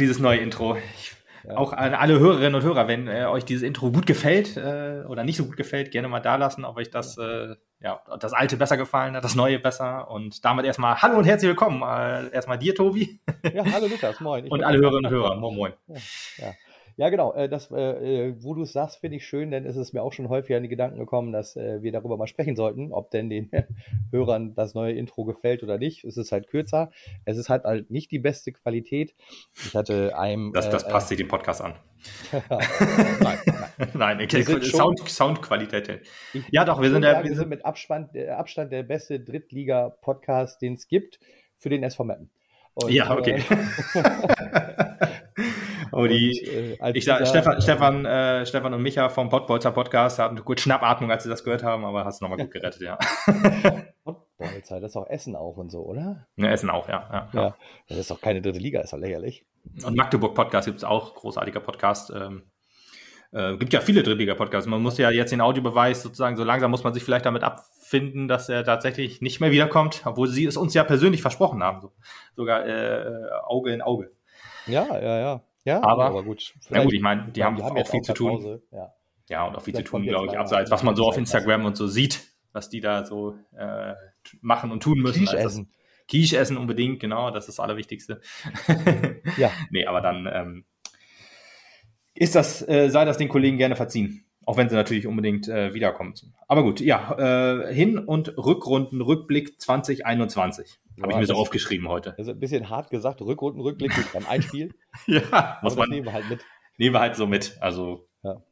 Dieses neue Intro. Ich, ja. Auch an alle Hörerinnen und Hörer, wenn äh, euch dieses Intro gut gefällt äh, oder nicht so gut gefällt, gerne mal da lassen, ob euch das, äh, ja, das alte besser gefallen hat, das neue besser. Und damit erstmal Hallo und herzlich willkommen. Äh, erstmal dir, Tobi. Ja, hallo Lukas, moin. Ich und alle Hörerinnen und Hörer, moin, moin. Ja, ja. Ja, genau. Äh, das, äh, äh, wo du es sagst, finde ich schön, denn es ist mir auch schon häufiger in die Gedanken gekommen, dass äh, wir darüber mal sprechen sollten, ob denn den Hörern das neue Intro gefällt oder nicht. Es ist halt kürzer. Es ist halt, halt nicht die beste Qualität. Ich hatte einem. Das, das äh, passt sich dem Podcast an. nein, nein. nein okay. Sound, Soundqualität. Ja, doch, wir sind, der, wir sind mit Abstand, der Abstand der beste Drittliga-Podcast, den es gibt, für den SV Mappen. ja, okay. Oh, die, und, äh, ich sag, Stefan, Stefan, äh, Stefan und Micha vom Podbolzer Podcast hatten gut Schnappatmung, als sie das gehört haben, aber hast du nochmal gut gerettet, ja. Podbolzer, das ist auch Essen auch und so, oder? Ja, Essen auch, ja. Ja, ja. das ist doch keine dritte Liga, ist doch lächerlich. Und Magdeburg Podcast gibt es auch, großartiger Podcast. Ähm, äh, gibt ja viele Drittliga-Podcasts. Man muss ja jetzt den Audiobeweis sozusagen, so langsam muss man sich vielleicht damit abfinden, dass er tatsächlich nicht mehr wiederkommt, obwohl sie es uns ja persönlich versprochen haben. So, sogar äh, Auge in Auge. Ja, ja, ja. Ja, aber, aber gut. Ja gut, ich meine, die, haben, die haben auch viel zu tun. Ja. ja. und auch viel zu tun, glaube ich, abseits, was man so auf Instagram und so sieht, was die da so äh, machen und tun müssen. Quiche also essen. Quiche essen unbedingt, genau, das ist das Allerwichtigste. ja. nee, aber dann ähm, ist das, äh, sei das den Kollegen gerne verziehen. Auch wenn sie natürlich unbedingt äh, wiederkommen. Aber gut, ja, äh, Hin- und Rückrunden, Rückblick 2021. Habe ich mir so aufgeschrieben heute. Also ein bisschen hart gesagt, Rückrunden, Rückblick beim Einspiel. ja, muss man. nehmen wir halt mit. Nehmen wir halt so mit. Also ja.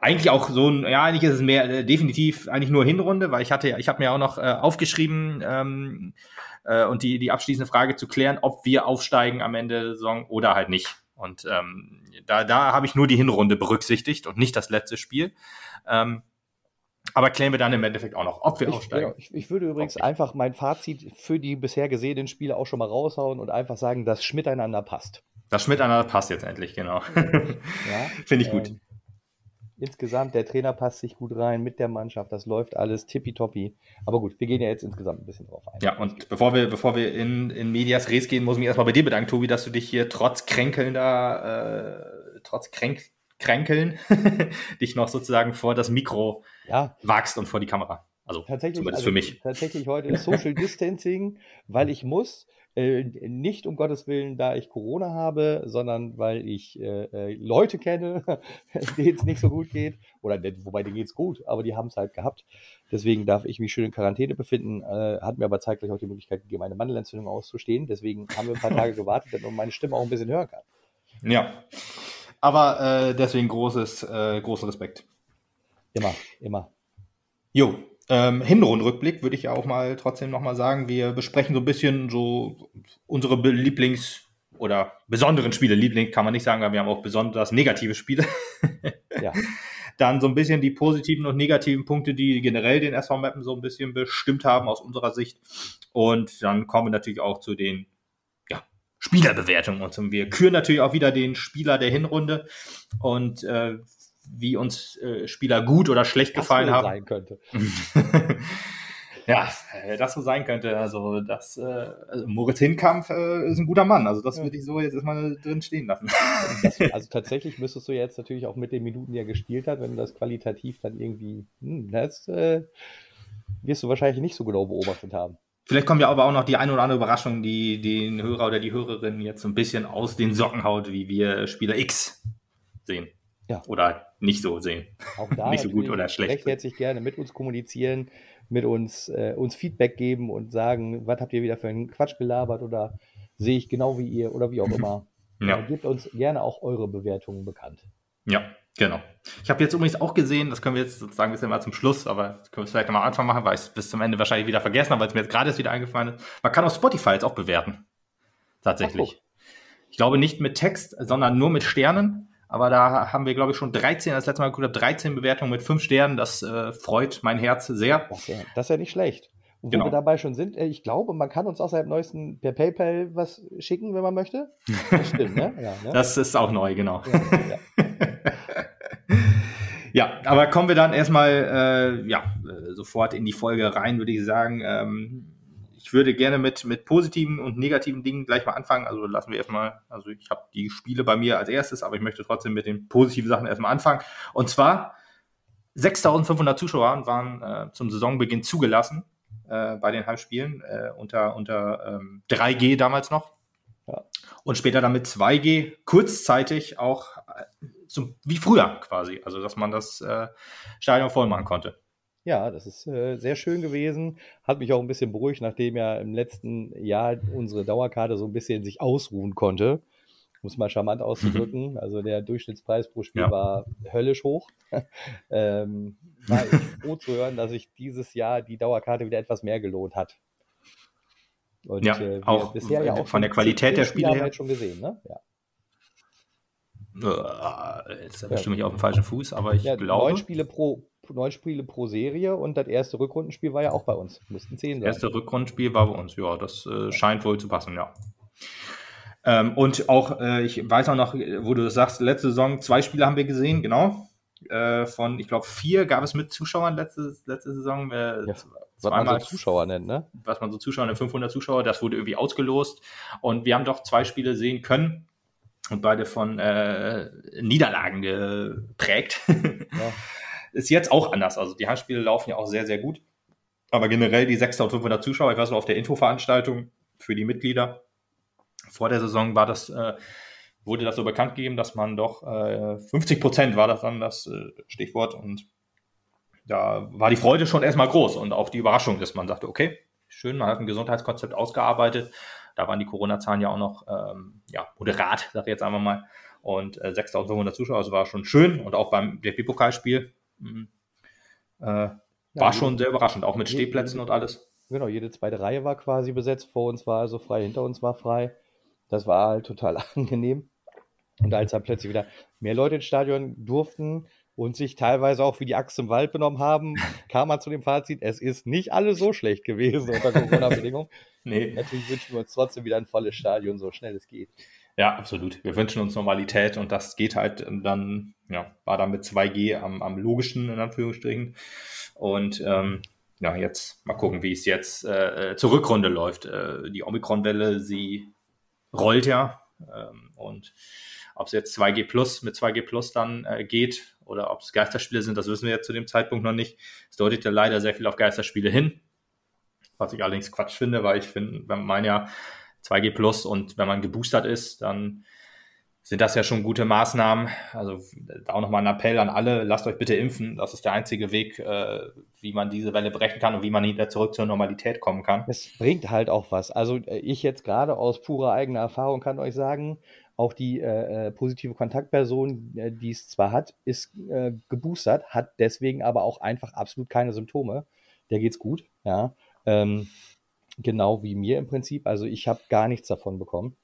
eigentlich auch so ein, ja, eigentlich ist es mehr äh, definitiv eigentlich nur Hinrunde, weil ich hatte, ich habe mir auch noch äh, aufgeschrieben ähm, äh, und die die abschließende Frage zu klären, ob wir aufsteigen am Ende der Saison oder halt nicht. Und ähm, da, da habe ich nur die Hinrunde berücksichtigt und nicht das letzte Spiel. Ähm, aber klären wir dann im Endeffekt auch noch, ob wir ich, aufsteigen. Genau, ich, ich, würde übrigens okay. einfach mein Fazit für die bisher gesehenen Spiele auch schon mal raushauen und einfach sagen, dass Schmiteinander passt. Das Schmiteinander passt jetzt endlich, genau. ja, Finde ich gut. Ähm, insgesamt, der Trainer passt sich gut rein mit der Mannschaft, das läuft alles tippitoppi. Aber gut, wir gehen ja jetzt insgesamt ein bisschen drauf ein. Ja, und bevor wir, bevor wir in, in Medias Res gehen, muss ich mich erstmal bei dir bedanken, Tobi, dass du dich hier trotz kränkelnder, äh, trotz Kränk, Kränkeln, dich noch sozusagen vor das Mikro ja. wagst und vor die Kamera. Also tatsächlich, zumindest also für mich. Tatsächlich heute Social Distancing, weil ich muss. Äh, nicht um Gottes Willen, da ich Corona habe, sondern weil ich äh, äh Leute kenne, denen es nicht so gut geht. Oder wobei denen geht es gut, aber die haben es halt gehabt. Deswegen darf ich mich schön in Quarantäne befinden. Äh, hat mir aber zeitgleich auch die Möglichkeit gegeben, eine Mandelentzündung auszustehen. Deswegen haben wir ein paar Tage gewartet, damit man meine Stimme auch ein bisschen hören kann. Ja. Aber äh, deswegen großes, äh, großen Respekt. Immer, immer. Jo, ähm, Hinrundenrückblick würde ich ja auch mal trotzdem nochmal sagen. Wir besprechen so ein bisschen so unsere Lieblings- oder besonderen Spiele. Liebling kann man nicht sagen, weil wir haben auch besonders negative Spiele. ja. Dann so ein bisschen die positiven und negativen Punkte, die generell den SV Mappen so ein bisschen bestimmt haben aus unserer Sicht. Und dann kommen wir natürlich auch zu den ja, Spielerbewertungen. Und wir küren natürlich auch wieder den Spieler der Hinrunde. Und äh, wie uns äh, Spieler gut oder schlecht das gefallen haben. sein könnte. ja, äh, das so sein könnte. Also das äh, also Moritz Hinkampf äh, ist ein guter Mann. Also das ja. würde ich so jetzt erstmal drin stehen lassen. Das, also tatsächlich müsstest du jetzt natürlich auch mit den Minuten, die er gespielt hat, wenn du das qualitativ dann irgendwie, hm, das äh, wirst du wahrscheinlich nicht so genau beobachtet haben. Vielleicht kommen ja aber auch noch die eine oder andere Überraschung, die den Hörer oder die Hörerin jetzt so ein bisschen aus den Socken haut, wie wir Spieler X sehen. Ja. Oder nicht so sehen. Auch da nicht so gut oder schlecht. Recht herzlich gerne mit uns kommunizieren, mit uns, äh, uns Feedback geben und sagen, was habt ihr wieder für einen Quatsch gelabert oder sehe ich genau wie ihr oder wie auch immer. Ja. Äh, gebt uns gerne auch eure Bewertungen bekannt. Ja, genau. Ich habe jetzt übrigens auch gesehen, das können wir jetzt sozusagen ein bisschen mal zum Schluss, aber können wir es vielleicht nochmal am Anfang machen, weil ich es bis zum Ende wahrscheinlich wieder vergessen habe, weil es mir jetzt gerade wieder eingefallen ist. Man kann auf Spotify jetzt auch bewerten. Tatsächlich. Ich glaube nicht mit Text, sondern nur mit Sternen. Aber da haben wir, glaube ich, schon 13, das letzte Mal geguckt, 13 Bewertungen mit 5 Sternen. Das äh, freut mein Herz sehr. Das ist ja, das ist ja nicht schlecht. Und genau. wo wir dabei schon sind, äh, ich glaube, man kann uns außerhalb neuesten per PayPal was schicken, wenn man möchte. Das stimmt, ne? Ja, ne? Das ist auch neu, genau. Ja, ja. ja aber kommen wir dann erstmal äh, ja, äh, sofort in die Folge rein, würde ich sagen. Ähm, ich würde gerne mit, mit positiven und negativen Dingen gleich mal anfangen. Also lassen wir erstmal, also ich habe die Spiele bei mir als erstes, aber ich möchte trotzdem mit den positiven Sachen erstmal anfangen. Und zwar 6500 Zuschauer waren äh, zum Saisonbeginn zugelassen äh, bei den Halbspielen äh, unter, unter ähm, 3G damals noch. Ja. Und später dann mit 2G kurzzeitig auch zum, wie früher quasi. Also, dass man das äh, Stadion voll machen konnte. Ja, das ist äh, sehr schön gewesen. Hat mich auch ein bisschen beruhigt, nachdem ja im letzten Jahr unsere Dauerkarte so ein bisschen sich ausruhen konnte. Muss mal charmant auszudrücken. Mhm. Also der Durchschnittspreis pro Spiel ja. war höllisch hoch. ähm, war ich froh zu hören, dass sich dieses Jahr die Dauerkarte wieder etwas mehr gelohnt hat. Und, ja, äh, auch bisher ja auch von der Qualität der Spiele her. schon gesehen, ne? Ja. Jetzt erwische ja. mich auf dem falschen Fuß, aber ich ja, glaube. Neun Spiele, pro, neun Spiele pro Serie und das erste Rückrundenspiel war ja auch bei uns. Müssten zehn sein. Das erste Rückrundenspiel war bei uns, ja. Das äh, scheint wohl zu passen, ja. Ähm, und auch, äh, ich weiß auch noch, wo du das sagst, letzte Saison zwei Spiele haben wir gesehen, genau. Äh, von, ich glaube, vier gab es mit Zuschauern letzte, letzte Saison. Äh, ja, was man so Zuschauer nennt, ne? Was man so Zuschauer nennt, 500 Zuschauer, das wurde irgendwie ausgelost. Und wir haben doch zwei Spiele sehen können und beide von äh, Niederlagen geprägt. Ja. Ist jetzt auch anders. Also die Handspiele laufen ja auch sehr, sehr gut. Aber generell die 6500 Zuschauer, ich weiß noch, auf der Infoveranstaltung für die Mitglieder vor der Saison war das, äh, wurde das so bekannt gegeben, dass man doch äh, 50 Prozent war das dann das äh, Stichwort und da war die Freude schon erstmal groß und auch die Überraschung, dass man sagte, okay, schön, man hat ein Gesundheitskonzept ausgearbeitet, da waren die Corona-Zahlen ja auch noch ja, moderat, sag ich jetzt einfach mal. Und äh, 6.500 Zuschauer, das war schon schön. Und auch beim DFB-Pokalspiel hm, äh, ja, war schon sehr überraschend, auch mit Stehplätzen und alles. Genau, jede zweite Reihe war quasi besetzt. Vor uns war also frei, hinter uns war frei. Das war halt total angenehm. Und als dann plötzlich wieder mehr Leute ins Stadion durften und sich teilweise auch wie die Axt im Wald benommen haben, kam man zu dem Fazit, es ist nicht alles so schlecht gewesen unter Corona-Bedingungen. Nee. Natürlich wünschen wir uns trotzdem wieder ein volles Stadion, so schnell es geht. Ja, absolut. Wir wünschen uns Normalität und das geht halt dann, ja, war dann mit 2G am, am logischen, in Anführungsstrichen. Und ähm, ja, jetzt mal gucken, wie es jetzt äh, zur Rückrunde läuft. Äh, die Omikron-Welle, sie rollt ja. Ähm, und ob es jetzt 2G Plus mit 2G Plus dann äh, geht oder ob es Geisterspiele sind, das wissen wir jetzt zu dem Zeitpunkt noch nicht. Es deutet ja leider sehr viel auf Geisterspiele hin. Was ich allerdings Quatsch finde, weil ich finde, wenn man ja 2G Plus und wenn man geboostert ist, dann sind das ja schon gute Maßnahmen. Also da auch nochmal ein Appell an alle, lasst euch bitte impfen. Das ist der einzige Weg, äh, wie man diese Welle brechen kann und wie man wieder zurück zur Normalität kommen kann. Es bringt halt auch was. Also äh, ich jetzt gerade aus purer eigener Erfahrung kann euch sagen, auch die äh, äh positive Kontaktperson, äh, die es zwar hat, ist äh, geboostert, hat deswegen aber auch einfach absolut keine Symptome. Der geht's gut, ja. Ähm, genau wie mir im Prinzip. Also ich habe gar nichts davon bekommen.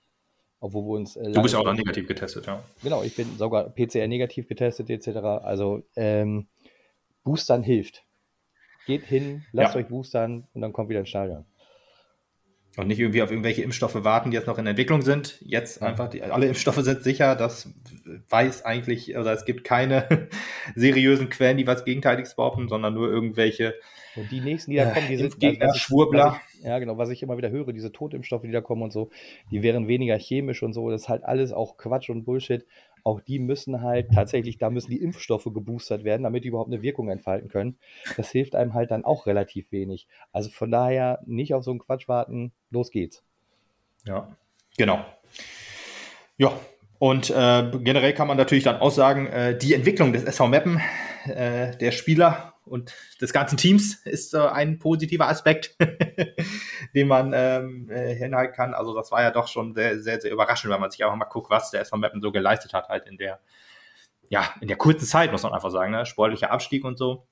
Obwohl wir uns. Äh, du bist auch noch negativ getestet, ja. Genau, ich bin sogar PCR negativ getestet, etc. Also ähm, Boostern hilft. Geht hin, lasst ja. euch boostern und dann kommt wieder ins Stadion. Und nicht irgendwie auf irgendwelche Impfstoffe warten, die jetzt noch in Entwicklung sind. Jetzt einfach, die, alle Impfstoffe sind sicher, das weiß eigentlich, oder es gibt keine seriösen Quellen, die was Gegenteiliges behaupten, sondern nur irgendwelche. Und die nächsten, die da kommen, die sind also, Schwurbler. Ich, ja, genau, was ich immer wieder höre, diese Totimpfstoffe, die da kommen und so, die wären weniger chemisch und so. Das ist halt alles auch Quatsch und Bullshit auch die müssen halt tatsächlich, da müssen die Impfstoffe geboostert werden, damit die überhaupt eine Wirkung entfalten können. Das hilft einem halt dann auch relativ wenig. Also von daher nicht auf so einen Quatsch warten, los geht's. Ja, genau. Ja, und äh, generell kann man natürlich dann auch sagen, äh, die Entwicklung des SV Meppen, äh, der Spieler und des ganzen Teams ist äh, ein positiver Aspekt, den man ähm, äh, hinhalten kann. Also das war ja doch schon sehr, sehr, sehr überraschend, wenn man sich einfach mal guckt, was der SV Meppen so geleistet hat, halt in der, ja, in der kurzen Zeit, muss man einfach sagen, ne? sportlicher Abstieg und so.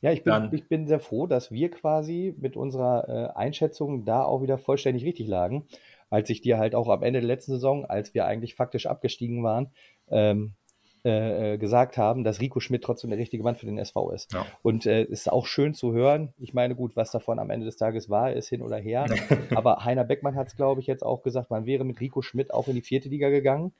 Ja, ich bin, Dann, ich bin sehr froh, dass wir quasi mit unserer äh, Einschätzung da auch wieder vollständig richtig lagen, als ich dir halt auch am Ende der letzten Saison, als wir eigentlich faktisch abgestiegen waren, ähm, äh, äh, gesagt haben, dass Rico Schmidt trotzdem der richtige Mann für den SV ist. Ja. Und äh, ist auch schön zu hören. Ich meine, gut, was davon am Ende des Tages war, ist hin oder her. Aber Heiner Beckmann hat es, glaube ich, jetzt auch gesagt, man wäre mit Rico Schmidt auch in die vierte Liga gegangen.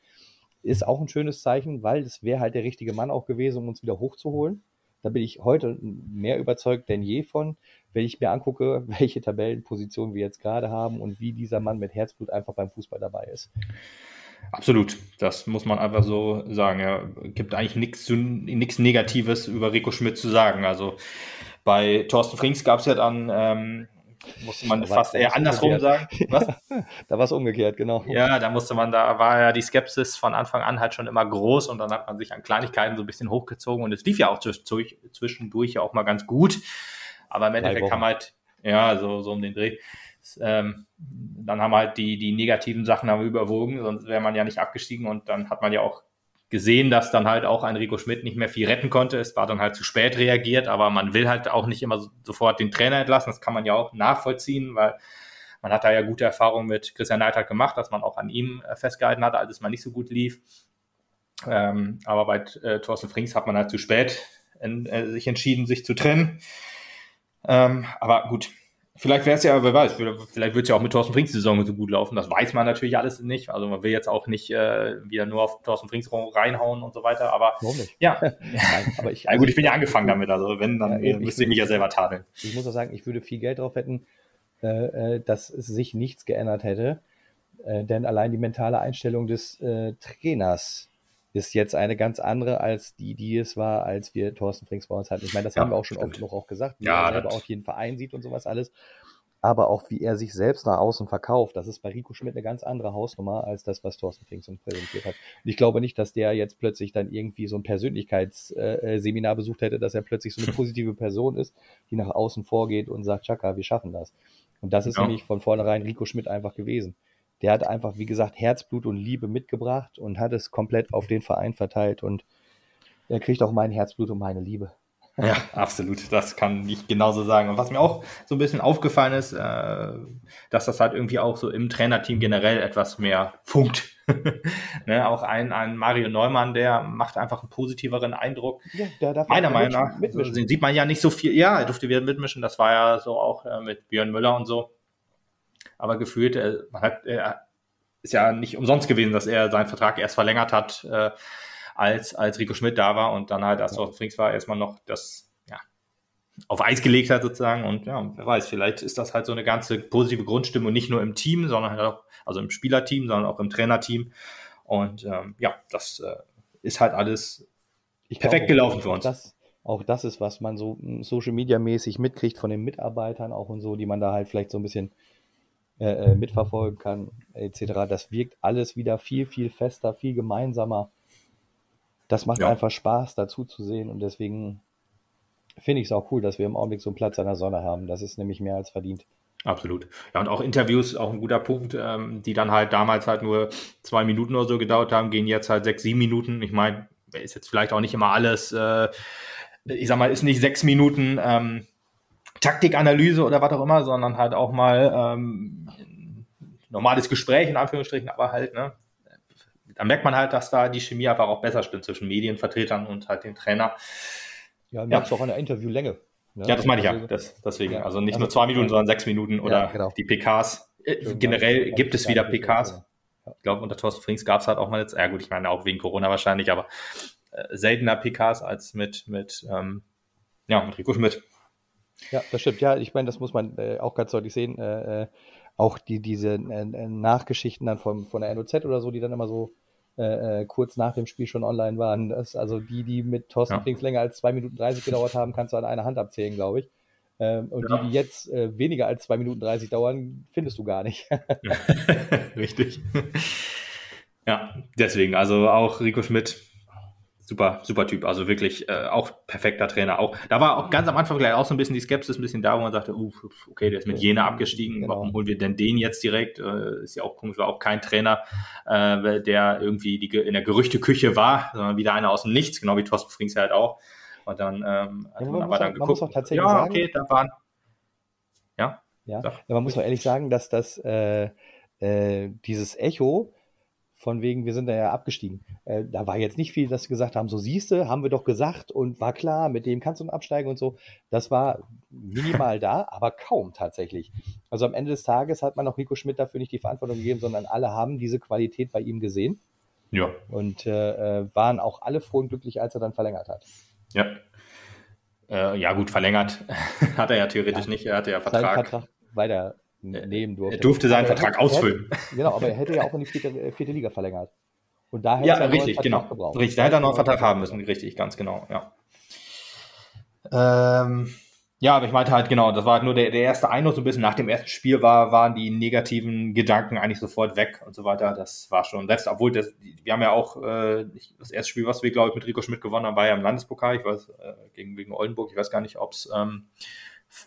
Ist auch ein schönes Zeichen, weil es wäre halt der richtige Mann auch gewesen, um uns wieder hochzuholen. Da bin ich heute mehr überzeugt denn je von, wenn ich mir angucke, welche Tabellenposition wir jetzt gerade haben und wie dieser Mann mit Herzblut einfach beim Fußball dabei ist. Absolut, das muss man einfach so sagen. Ja, gibt eigentlich nichts Negatives über Rico Schmidt zu sagen. Also bei Thorsten Frings gab es ja dann ähm, musste man fast eher andersrum umgekehrt. sagen. Was? da war es umgekehrt, genau. Ja, da musste man, da war ja die Skepsis von Anfang an halt schon immer groß und dann hat man sich an Kleinigkeiten so ein bisschen hochgezogen und es lief ja auch zwischendurch ja auch mal ganz gut. Aber im Endeffekt kam halt, ja, so, so um den Dreh. Ähm, dann haben halt die, die negativen Sachen haben überwogen, sonst wäre man ja nicht abgestiegen und dann hat man ja auch gesehen, dass dann halt auch ein Rico Schmidt nicht mehr viel retten konnte. Es war dann halt zu spät reagiert, aber man will halt auch nicht immer sofort den Trainer entlassen. Das kann man ja auch nachvollziehen, weil man hat da ja gute Erfahrungen mit Christian Neidhardt gemacht, dass man auch an ihm äh, festgehalten hat, als es mal nicht so gut lief. Ähm, aber bei äh, Thorsten Frings hat man halt zu spät in, äh, sich entschieden, sich zu trennen. Ähm, aber gut, Vielleicht wäre es ja, wer weiß, vielleicht wird es ja auch mit Thorsten Frings die Saison so gut laufen. Das weiß man natürlich alles nicht. Also man will jetzt auch nicht äh, wieder nur auf Thorsten Frings reinhauen und so weiter. Aber Warum nicht? ja, Nein, aber ich, ja, gut, ich bin ja angefangen damit. Also wenn, dann ja, müsste ich mich ja selber tadeln. Ich muss auch sagen, ich würde viel Geld drauf wetten, äh, äh, dass es sich nichts geändert hätte. Äh, denn allein die mentale Einstellung des äh, Trainers ist jetzt eine ganz andere als die, die es war, als wir Thorsten Frings bei uns hatten. Ich meine, das ja, haben wir auch schon stimmt. oft noch auch gesagt, wie ja, er selber auch jeden Verein sieht und sowas alles. Aber auch wie er sich selbst nach außen verkauft, das ist bei Rico Schmidt eine ganz andere Hausnummer als das, was Thorsten Frings uns präsentiert hat. Und ich glaube nicht, dass der jetzt plötzlich dann irgendwie so ein Persönlichkeitsseminar äh, besucht hätte, dass er plötzlich so eine positive Person ist, die nach außen vorgeht und sagt, Chaka, wir schaffen das. Und das ist ja. nämlich von vornherein Rico Schmidt einfach gewesen der hat einfach, wie gesagt, Herzblut und Liebe mitgebracht und hat es komplett auf den Verein verteilt und er kriegt auch mein Herzblut und meine Liebe. Ja, absolut. Das kann ich genauso sagen. Und was mir auch so ein bisschen aufgefallen ist, äh, dass das halt irgendwie auch so im Trainerteam generell etwas mehr funkt. ne, auch ein, ein Mario Neumann, der macht einfach einen positiveren Eindruck. Ja, der darf Meiner Meinung nach mitmischen. Sieht man ja nicht so viel. Ja, er durfte wieder mitmischen. Das war ja so auch äh, mit Björn Müller und so aber gefühlt, äh, man hat, äh, ist ja nicht umsonst gewesen, dass er seinen Vertrag erst verlängert hat, äh, als, als Rico Schmidt da war und dann halt, als ja. Frings war, erstmal noch das ja, auf Eis gelegt hat sozusagen. Und ja, wer weiß, vielleicht ist das halt so eine ganze positive Grundstimmung, nicht nur im Team, sondern halt auch, also im Spielerteam, sondern auch im Trainerteam. Und ähm, ja, das äh, ist halt alles ich perfekt glaube, gelaufen für uns. Das, auch das ist, was man so Social Media mäßig mitkriegt von den Mitarbeitern auch und so, die man da halt vielleicht so ein bisschen äh, äh, mitverfolgen kann, etc. Das wirkt alles wieder viel, viel fester, viel gemeinsamer. Das macht ja. einfach Spaß, dazu zu sehen und deswegen finde ich es auch cool, dass wir im Augenblick so einen Platz an der Sonne haben. Das ist nämlich mehr als verdient. Absolut. Ja, und auch Interviews, auch ein guter Punkt, ähm, die dann halt damals halt nur zwei Minuten oder so gedauert haben, gehen jetzt halt sechs, sieben Minuten. Ich meine, ist jetzt vielleicht auch nicht immer alles, äh, ich sag mal, ist nicht sechs Minuten ähm, Taktikanalyse oder was auch immer, sondern halt auch mal ähm, normales Gespräch in Anführungsstrichen, aber halt, ne, da merkt man halt, dass da die Chemie einfach auch besser stimmt zwischen Medienvertretern und halt dem Trainer. Ja, merkst ja. auch an der Interviewlänge. Ne? Ja, das meine ich ja. Also, das, deswegen. Ja. Also nicht also, nur zwei Minuten, sondern sechs Minuten oder ja, genau. die PKs. Äh, generell gibt es wieder PKs. Ich glaube, unter Thorsten Frings gab es halt auch mal jetzt, ja gut, ich meine auch wegen Corona wahrscheinlich, aber äh, seltener PKs als mit, mit, ähm, ja, mit Rico Schmidt. Ja, das stimmt. Ja, ich meine, das muss man äh, auch ganz deutlich sehen. Äh, äh auch die, diese äh, äh, Nachgeschichten dann von, von der NOZ oder so, die dann immer so äh, kurz nach dem Spiel schon online waren. Das, also die, die mit Thorsten ja. Frings länger als zwei Minuten 30 gedauert haben, kannst du an einer Hand abzählen, glaube ich. Ähm, und ja. die, die jetzt äh, weniger als zwei Minuten 30 dauern, findest du gar nicht. Richtig. Ja, deswegen, also auch Rico Schmidt super, super Typ. Also wirklich äh, auch perfekter Trainer. Auch da war auch ganz am Anfang vielleicht auch so ein bisschen die Skepsis, ein bisschen da, wo man sagte, uh, okay, der ist mit Jena abgestiegen. Genau. Warum holen wir denn den jetzt direkt? Äh, ist ja auch komisch, war auch kein Trainer, äh, der irgendwie die, in der Gerüchteküche war, sondern wieder einer aus dem Nichts, genau wie Thorsten Frings halt auch. Und dann ähm, hat ja, man, aber dann geguckt. ja, okay, da waren. Ja. Ja, ja man muss auch ehrlich sagen, dass das äh, äh, dieses Echo von wegen, wir sind da ja abgestiegen. Äh, da war jetzt nicht viel, dass sie gesagt haben, so siehste, haben wir doch gesagt und war klar, mit dem kannst du absteigen und so. Das war minimal da, aber kaum tatsächlich. Also am Ende des Tages hat man auch Rico Schmidt dafür nicht die Verantwortung gegeben, sondern alle haben diese Qualität bei ihm gesehen. Ja. Und äh, äh waren auch alle froh und glücklich, als er dann verlängert hat. Ja. Äh, ja, gut, verlängert hat er ja theoretisch ja. nicht. Er hatte ja Vertrag. Vertrag weiter nehmen durfte. Er durfte seinen aber Vertrag ausfüllen. Hätte, genau, aber er hätte ja auch in die vierte, äh, vierte Liga verlängert. Und da hätte ja, er richtig, genau. Gebraucht. Richtig, da hätte er noch einen Vertrag haben müssen, richtig, ganz genau, ja. Ähm, ja, aber ich meinte halt, genau, das war halt nur der, der erste Eindruck, so ein bisschen nach dem ersten Spiel war, waren die negativen Gedanken eigentlich sofort weg und so weiter. Das war schon, selbst obwohl das, wir haben ja auch äh, das erste Spiel, was wir, glaube ich, mit Rico Schmidt gewonnen haben, war ja im Landespokal, ich weiß, äh, gegen, gegen Oldenburg, ich weiß gar nicht, ob's, ähm,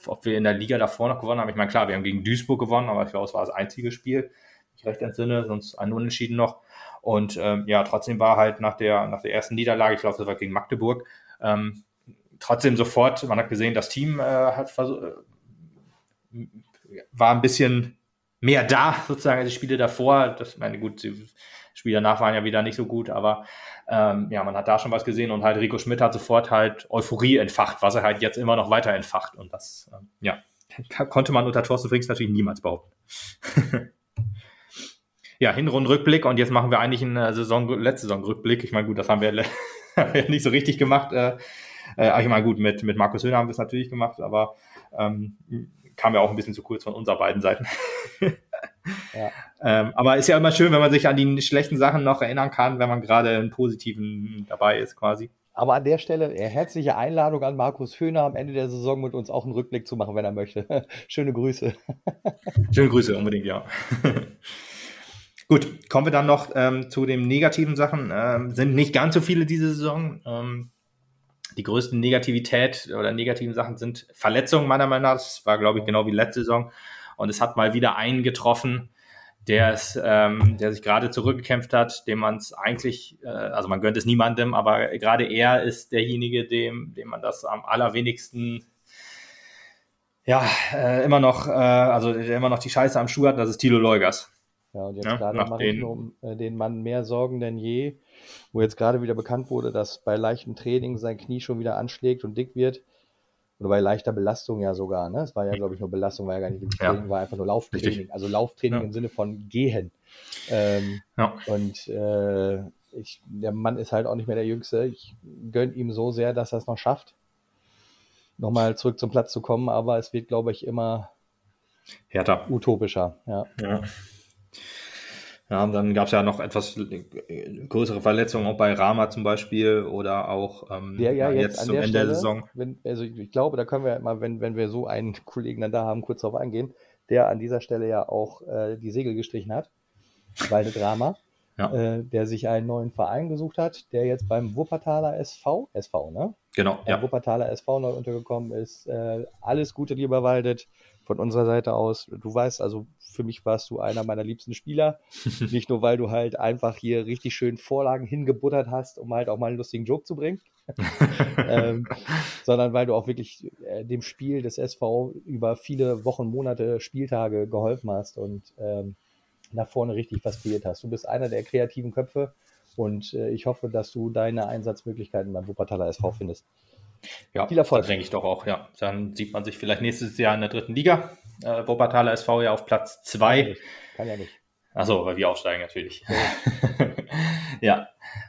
ob wir in der Liga davor noch gewonnen haben. Ich meine, klar, wir haben gegen Duisburg gewonnen, aber ich glaube, es war das einzige Spiel, ich recht entsinne, sonst ein Unentschieden noch. Und ähm, ja, trotzdem war halt nach der, nach der ersten Niederlage, ich glaube, das war gegen Magdeburg, ähm, trotzdem sofort, man hat gesehen, das Team äh, hat äh, war ein bisschen mehr da, sozusagen, als die Spiele davor. Das, meine, gut, die Spiele danach waren ja wieder nicht so gut, aber ähm, ja, man hat da schon was gesehen und halt Rico Schmidt hat sofort halt Euphorie entfacht, was er halt jetzt immer noch weiter entfacht. Und das, ähm, ja, konnte man unter Thorsten Frings natürlich niemals behaupten. ja, Hinrundenrückblick und jetzt machen wir eigentlich einen äh, Saison, letzte Saison-Rückblick. Ich meine, gut, das haben wir, haben wir nicht so richtig gemacht. Äh, äh, ich meine, gut, mit, mit Markus Höhner haben wir es natürlich gemacht, aber ähm, kam ja auch ein bisschen zu kurz von unserer beiden Seiten. Ja. ähm, aber ist ja immer schön, wenn man sich an die schlechten Sachen noch erinnern kann, wenn man gerade einen positiven dabei ist, quasi. Aber an der Stelle äh, herzliche Einladung an Markus Höhner am Ende der Saison mit uns auch einen Rückblick zu machen, wenn er möchte. Schöne Grüße. Schöne Grüße, unbedingt, ja. Gut, kommen wir dann noch ähm, zu den negativen Sachen. Ähm, sind nicht ganz so viele diese Saison. Ähm, die größten Negativität oder negativen Sachen sind Verletzungen meiner Meinung nach. Das war, glaube ich, genau wie letzte Saison. Und es hat mal wieder einen getroffen, der es, ähm, der sich gerade zurückgekämpft hat, dem man es eigentlich, äh, also man gönnt es niemandem, aber gerade er ist derjenige, dem, dem man das am allerwenigsten ja, äh, immer noch, äh, also der immer noch die Scheiße am Schuh hat, das ist Tilo Leugers. Ja, und jetzt ja, gerade mache ich um äh, den Mann mehr Sorgen denn je wo jetzt gerade wieder bekannt wurde, dass bei leichtem Training sein Knie schon wieder anschlägt und dick wird. Oder bei leichter Belastung ja sogar, ne? Es war ja, glaube ich, nur Belastung, war ja gar nicht wirklich Training, ja. war einfach nur Lauftraining. Richtig. Also Lauftraining ja. im Sinne von gehen. Ähm, ja. Und äh, ich, der Mann ist halt auch nicht mehr der Jüngste. Ich gönne ihm so sehr, dass er es noch schafft, nochmal zurück zum Platz zu kommen, aber es wird, glaube ich, immer härter. Utopischer, ja. ja. Ja, und dann gab es ja noch etwas größere Verletzungen, auch bei Rama zum Beispiel oder auch ähm, ja, ja, jetzt, jetzt zum Ende Stelle, der Saison. Wenn, also ich glaube, da können wir ja mal, wenn, wenn wir so einen Kollegen dann da haben, kurz darauf eingehen, der an dieser Stelle ja auch äh, die Segel gestrichen hat, Walde Drama, ja. äh, der sich einen neuen Verein gesucht hat, der jetzt beim Wuppertaler SV, SV, ne? Genau, ja. Wuppertaler SV neu untergekommen ist. Äh, alles Gute, lieber Waldet von unserer Seite aus. Du weißt, also für mich warst du einer meiner liebsten Spieler. Nicht nur, weil du halt einfach hier richtig schön Vorlagen hingebuttert hast, um halt auch mal einen lustigen Joke zu bringen, ähm, sondern weil du auch wirklich äh, dem Spiel des SV über viele Wochen, Monate, Spieltage geholfen hast und ähm, nach vorne richtig was kreiert hast. Du bist einer der kreativen Köpfe und äh, ich hoffe, dass du deine Einsatzmöglichkeiten beim Wuppertaler SV findest. Ja, viel Erfolg. denke ich doch auch, ja. Dann sieht man sich vielleicht nächstes Jahr in der dritten Liga. Äh, Wuppertaler SV ja auf Platz zwei. Kann ja nicht. Achso, weil wir aufsteigen natürlich. ja.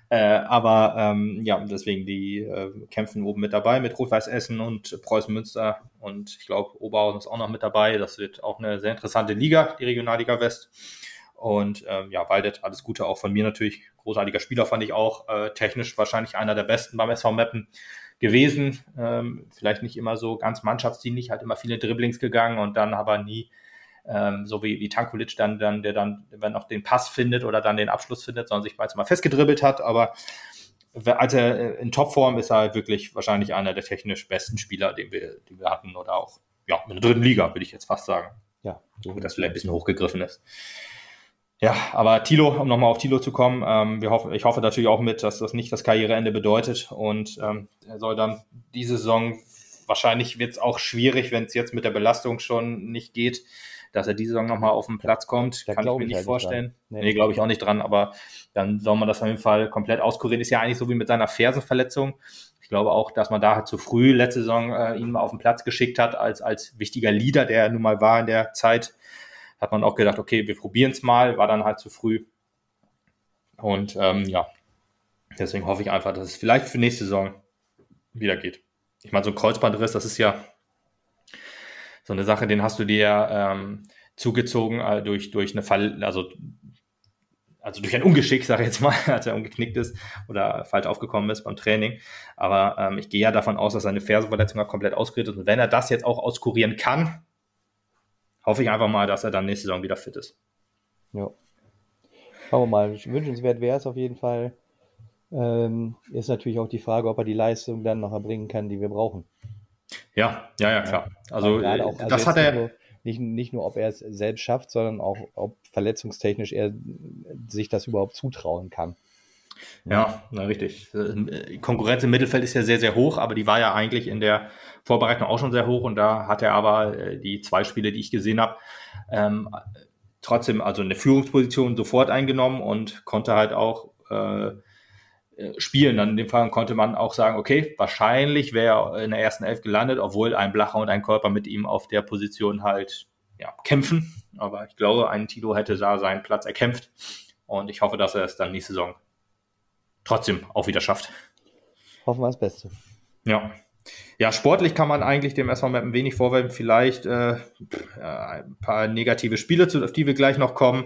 Äh, aber ähm, ja, deswegen, die äh, kämpfen oben mit dabei mit Rot-Weiß Essen und Preußen Münster. Und ich glaube, Oberhausen ist auch noch mit dabei. Das wird auch eine sehr interessante Liga, die Regionalliga West. Und ähm, ja, Waldet, alles Gute auch von mir natürlich. Großartiger Spieler fand ich auch. Äh, technisch wahrscheinlich einer der besten beim SV Meppen gewesen. Ähm, vielleicht nicht immer so ganz mannschaftsdienlich, hat immer viele Dribblings gegangen und dann aber nie ähm, so wie, wie Tankulic dann, dann, der dann, wenn noch den Pass findet oder dann den Abschluss findet, sondern sich meist mal festgedribbelt hat. Aber als er in Topform ist er halt wirklich wahrscheinlich einer der technisch besten Spieler, den wir, den wir hatten oder auch ja, in der dritten Liga, würde ich jetzt fast sagen. Ja. So, das vielleicht ein bisschen hochgegriffen ist. Ja, aber Tilo, um nochmal auf Tilo zu kommen, ähm, wir hoffen, ich hoffe natürlich auch mit, dass das nicht das Karriereende bedeutet und ähm, er soll dann diese Saison, wahrscheinlich wird es auch schwierig, wenn es jetzt mit der Belastung schon nicht geht, dass er diese Saison nochmal auf den Platz kommt, da kann ich mir nicht halt vorstellen. Nicht nee, nee glaube ich auch nicht dran, aber dann soll man das auf jeden Fall komplett auskurieren. Ist ja eigentlich so wie mit seiner Fersenverletzung. Ich glaube auch, dass man da halt zu früh letzte Saison äh, ihn mal auf den Platz geschickt hat, als, als wichtiger Leader, der er nun mal war in der Zeit hat man auch gedacht, okay, wir probieren es mal, war dann halt zu früh. Und ähm, ja, deswegen hoffe ich einfach, dass es vielleicht für nächste Saison wieder geht. ich meine, so ein Kreuzbandriss, das ist ja so eine Sache, den hast du dir ähm, zugezogen äh, durch, durch eine Fall, also, also durch ein Ungeschick, sage ich jetzt mal, als er umgeknickt ist oder falsch aufgekommen ist beim Training. Aber ähm, ich gehe ja davon aus, dass seine Fersenverletzung komplett auskuriert ist. Und wenn er das jetzt auch auskurieren kann, hoffe ich einfach mal, dass er dann nächste Saison wieder fit ist. Ja. Schauen wir mal. Wünschenswert wäre es auf jeden Fall. Ähm, ist natürlich auch die Frage, ob er die Leistung dann noch erbringen kann, die wir brauchen. Ja, ja, ja, klar. Also, ja, auch, also das hat er. Nicht, nicht nur, ob er es selbst schafft, sondern auch, ob verletzungstechnisch er sich das überhaupt zutrauen kann. Ja, na, richtig. Konkurrenz im Mittelfeld ist ja sehr, sehr hoch, aber die war ja eigentlich in der Vorbereitung auch schon sehr hoch und da hat er aber äh, die zwei Spiele, die ich gesehen habe, ähm, trotzdem also eine Führungsposition sofort eingenommen und konnte halt auch äh, äh, spielen. Dann in dem Fall konnte man auch sagen, okay, wahrscheinlich wäre er in der ersten Elf gelandet, obwohl ein Blacher und ein Körper mit ihm auf der Position halt ja, kämpfen. Aber ich glaube, ein Tito hätte da seinen Platz erkämpft. Und ich hoffe, dass er es dann nächste Saison trotzdem auch wieder schafft. Hoffen wir das Beste. Ja. Ja, sportlich kann man eigentlich dem SV Mappen wenig vorwerfen. Vielleicht äh, ein paar negative Spiele, auf die wir gleich noch kommen.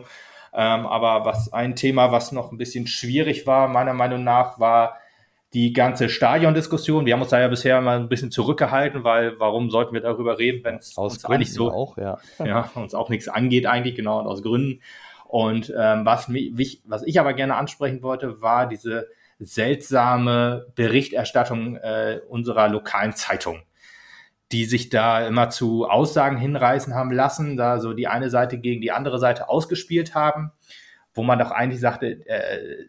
Ähm, aber was ein Thema, was noch ein bisschen schwierig war, meiner Meinung nach, war die ganze Stadiondiskussion. Wir haben uns da ja bisher mal ein bisschen zurückgehalten, weil warum sollten wir darüber reden, wenn es uns eigentlich so auch, ja. ja, uns auch nichts angeht eigentlich, genau, und aus Gründen. Und ähm, was, mich, was ich aber gerne ansprechen wollte, war diese seltsame Berichterstattung äh, unserer lokalen Zeitung die sich da immer zu Aussagen hinreißen haben lassen, da so die eine Seite gegen die andere Seite ausgespielt haben, wo man doch eigentlich sagte, äh,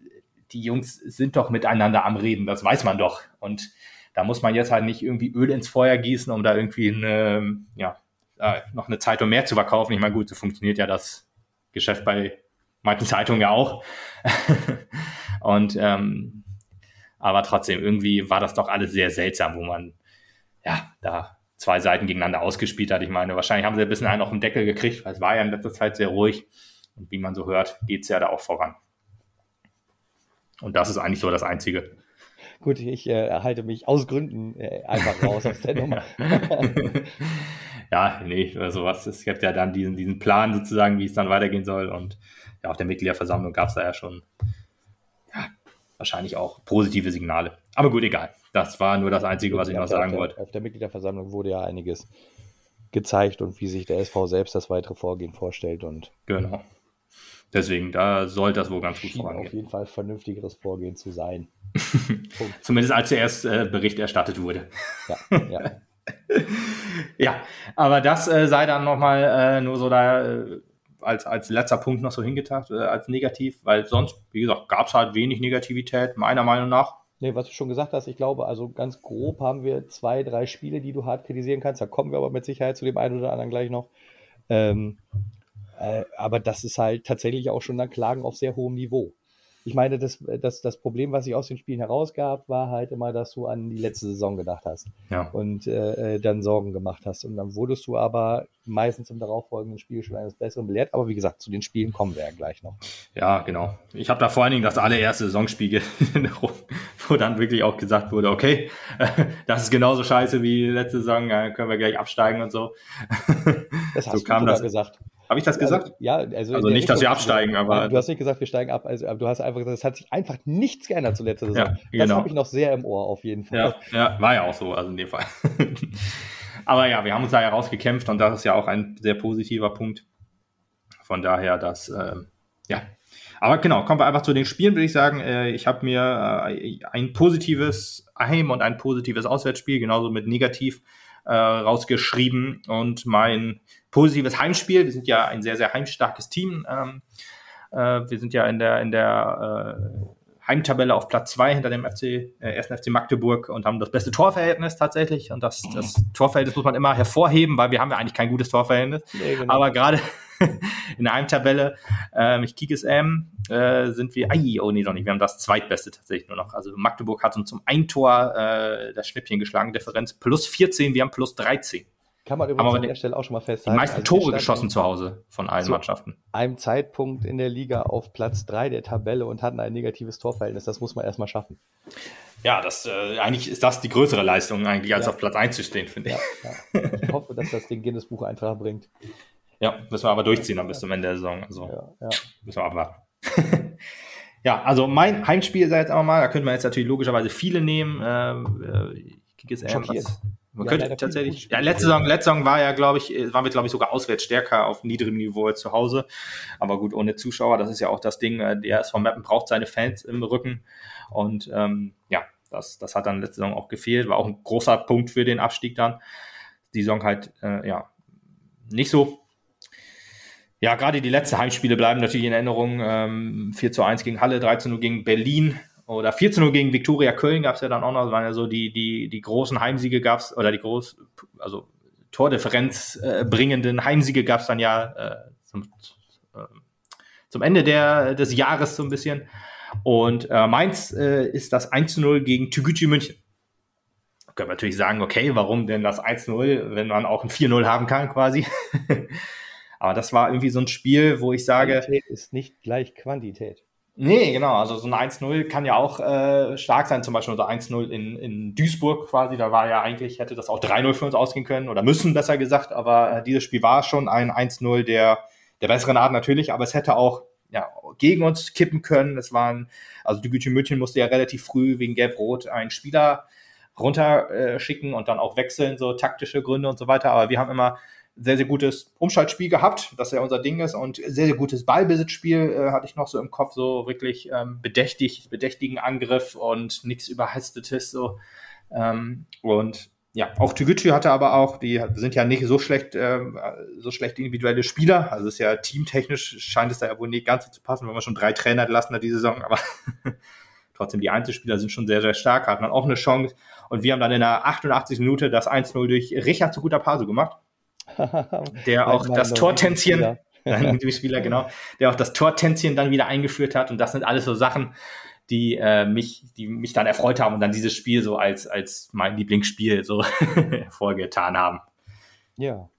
die Jungs sind doch miteinander am Reden, das weiß man doch. Und da muss man jetzt halt nicht irgendwie Öl ins Feuer gießen, um da irgendwie eine, ja, noch eine Zeitung mehr zu verkaufen. Ich meine, gut, so funktioniert ja das Geschäft bei manchen Zeitungen ja auch. Und ähm, aber trotzdem, irgendwie war das doch alles sehr seltsam, wo man ja da zwei Seiten gegeneinander ausgespielt hat. Ich meine, wahrscheinlich haben sie ein bisschen einen auf den Deckel gekriegt, weil es war ja in letzter Zeit sehr ruhig. Und wie man so hört, geht es ja da auch voran. Und das ist eigentlich so das Einzige. Gut, ich äh, halte mich aus Gründen äh, einfach raus aus der Nummer. Ja, nee, also was, es gibt ja dann diesen, diesen Plan sozusagen, wie es dann weitergehen soll. Und ja, auf der Mitgliederversammlung gab es da ja schon ja, wahrscheinlich auch positive Signale. Aber gut, egal. Das war nur das Einzige, was ich noch sagen wollte. Auf der Mitgliederversammlung wurde ja einiges gezeigt und wie sich der SV selbst das weitere Vorgehen vorstellt. Und genau. Deswegen, da sollte das wohl ganz gut vorangehen. Auf jeden Fall vernünftigeres Vorgehen zu sein. Zumindest als zuerst äh, Bericht erstattet wurde. Ja, ja. ja, aber das äh, sei dann nochmal äh, nur so da äh, als, als letzter Punkt noch so hingetan, äh, als negativ, weil sonst, wie gesagt, gab es halt wenig Negativität, meiner Meinung nach. Nee, was du schon gesagt hast, ich glaube, also ganz grob haben wir zwei, drei Spiele, die du hart kritisieren kannst. Da kommen wir aber mit Sicherheit zu dem einen oder anderen gleich noch. Ähm, äh, aber das ist halt tatsächlich auch schon dann Klagen auf sehr hohem Niveau ich meine, das, das, das Problem, was sich aus den Spielen herausgab, war halt immer, dass du an die letzte Saison gedacht hast ja. und äh, dann Sorgen gemacht hast. Und dann wurdest du aber meistens im darauffolgenden Spiel schon eines Besseren belehrt. Aber wie gesagt, zu den Spielen kommen wir ja gleich noch. Ja, genau. Ich habe da vor allen Dingen das allererste Saisonspiel, wo dann wirklich auch gesagt wurde, okay, das ist genauso scheiße wie letzte Saison, können wir gleich absteigen und so. Das hast so du kam das gesagt. Habe ich das gesagt? Also, ja, also, also nicht, dass wir absteigen, aber. Du hast nicht gesagt, wir steigen ab. Also, du hast einfach gesagt, es hat sich einfach nichts geändert Saison. Ja, genau. Das habe ich noch sehr im Ohr, auf jeden Fall. Ja, ja, war ja auch so, also in dem Fall. aber ja, wir haben uns da herausgekämpft und das ist ja auch ein sehr positiver Punkt. Von daher, dass, äh, ja. Aber genau, kommen wir einfach zu den Spielen, würde ich sagen. Äh, ich habe mir äh, ein positives Heim- und ein positives Auswärtsspiel, genauso mit negativ äh, rausgeschrieben. Und mein positives Heimspiel, wir sind ja ein sehr, sehr heimstarkes Team. Ähm, äh, wir sind ja in der, in der äh, Heimtabelle auf Platz zwei hinter dem FC, äh, ersten FC Magdeburg und haben das beste Torverhältnis tatsächlich. Und das, das Torverhältnis muss man immer hervorheben, weil wir haben ja eigentlich kein gutes Torverhältnis. Nee, genau. Aber gerade in der Heimtabelle, äh, ich kicke es ähm, äh, sind wir, ai, oh nee, doch nicht, wir haben das zweitbeste tatsächlich nur noch. Also Magdeburg hat uns zum ein Tor äh, das Schnippchen geschlagen, Differenz plus 14, wir haben plus 13. Kann man übrigens an der Stelle auch schon mal festhalten. Die meisten also Tore geschossen zu Hause von allen zu Mannschaften. Einem Zeitpunkt in der Liga auf Platz 3 der Tabelle und hatten ein negatives Torverhältnis. Das muss man erstmal schaffen. Ja, das, äh, eigentlich ist das die größere Leistung eigentlich, als ja. auf Platz 1 zu stehen, finde ich. Ja, ja. Ich hoffe, dass das den Guinness-Buch-Eintrag bringt. Ja, müssen wir aber durchziehen dann bis zum Ende der Saison. Also müssen wir abwarten. ja, also mein Heimspiel, sag jetzt aber mal, da könnte man jetzt natürlich logischerweise viele nehmen. Äh, ich kriege jetzt eher man ja, könnte tatsächlich, ja, letzte Saison, letzte Saison war ja, glaube ich, waren wir, glaube ich, sogar auswärts stärker auf niedrigem Niveau zu Hause. Aber gut, ohne Zuschauer, das ist ja auch das Ding, äh, der SV Mappen braucht seine Fans im Rücken. Und ähm, ja, das, das hat dann letzte Saison auch gefehlt, war auch ein großer Punkt für den Abstieg dann. Die Saison halt, äh, ja, nicht so. Ja, gerade die letzten Heimspiele bleiben natürlich in Erinnerung. Ähm, 4 zu 1 gegen Halle, 13 Uhr gegen Berlin, oder 14 Uhr gegen Viktoria Köln gab es ja dann auch noch, waren ja so die, die, die großen Heimsiege gab es, oder die groß, also Tordifferenz äh, bringenden Heimsiege gab es dann ja äh, zum, äh, zum Ende der, des Jahres so ein bisschen. Und äh, Mainz äh, ist das 1-0 gegen Tügücü München. Können wir natürlich sagen, okay, warum denn das 1-0, wenn man auch ein 4-0 haben kann quasi. Aber das war irgendwie so ein Spiel, wo ich sage. Qualität ist nicht gleich Quantität. Nee, genau. Also so ein 1-0 kann ja auch äh, stark sein. Zum Beispiel unser 1-0 in, in Duisburg quasi. Da war ja eigentlich, hätte das auch 3-0 für uns ausgehen können oder müssen, besser gesagt. Aber äh, dieses Spiel war schon ein 1-0 der, der besseren Art natürlich. Aber es hätte auch ja, gegen uns kippen können. Es waren, also die Güte München musste ja relativ früh wegen Gelb-Rot einen Spieler runterschicken äh, und dann auch wechseln, so taktische Gründe und so weiter. Aber wir haben immer sehr, sehr gutes Umschaltspiel gehabt, das ja unser Ding ist und sehr, sehr gutes Ballbesitzspiel äh, hatte ich noch so im Kopf, so wirklich ähm, bedächtig, bedächtigen Angriff und nichts Überhastetes so. Ähm, und ja, auch Tügücü hatte aber auch, die sind ja nicht so schlecht, äh, so schlecht individuelle Spieler. Also ist ja teamtechnisch scheint es da ja wohl nicht ganz so zu passen, wenn man schon drei Trainer entlassen hat diese Saison, aber trotzdem die Einzelspieler sind schon sehr, sehr stark, hatten dann auch eine Chance. Und wir haben dann in der 88. Minute das 1-0 durch Richard zu guter Paso gemacht der auch das Tortänzchen, Spieler, genau, der auch das Tortänzchen dann wieder eingeführt hat. Und das sind alles so Sachen, die äh, mich, die mich dann erfreut haben und dann dieses Spiel so als, als mein Lieblingsspiel so hervorgetan haben. Ja.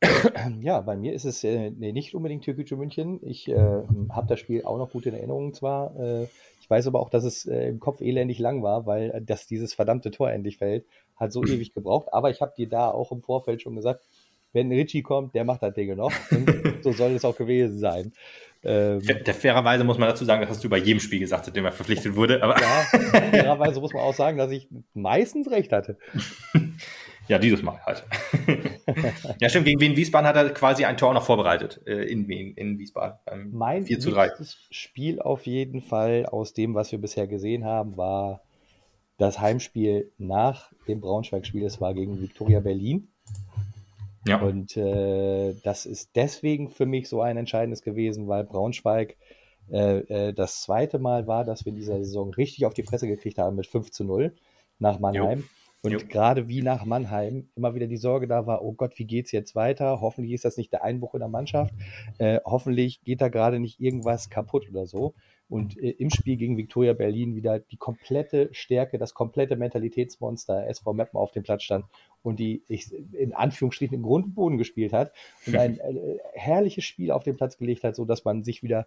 Ja, bei mir ist es äh, nee, nicht unbedingt Türkische München. Ich äh, habe das Spiel auch noch gut in Erinnerung zwar. Äh, ich weiß aber auch, dass es äh, im Kopf elendig lang war, weil äh, dass dieses verdammte Tor endlich fällt hat so ewig gebraucht. Aber ich habe dir da auch im Vorfeld schon gesagt, wenn Richie kommt, der macht das Ding noch. Und so soll es auch gewesen sein. Ähm, der, fairerweise muss man dazu sagen, das hast du bei jedem Spiel gesagt, seitdem er verpflichtet wurde. Aber ja, fairerweise muss man auch sagen, dass ich meistens recht hatte. ja, dieses Mal halt. ja, stimmt, gegen Wien Wiesbaden hat er quasi ein Tor noch vorbereitet äh, in, in Wiesbaden. Ähm, mein 4 zu 3. Spiel auf jeden Fall aus dem, was wir bisher gesehen haben, war das Heimspiel nach dem Braunschweig-Spiel, es war gegen Viktoria Berlin. Ja. Und äh, das ist deswegen für mich so ein entscheidendes gewesen, weil Braunschweig äh, äh, das zweite Mal war, dass wir in dieser Saison richtig auf die Fresse gekriegt haben mit 5 zu 0 nach Mannheim. Jo. Und jo. gerade wie nach Mannheim immer wieder die Sorge da war, oh Gott, wie geht's jetzt weiter? Hoffentlich ist das nicht der Einbruch in der Mannschaft. Äh, hoffentlich geht da gerade nicht irgendwas kaputt oder so und äh, im Spiel gegen Viktoria Berlin wieder die komplette Stärke, das komplette Mentalitätsmonster SV Meppen auf dem Platz stand und die ich, in Anführungsstrichen im Grund und Boden gespielt hat und ein äh, herrliches Spiel auf den Platz gelegt hat, so dass man sich wieder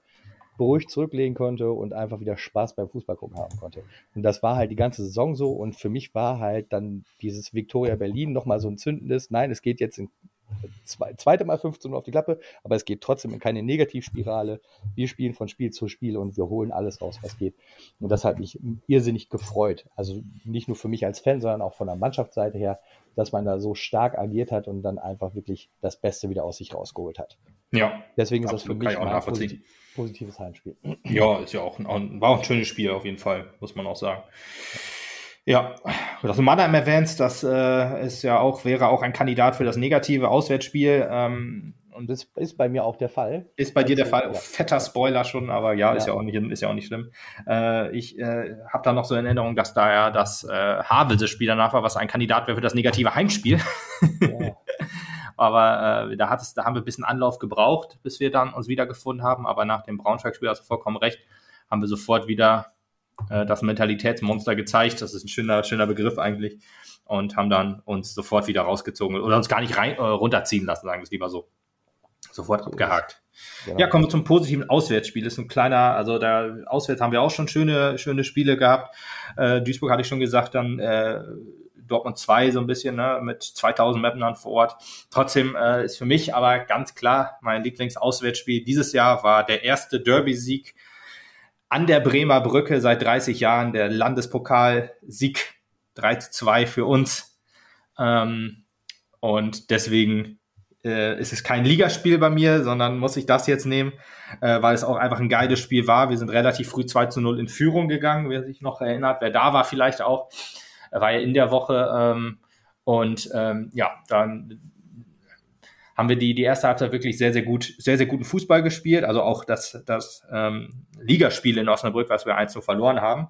beruhigt zurücklegen konnte und einfach wieder Spaß beim Fußball gucken haben konnte. Und das war halt die ganze Saison so und für mich war halt dann dieses Viktoria Berlin nochmal so ein zündendes, nein, es geht jetzt in zwei, zweite Mal 15 Uhr auf die Klappe, aber es geht trotzdem in keine Negativspirale. Wir spielen von Spiel zu Spiel und wir holen alles raus, was geht. Und das hat mich irrsinnig gefreut. Also nicht nur für mich als Fan, sondern auch von der Mannschaftsseite her, dass man da so stark agiert hat und dann einfach wirklich das Beste wieder aus sich rausgeholt hat. Ja. Deswegen ist das für mich ein posit positives Heimspiel. Ja, ist ja auch ein, war auch ein schönes Spiel auf jeden Fall, muss man auch sagen. Ja, das Mannheim erwähnt, das äh, ist ja auch, wäre auch ein Kandidat für das negative Auswärtsspiel. Ähm, und das ist bei mir auch der Fall. Ist bei dir der Fall. Ja. Fetter Spoiler schon, aber ja, ja, ist ja auch nicht, ist ja auch nicht schlimm. Äh, ich äh, habe da noch so in Erinnerung, dass da ja das äh, Havelse-Spiel danach war, was ein Kandidat wäre für das negative Heimspiel. Ja. aber äh, da, hat es, da haben wir ein bisschen Anlauf gebraucht, bis wir dann uns wiedergefunden haben. Aber nach dem Braunschweig-Spiel hast du vollkommen recht, haben wir sofort wieder äh, das Mentalitätsmonster gezeigt. Das ist ein schöner, schöner Begriff eigentlich. und haben dann uns sofort wieder rausgezogen oder uns gar nicht rein, äh, runterziehen lassen, sagen wir es lieber so. Sofort abgehakt. Genau. Ja, kommen wir zum positiven Auswärtsspiel. Das ist ein kleiner, also da auswärts haben wir auch schon schöne, schöne Spiele gehabt. Äh, Duisburg hatte ich schon gesagt, dann äh, Dortmund 2 so ein bisschen ne, mit 2000 Mapnern vor Ort. Trotzdem äh, ist für mich aber ganz klar mein Lieblingsauswärtsspiel dieses Jahr war der erste Derby-Sieg an der Bremer Brücke seit 30 Jahren, der Landespokalsieg 3 zu 2 für uns. Ähm, und deswegen äh, ist es kein Ligaspiel bei mir, sondern muss ich das jetzt nehmen, äh, weil es auch einfach ein geiles Spiel war. Wir sind relativ früh 2 zu 0 in Führung gegangen, wer sich noch erinnert. Wer da war vielleicht auch, war ja in der Woche. Ähm, und ähm, ja, dann haben wir die, die erste Halbzeit wirklich sehr, sehr gut, sehr, sehr guten Fußball gespielt. Also auch das, das ähm, Ligaspiel in Osnabrück, was wir 1 verloren haben,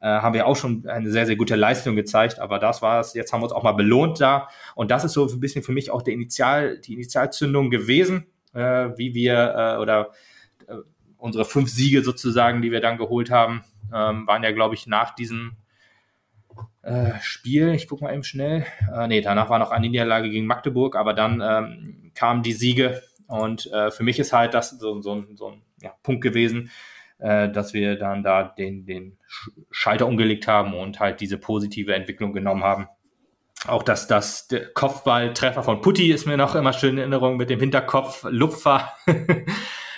äh, haben wir auch schon eine sehr, sehr gute Leistung gezeigt. Aber das war es. Jetzt haben wir uns auch mal belohnt da. Und das ist so ein bisschen für mich auch der Initial, die Initialzündung gewesen, äh, wie wir äh, oder äh, unsere fünf Siege sozusagen, die wir dann geholt haben, ähm, waren ja, glaube ich, nach diesem äh, Spiel, ich gucke mal eben schnell. Äh, nee, danach war noch eine Niederlage gegen Magdeburg, aber dann ähm, kamen die Siege. Und äh, für mich ist halt das so, so, so ein ja, Punkt gewesen, äh, dass wir dann da den, den Schalter umgelegt haben und halt diese positive Entwicklung genommen haben. Auch dass das Kopfballtreffer von Putti ist mir noch immer schön in Erinnerung mit dem Hinterkopf Lupfer.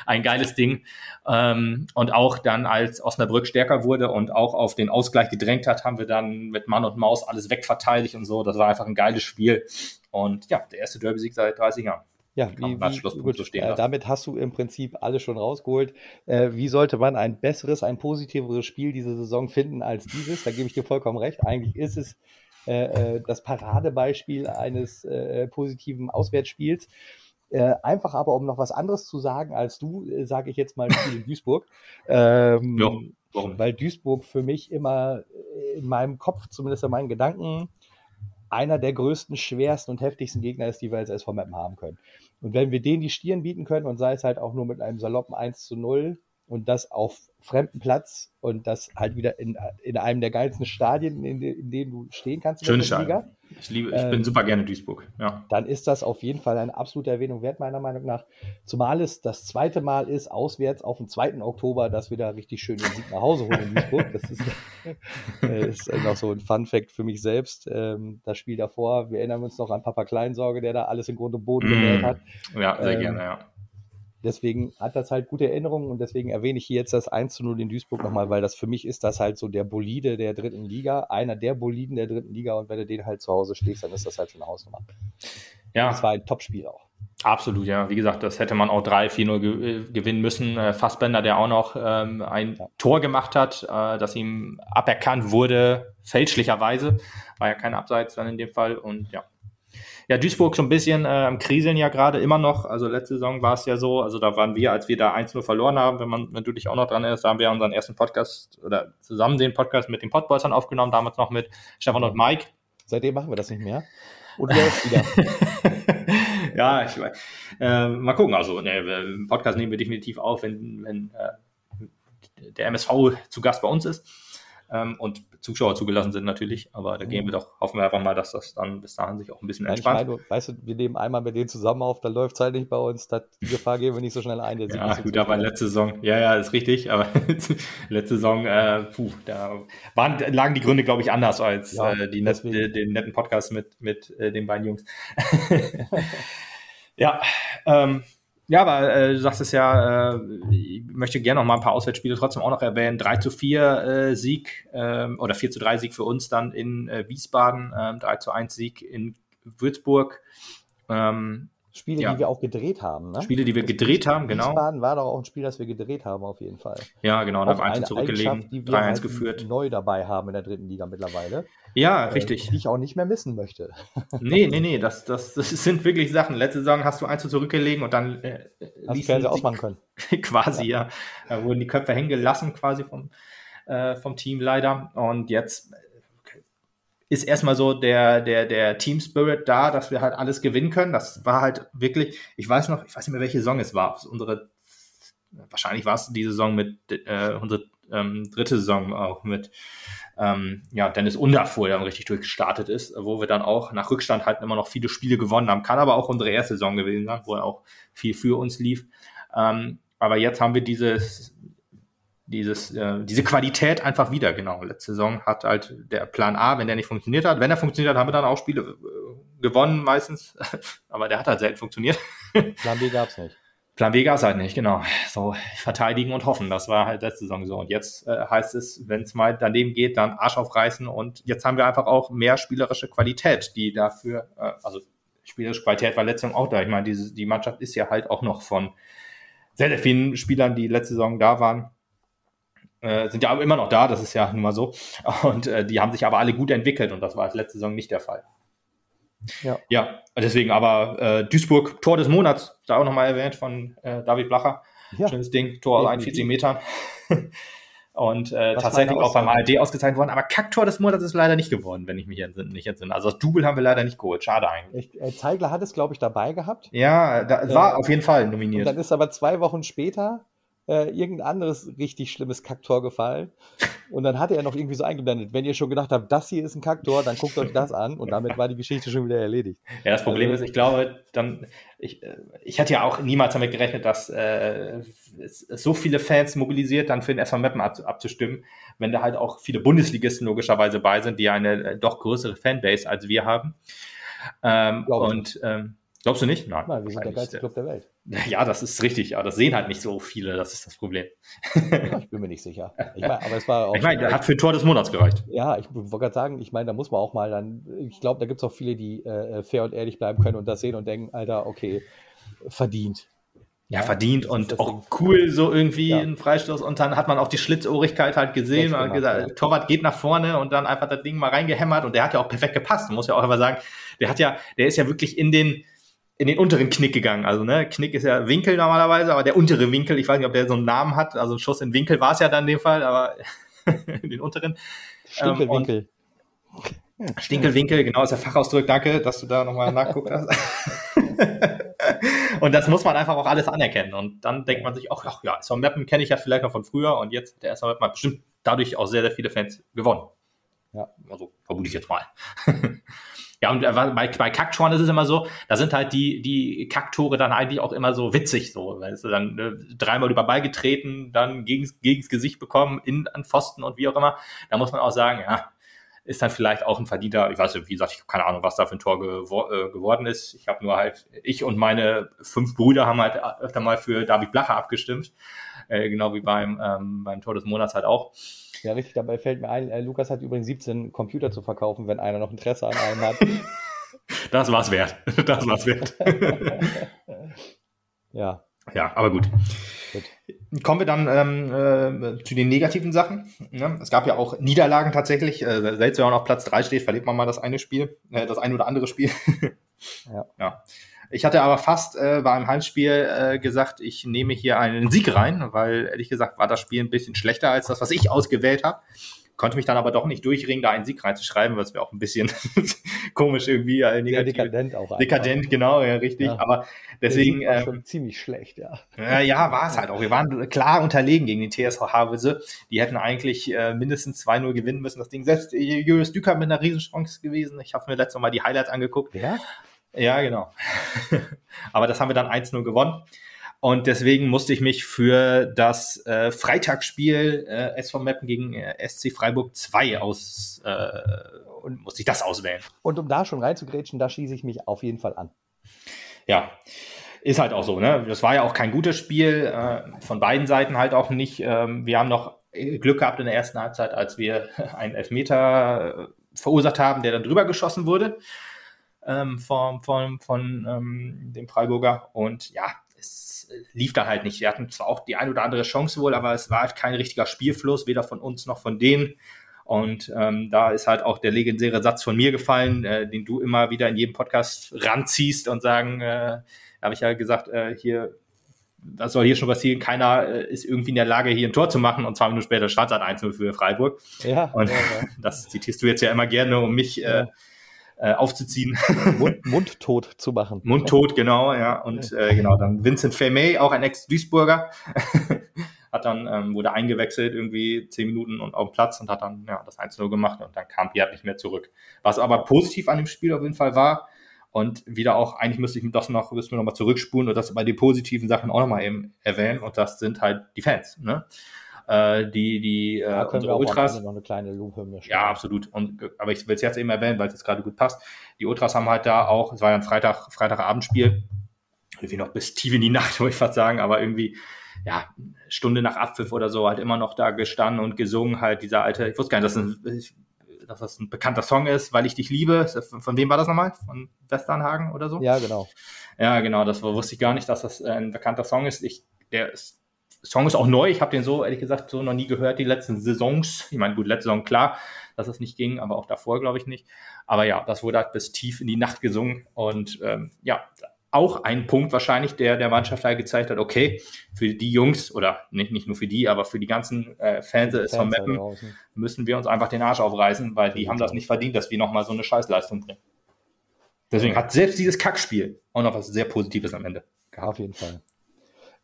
ein geiles Ding. Ähm, und auch dann, als Osnabrück stärker wurde und auch auf den Ausgleich gedrängt hat, haben wir dann mit Mann und Maus alles wegverteidigt und so. Das war einfach ein geiles Spiel. Und ja, der erste Derby-Sieg seit 30 Jahren. Ja, wie, wie gut, so äh, damit hast du im Prinzip alles schon rausgeholt. Äh, wie sollte man ein besseres, ein positiveres Spiel diese Saison finden als dieses? Da gebe ich dir vollkommen recht. Eigentlich ist es äh, äh das Paradebeispiel eines äh, positiven Auswärtsspiels. Äh, einfach aber, um noch was anderes zu sagen als du, äh, sage ich jetzt mal Spiel in Duisburg. Ähm, ja, warum? Weil Duisburg für mich immer in meinem Kopf, zumindest in meinen Gedanken, einer der größten, schwersten und heftigsten Gegner ist, die wir als SV Mappen haben können. Und wenn wir denen die Stirn bieten können und sei es halt auch nur mit einem saloppen 1 zu 0, und das auf fremden Platz und das halt wieder in, in einem der geilsten Stadien, in, in denen du stehen kannst. Schönes Stadion. Ich liebe, ich ähm, bin super gerne Duisburg. Ja. Dann ist das auf jeden Fall eine absolute Erwähnung wert, meiner Meinung nach. Zumal es das zweite Mal ist, auswärts auf den 2. Oktober, dass wir da richtig schön den Sieg nach Hause holen in Duisburg. Das ist, äh, ist noch so ein Fun Fact für mich selbst. Ähm, das Spiel davor, wir erinnern uns noch an Papa Kleinsorge, der da alles in Grund und Boden mm. gewählt hat. Ja, sehr ähm, gerne, ja Deswegen hat das halt gute Erinnerungen und deswegen erwähne ich hier jetzt das 1 zu 0 in Duisburg nochmal, weil das für mich ist das halt so der Bolide der dritten Liga, einer der Boliden der dritten Liga und wenn du den halt zu Hause stehst, dann ist das halt schon eine Hausnummer. Ja. Das war ein Topspiel auch. Absolut, ja. Wie gesagt, das hätte man auch 3-4-0 ge äh, gewinnen müssen. Äh, Fassbender, der auch noch ähm, ein ja. Tor gemacht hat, äh, das ihm aberkannt wurde, fälschlicherweise. War ja kein Abseits dann in dem Fall. Und ja, ja, Duisburg so ein bisschen äh, am Kriseln ja gerade immer noch. Also letzte Saison war es ja so, also da waren wir, als wir da 1-0 verloren haben, wenn man, wenn du dich auch noch dran erinnerst, da haben wir unseren ersten Podcast oder zusammen den Podcast mit den Podboys dann aufgenommen, damals noch mit Stefan und Mike. Seitdem machen wir das nicht mehr. Und läuft wieder. ja, ich weiß. Äh, mal gucken. Also, ne, Podcast nehmen wir definitiv auf, wenn, wenn äh, der MSV zu Gast bei uns ist ähm, und Zuschauer zugelassen sind natürlich. Aber da gehen wir doch, hoffen wir einfach mal, dass das dann bis dahin sich auch ein bisschen entspannt. Ich meine, weißt du, wir nehmen einmal mit denen zusammen auf, dann läuft es halt nicht bei uns. Das, die Gefahr gehen wir nicht so schnell ein. Der ja, gut, aber letzte Saison, ja, ja, ist richtig, aber letzte Saison, äh, puh, da waren, lagen die Gründe, glaube ich, anders als ja, äh, die net, den netten Podcast mit, mit äh, den beiden Jungs. ja, ähm, ja, aber äh, du sagst es ja, äh, ich möchte gerne noch mal ein paar Auswärtsspiele trotzdem auch noch erwähnen. 3 zu 4 äh, Sieg äh, oder 4 zu 3 Sieg für uns dann in äh, Wiesbaden, äh, 3 zu 1 Sieg in Würzburg. Ähm, Spiele, ja. die wir auch gedreht haben. Ne? Spiele, die wir gedreht haben, genau. Wiesbaden war doch auch ein Spiel, das wir gedreht haben, auf jeden Fall. Ja, genau, da haben 1 zurückgelegen, 3-1 halt geführt. neu dabei haben in der dritten Liga mittlerweile. Ja, äh, richtig. Die ich auch nicht mehr missen möchte. nee, nee, nee, das, das, das sind wirklich Sachen. Letzte Saison hast du 1 zurückgelegen und dann äh, hast du ausmachen können. quasi, ja. ja. Da wurden die Köpfe hängen gelassen, quasi vom, äh, vom Team leider. Und jetzt ist erstmal so der, der, der Team Spirit da, dass wir halt alles gewinnen können. Das war halt wirklich, ich weiß noch, ich weiß nicht mehr, welche Saison es war. Unsere, wahrscheinlich war es die Saison mit äh, unsere ähm, dritte Saison auch mit ähm, ja, Dennis Underfuhr dann richtig durchgestartet ist, wo wir dann auch nach Rückstand halt immer noch viele Spiele gewonnen haben. Kann aber auch unsere erste Saison gewesen sein, wo auch viel für uns lief. Ähm, aber jetzt haben wir dieses, dieses, äh, diese Qualität einfach wieder, genau. Letzte Saison hat halt der Plan A, wenn der nicht funktioniert hat, wenn er funktioniert hat, haben wir dann auch Spiele äh, gewonnen meistens, aber der hat halt selten funktioniert. Plan B gab's nicht. Plan B gab es halt nicht, genau. So verteidigen und hoffen. Das war halt letzte Saison so. Und jetzt äh, heißt es, wenn es mal daneben geht, dann Arsch aufreißen. Und jetzt haben wir einfach auch mehr spielerische Qualität, die dafür, äh, also spielerische Qualität war letzte Saison auch da. Ich meine, diese, die Mannschaft ist ja halt auch noch von sehr, sehr vielen Spielern, die letzte Saison da waren, äh, sind ja immer noch da. Das ist ja nun mal so. Und äh, die haben sich aber alle gut entwickelt. Und das war letzte Saison nicht der Fall. Ja. ja, deswegen aber äh, Duisburg, Tor des Monats, da auch nochmal erwähnt von äh, David Blacher. Ja. Schönes Ding, Tor aus 41 Metern. Und äh, tatsächlich auch beim ARD ausgezeichnet worden. Aber Kacktor des Monats ist leider nicht geworden, wenn ich mich entsinne, nicht entsinne. Also das Double haben wir leider nicht geholt. Schade eigentlich. Ich, Zeigler hat es, glaube ich, dabei gehabt. Ja, da, war auf jeden Fall nominiert. Und dann ist aber zwei Wochen später äh, irgendein anderes richtig schlimmes Kacktor gefallen. Und dann hatte er noch irgendwie so eingeblendet, wenn ihr schon gedacht habt, das hier ist ein Kacktor, dann guckt euch das an und damit war die Geschichte schon wieder erledigt. Ja, das Problem also, ist, ich glaube, dann, ich, äh, ich hatte ja auch niemals damit gerechnet, dass äh, es, so viele Fans mobilisiert, dann für den SV Meppen ab, abzustimmen, wenn da halt auch viele Bundesligisten logischerweise bei sind, die eine äh, doch größere Fanbase als wir haben. Ähm, und ähm, Glaubst du nicht? Nein. Nein wir sind der geilste Club der Welt. Ja, das ist richtig, aber das sehen halt nicht so viele, das ist das Problem. Ja, ich bin mir nicht sicher. Ich meine, aber es war auch. Ich meine, der hat für ein Tor des Monats gereicht. Ja, ich wollte gerade sagen, ich meine, da muss man auch mal dann, ich glaube, da gibt es auch viele, die äh, fair und ehrlich bleiben können und das sehen und denken, Alter, okay, verdient. Ja, verdient und auch cool, so irgendwie ja. ein Freistoß. Und dann hat man auch die Schlitzohrigkeit halt gesehen. Hat gesagt, ja. Torwart geht nach vorne und dann einfach das Ding mal reingehämmert und der hat ja auch perfekt gepasst. Man muss ja auch einfach sagen, der hat ja, der ist ja wirklich in den, in den unteren Knick gegangen. Also, ne, Knick ist ja Winkel normalerweise, aber der untere Winkel, ich weiß nicht, ob der so einen Namen hat. Also, ein Schuss in Winkel war es ja dann in dem Fall, aber in den unteren. Stinkelwinkel. Ähm, Stinkelwinkel, genau, ist der Fachausdruck. Danke, dass du da nochmal nachguckt hast. und das muss man einfach auch alles anerkennen. Und dann denkt man sich auch, ach ja, SV Mappen kenne ich ja vielleicht noch von früher und jetzt der SV Mappen hat bestimmt dadurch auch sehr, sehr viele Fans gewonnen. Ja. Also vermute ich jetzt mal. Ja, und bei, bei Kacktoren ist es immer so, da sind halt die, die Kacktore dann eigentlich auch immer so witzig, so, weißt du, dann äh, dreimal über Ball getreten, dann gegens, gegens Gesicht bekommen, in, an Pfosten und wie auch immer. Da muss man auch sagen, ja, ist dann vielleicht auch ein Verdienter, ich weiß nicht, wie gesagt, ich habe keine Ahnung, was da für ein Tor gewor äh, geworden ist. Ich habe nur halt, ich und meine fünf Brüder haben halt öfter mal für David Blacher abgestimmt, äh, genau wie beim, ähm, beim Tor des Monats halt auch. Ja, richtig. Dabei fällt mir ein, äh, Lukas hat übrigens 17 Computer zu verkaufen, wenn einer noch Interesse an einem hat. das war's wert. Das war's wert. ja. Ja, aber gut. gut. Kommen wir dann ähm, äh, zu den negativen Sachen. Ja, es gab ja auch Niederlagen tatsächlich. Äh, selbst wenn man auf Platz 3 steht, verliert man mal das eine Spiel, äh, das ein oder andere Spiel. ja. ja. Ich hatte aber fast äh, bei einem Heimspiel äh, gesagt, ich nehme hier einen Sieg rein, weil ehrlich gesagt war das Spiel ein bisschen schlechter als das, was ich ausgewählt habe. Konnte mich dann aber doch nicht durchringen, da einen Sieg reinzuschreiben, was wäre auch ein bisschen komisch irgendwie. Äh, negativ. Ja, dekadent auch. Einfach. Dekadent, genau, ja, richtig. Ja. Aber deswegen. Der war ähm, ziemlich schlecht, ja. Ja, ja war es halt auch. Wir waren klar unterlegen gegen den TSV Havelse. Die hätten eigentlich äh, mindestens 2-0 gewinnen müssen. Das Ding selbst Julius Düker mit einer Riesenchance gewesen. Ich habe mir letztes Mal die Highlights angeguckt. Ja? Ja, genau. Aber das haben wir dann 1-0 gewonnen. Und deswegen musste ich mich für das äh, Freitagsspiel äh, SV Meppen gegen äh, SC Freiburg 2 aus äh, und musste ich das auswählen. Und um da schon reinzugrätschen, da schließe ich mich auf jeden Fall an. Ja, ist halt auch so. Ne? Das war ja auch kein gutes Spiel, äh, von beiden Seiten halt auch nicht. Ähm, wir haben noch Glück gehabt in der ersten Halbzeit, als wir einen Elfmeter äh, verursacht haben, der dann drüber geschossen wurde ähm, von, von, von ähm, dem Freiburger. Und ja, es lief da halt nicht. Wir hatten zwar auch die ein oder andere Chance wohl, aber es war halt kein richtiger Spielfluss, weder von uns noch von denen. Und ähm, da ist halt auch der legendäre Satz von mir gefallen, äh, den du immer wieder in jedem Podcast ranziehst und sagen, äh, habe ich ja gesagt, äh, hier, was soll hier schon passieren? Keiner äh, ist irgendwie in der Lage, hier ein Tor zu machen und zwei Minuten später stand es halt 1-0 für Freiburg. Ja, und ja, ja. das zitierst du jetzt ja immer gerne, um mich äh, äh, aufzuziehen. Mund, mundtot zu machen. Mundtot, genau, ja. Und äh, genau, dann Vincent Vermey, auch ein Ex-Duisburger, hat dann, ähm, wurde eingewechselt irgendwie zehn Minuten und auf dem Platz und hat dann ja, das 1-0 gemacht und dann kam Piat nicht mehr zurück. Was aber positiv an dem Spiel auf jeden Fall war, und wieder auch, eigentlich müsste ich das noch, müssen wir nochmal zurückspulen und das bei den positiven Sachen auch nochmal eben erwähnen. Und das sind halt die Fans, ne? Äh, die, die, äh, da können wir auch Ultras. noch eine kleine Ja, absolut. Und, aber ich will es jetzt eben erwähnen, weil es jetzt gerade gut passt. Die Ultras haben halt da auch, es war ja ein Freitag, Freitagabendspiel, irgendwie noch bis tief in die Nacht, würde ich fast sagen, aber irgendwie, ja, Stunde nach Abpfiff oder so, halt immer noch da gestanden und gesungen, halt dieser alte, ich wusste gar nicht, das ist ein, dass das ein bekannter Song ist, weil ich dich liebe. Von wem war das nochmal? Von Westernhagen oder so? Ja, genau. Ja, genau, das wusste ich gar nicht, dass das äh, ein bekannter Song ist. Ich, der ist, Song ist auch neu. Ich habe den so, ehrlich gesagt, so noch nie gehört, die letzten Saisons. Ich meine, gut, letzte Saison klar, dass es nicht ging, aber auch davor, glaube ich, nicht. Aber ja, das wurde halt bis tief in die Nacht gesungen. Und ähm, ja, auch ein Punkt wahrscheinlich, der der Mannschaft halt gezeigt hat, okay, für die Jungs oder nicht, nicht nur für die, aber für die ganzen äh, Fans des von Mappen müssen wir uns einfach den Arsch aufreißen, weil die haben das nicht verdient, dass wir nochmal so eine Scheißleistung bringen. Deswegen hat selbst dieses Kackspiel auch noch was sehr Positives am Ende. Gehabt. Auf jeden Fall.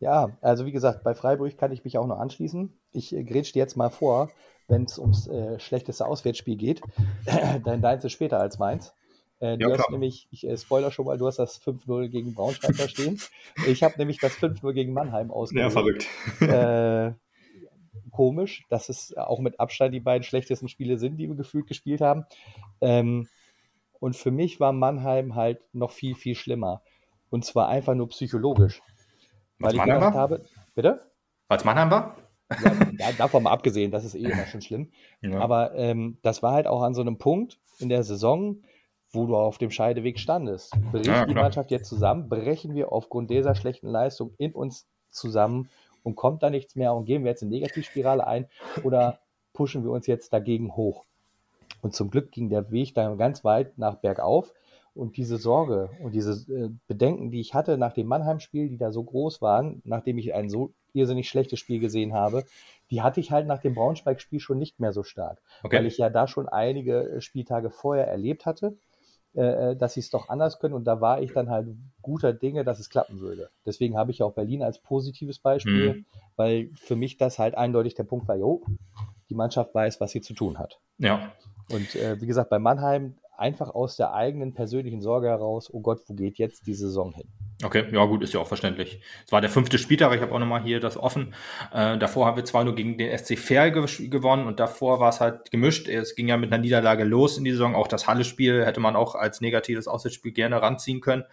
Ja, also wie gesagt, bei Freiburg kann ich mich auch noch anschließen. Ich äh, dir jetzt mal vor, wenn es ums äh, schlechteste Auswärtsspiel geht, dann deins ist später als meins. Äh, du ja, hast nämlich, ich äh, spoiler schon mal, du hast das 5-0 gegen Braunschweig da stehen. Ich habe nämlich das 5-0 gegen Mannheim ausgewählt. Ja, verrückt. Äh, komisch, dass es auch mit Abstand die beiden schlechtesten Spiele sind, die wir gefühlt gespielt haben. Ähm, und für mich war Mannheim halt noch viel, viel schlimmer. Und zwar einfach nur psychologisch. Weil ich gedacht habe, bitte? Was Mannheim war? Ja, davon mal abgesehen, das ist eh immer schon schlimm. Ja. Aber ähm, das war halt auch an so einem Punkt in der Saison, wo du auf dem Scheideweg standest. Bricht ja, die Mannschaft jetzt zusammen, brechen wir aufgrund dieser schlechten Leistung in uns zusammen und kommt da nichts mehr und gehen wir jetzt in Negativspirale ein oder pushen wir uns jetzt dagegen hoch? Und zum Glück ging der Weg dann ganz weit nach bergauf. Und diese Sorge und diese äh, Bedenken, die ich hatte nach dem Mannheim-Spiel, die da so groß waren, nachdem ich ein so irrsinnig schlechtes Spiel gesehen habe, die hatte ich halt nach dem Braunschweig-Spiel schon nicht mehr so stark. Okay. Weil ich ja da schon einige Spieltage vorher erlebt hatte äh, äh, dass sie es doch anders können. Und da war ich dann halt guter Dinge, dass es klappen würde. Deswegen habe ich auch Berlin als positives Beispiel, mhm. weil für mich das halt eindeutig der Punkt war, jo, die Mannschaft weiß, was sie zu tun hat. Ja. Und äh, wie gesagt, bei Mannheim einfach aus der eigenen persönlichen Sorge heraus, oh Gott, wo geht jetzt die Saison hin? Okay, ja gut, ist ja auch verständlich. Es war der fünfte Spieltag, ich habe auch nochmal hier das offen. Äh, davor haben wir zwar nur gegen den SC Fair ge gewonnen und davor war es halt gemischt. Es ging ja mit einer Niederlage los in die Saison. Auch das Halle-Spiel hätte man auch als negatives Auswärtsspiel gerne ranziehen können.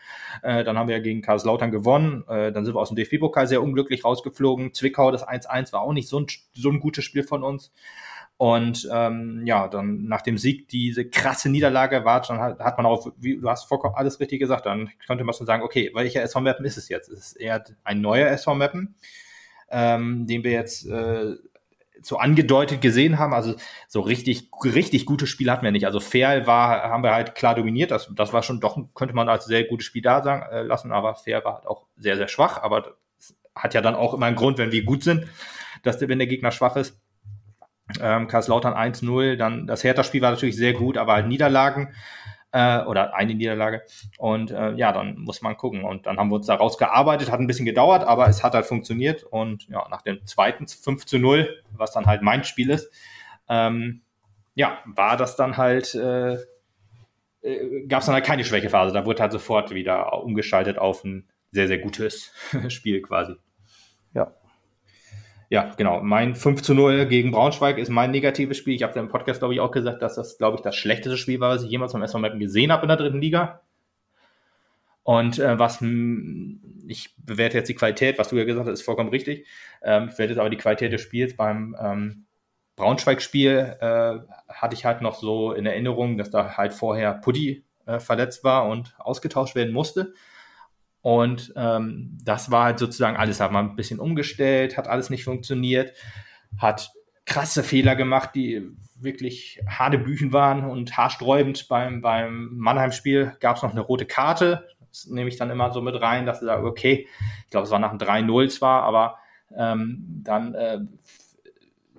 Äh, dann haben wir ja gegen Karlslautern gewonnen. Äh, dann sind wir aus dem DFB-Pokal sehr unglücklich rausgeflogen. Zwickau, das 1-1 war auch nicht so ein, so ein gutes Spiel von uns. Und ähm, ja, dann nach dem Sieg diese krasse Niederlage war, dann hat, hat man auch, wie du hast vollkommen alles richtig gesagt, dann könnte man schon sagen, okay, welcher SV-Mappen ist es jetzt? Ist es eher ein neuer SV-Mappen, ähm, den wir jetzt äh, so angedeutet gesehen haben. Also so richtig, richtig gutes Spiel hatten wir nicht. Also Fair war, haben wir halt klar dominiert. Das, das war schon doch, könnte man als sehr gutes Spiel da sagen, äh, lassen, aber Fair war halt auch sehr, sehr schwach. Aber hat ja dann auch immer einen Grund, wenn wir gut sind, dass wenn der Gegner schwach ist. Ähm, Karlslautern 1-0, dann das Hertha-Spiel war natürlich sehr gut, aber halt Niederlagen äh, oder eine Niederlage. Und äh, ja, dann muss man gucken. Und dann haben wir uns da rausgearbeitet, hat ein bisschen gedauert, aber es hat halt funktioniert. Und ja, nach dem zweiten 5 zu 0, was dann halt mein Spiel ist, ähm, ja, war das dann halt, äh, äh, gab es dann halt keine Schwächephase. Da wurde halt sofort wieder umgeschaltet auf ein sehr, sehr gutes Spiel quasi. Ja, ja, genau. Mein 5 zu 0 gegen Braunschweig ist mein negatives Spiel. Ich habe im Podcast, glaube ich, auch gesagt, dass das, glaube ich, das schlechteste Spiel war, was ich jemals vom SV Mappen gesehen habe in der dritten Liga. Und äh, was ich bewerte jetzt die Qualität, was du ja gesagt hast, ist vollkommen richtig. Ähm, ich bewerte jetzt aber die Qualität des Spiels beim ähm, Braunschweig-Spiel äh, hatte ich halt noch so in Erinnerung, dass da halt vorher Puddy äh, verletzt war und ausgetauscht werden musste. Und ähm, das war halt sozusagen alles, hat man ein bisschen umgestellt, hat alles nicht funktioniert, hat krasse Fehler gemacht, die wirklich harte Büchen waren und haarsträubend. Beim, beim Mannheim-Spiel gab es noch eine rote Karte. Das nehme ich dann immer so mit rein, dass ich sage, okay, ich glaube, es war nach einem 3-0 zwar, aber ähm, dann äh,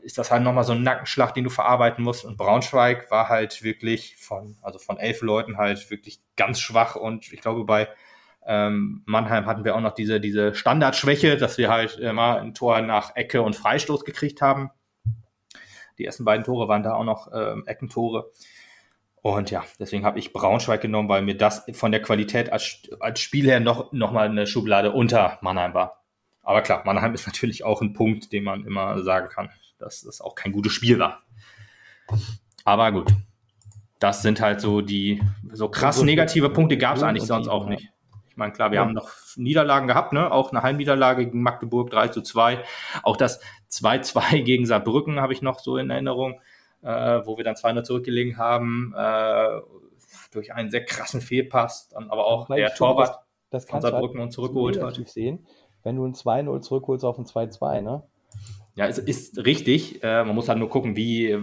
ist das halt nochmal so ein Nackenschlag, den du verarbeiten musst. Und Braunschweig war halt wirklich von, also von elf Leuten halt wirklich ganz schwach und ich glaube, bei Ähm, Mannheim hatten wir auch noch diese, diese Standardschwäche, dass wir halt immer ein Tor nach Ecke und Freistoß gekriegt haben. Die ersten beiden Tore waren da auch noch ähm, Eckentore. Und ja, deswegen habe ich Braunschweig genommen, weil mir das von der Qualität als, als Spiel her noch, noch mal eine Schublade unter Mannheim war. Aber klar, Mannheim ist natürlich auch ein Punkt, den man immer sagen kann, dass das auch kein gutes Spiel war. Aber gut, das sind halt so die, so krass negative Punkte gab es eigentlich sonst auch nicht. Ich meine, klar, wir ja. haben noch Niederlagen gehabt, ne? Auch eine Heimniederlage gegen Magdeburg 3 zu 2. Auch das 2-2 gegen Saarbrücken habe ich noch so in Erinnerung äh, wo wir dann 200 zurückgelegen haben, äh, durch einen sehr krassen Fehlpass, dann aber auch der Torwart das, das von Saarbrücken halt uns zurückgeholt hat. sehen, wenn du ein 2-0 zurückholst auf ein 2-2, ne? Ja, es ist richtig. Äh, man muss halt nur gucken, wie,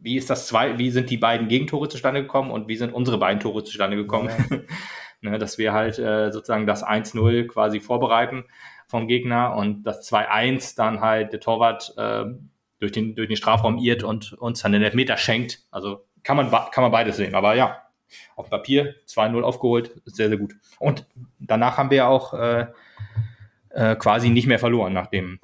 wie ist das zwei, wie sind die beiden Gegentore zustande gekommen und wie sind unsere beiden Tore zustande gekommen. Ja. ne, dass wir halt äh, sozusagen das 1-0 quasi vorbereiten vom Gegner und das 2-1 dann halt der Torwart äh, durch den, durch den Strafraum irrt und uns dann den Elfmeter schenkt. Also kann man, kann man beides sehen. Aber ja, auf Papier 2-0 aufgeholt, sehr, sehr gut. Und danach haben wir ja auch äh, äh, quasi nicht mehr verloren nach dem,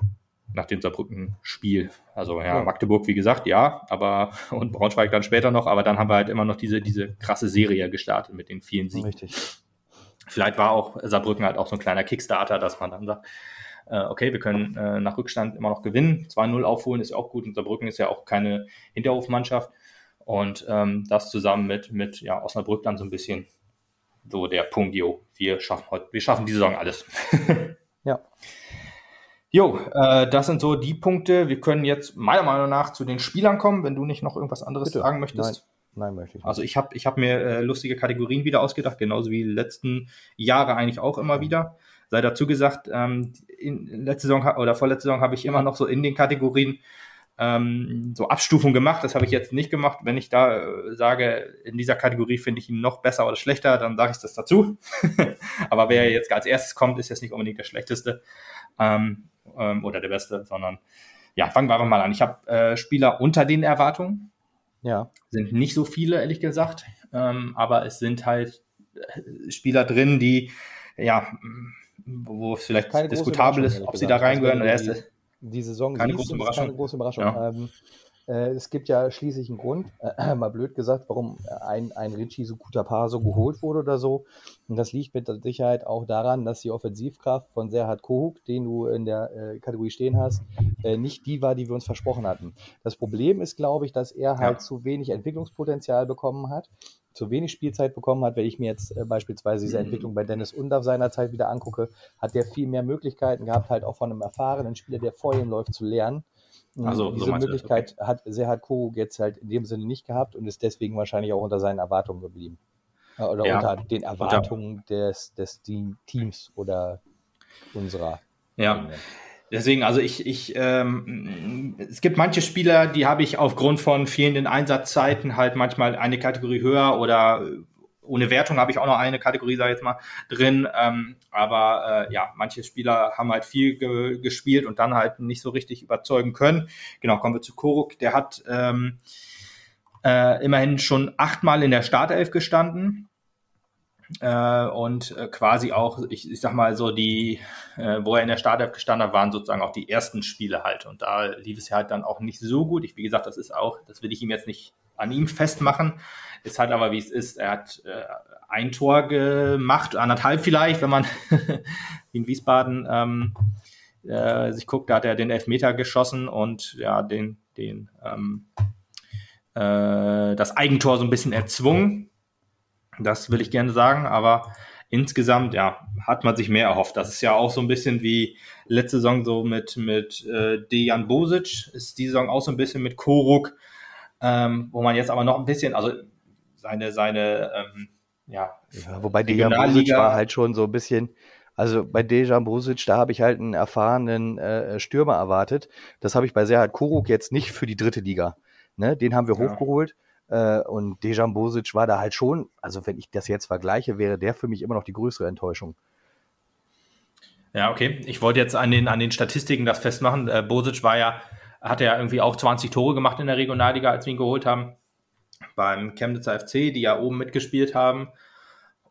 nach dem Saarbrücken-Spiel. Also ja, Magdeburg, wie gesagt, ja, aber und Braunschweig dann später noch, aber dann haben wir halt immer noch diese, diese krasse Serie gestartet mit den vielen Siegen. Richtig. Vielleicht war auch Saarbrücken halt auch so ein kleiner Kickstarter, dass man dann sagt, äh, okay, wir können äh, nach Rückstand immer noch gewinnen. 2-0 aufholen ist ja auch gut. Unterbrücken ist ja auch keine Hinterhofmannschaft. Und ähm, das zusammen mit, mit ja, Osnabrück dann so ein bisschen so der Punkt, jo, wir schaffen heute, wir schaffen die Saison alles. ja. Jo, äh, das sind so die Punkte. Wir können jetzt meiner Meinung nach zu den Spielern kommen, wenn du nicht noch irgendwas anderes Bitte. sagen möchtest. Nein. Nein, möchte ich nicht. Also ich habe ich hab mir äh, lustige Kategorien wieder ausgedacht, genauso wie die letzten Jahre eigentlich auch immer wieder sei dazu gesagt, ähm, in, letzte Saison oder vorletzte Saison habe ich immer noch so in den Kategorien ähm, so Abstufung gemacht. Das habe ich jetzt nicht gemacht. Wenn ich da äh, sage, in dieser Kategorie finde ich ihn noch besser oder schlechter, dann sage ich das dazu. Aber wer jetzt als erstes kommt, ist jetzt nicht unbedingt der schlechteste ähm, ähm, oder der beste, sondern ja, fangen wir einfach mal an. Ich habe äh, Spieler unter den Erwartungen. Ja. Sind nicht so viele, ehrlich gesagt. Ähm, aber es sind halt äh, Spieler drin, die ja wo es vielleicht keine diskutabel ist, ob sie da reingehören. Also, die, die Saison keine große Überraschung. Keine große Überraschung. Ja. Ähm, äh, es gibt ja schließlich einen Grund, äh, mal blöd gesagt, warum ein, ein Richie guter Paar so geholt wurde oder so. Und das liegt mit Sicherheit auch daran, dass die Offensivkraft von Serhat Kohuk, den du in der äh, Kategorie stehen hast, äh, nicht die war, die wir uns versprochen hatten. Das Problem ist, glaube ich, dass er halt ja. zu wenig Entwicklungspotenzial bekommen hat zu wenig Spielzeit bekommen hat. Wenn ich mir jetzt äh, beispielsweise diese mhm. Entwicklung bei Dennis Undav seinerzeit wieder angucke, hat der viel mehr Möglichkeiten gehabt, halt auch von einem erfahrenen Spieler, der vor ihm läuft, zu lernen. Also, diese so Möglichkeit okay. hat Serhat Koruk jetzt halt in dem Sinne nicht gehabt und ist deswegen wahrscheinlich auch unter seinen Erwartungen geblieben. Äh, oder ja. unter den Erwartungen des, des Teams oder unserer. Ja. Deswegen, also ich, ich, ähm, es gibt manche Spieler, die habe ich aufgrund von fehlenden Einsatzzeiten halt manchmal eine Kategorie höher oder ohne Wertung habe ich auch noch eine Kategorie, sage ich jetzt mal, drin. Ähm, aber äh, ja, manche Spieler haben halt viel ge gespielt und dann halt nicht so richtig überzeugen können. Genau, kommen wir zu Koruk. Der hat ähm, äh, immerhin schon achtmal in der Startelf gestanden. Äh, und äh, quasi auch, ich, ich sag mal so, die, äh, wo er in der Startelf gestanden hat, waren sozusagen auch die ersten Spiele halt. Und da lief es ja halt dann auch nicht so gut. Ich, wie gesagt, das ist auch, das will ich ihm jetzt nicht an ihm festmachen. Ist halt aber, wie es ist. Er hat äh, ein Tor gemacht, anderthalb vielleicht, wenn man in Wiesbaden ähm, äh, sich guckt, da hat er den Elfmeter geschossen und ja, den, den ähm, äh, das Eigentor so ein bisschen erzwungen das will ich gerne sagen, aber insgesamt, ja, hat man sich mehr erhofft. Das ist ja auch so ein bisschen wie letzte Saison so mit, mit äh, Dejan Bosic, ist die Saison auch so ein bisschen mit Koruk, ähm, wo man jetzt aber noch ein bisschen, also seine, seine, ähm, ja, ja. Wobei Dejan Bosic war halt schon so ein bisschen, also bei Dejan Bosic, da habe ich halt einen erfahrenen äh, Stürmer erwartet. Das habe ich bei Serhat Koruk jetzt nicht für die dritte Liga. Ne? Den haben wir ja. hochgeholt. Äh, und Dejan Bosic war da halt schon, also wenn ich das jetzt vergleiche, wäre der für mich immer noch die größere Enttäuschung. Ja, okay. Ich wollte jetzt an den, an den Statistiken das festmachen. Äh, Bosic war ja, hat ja irgendwie auch 20 Tore gemacht in der Regionalliga, als wir ihn geholt haben. Beim Chemnitzer FC, die ja oben mitgespielt haben.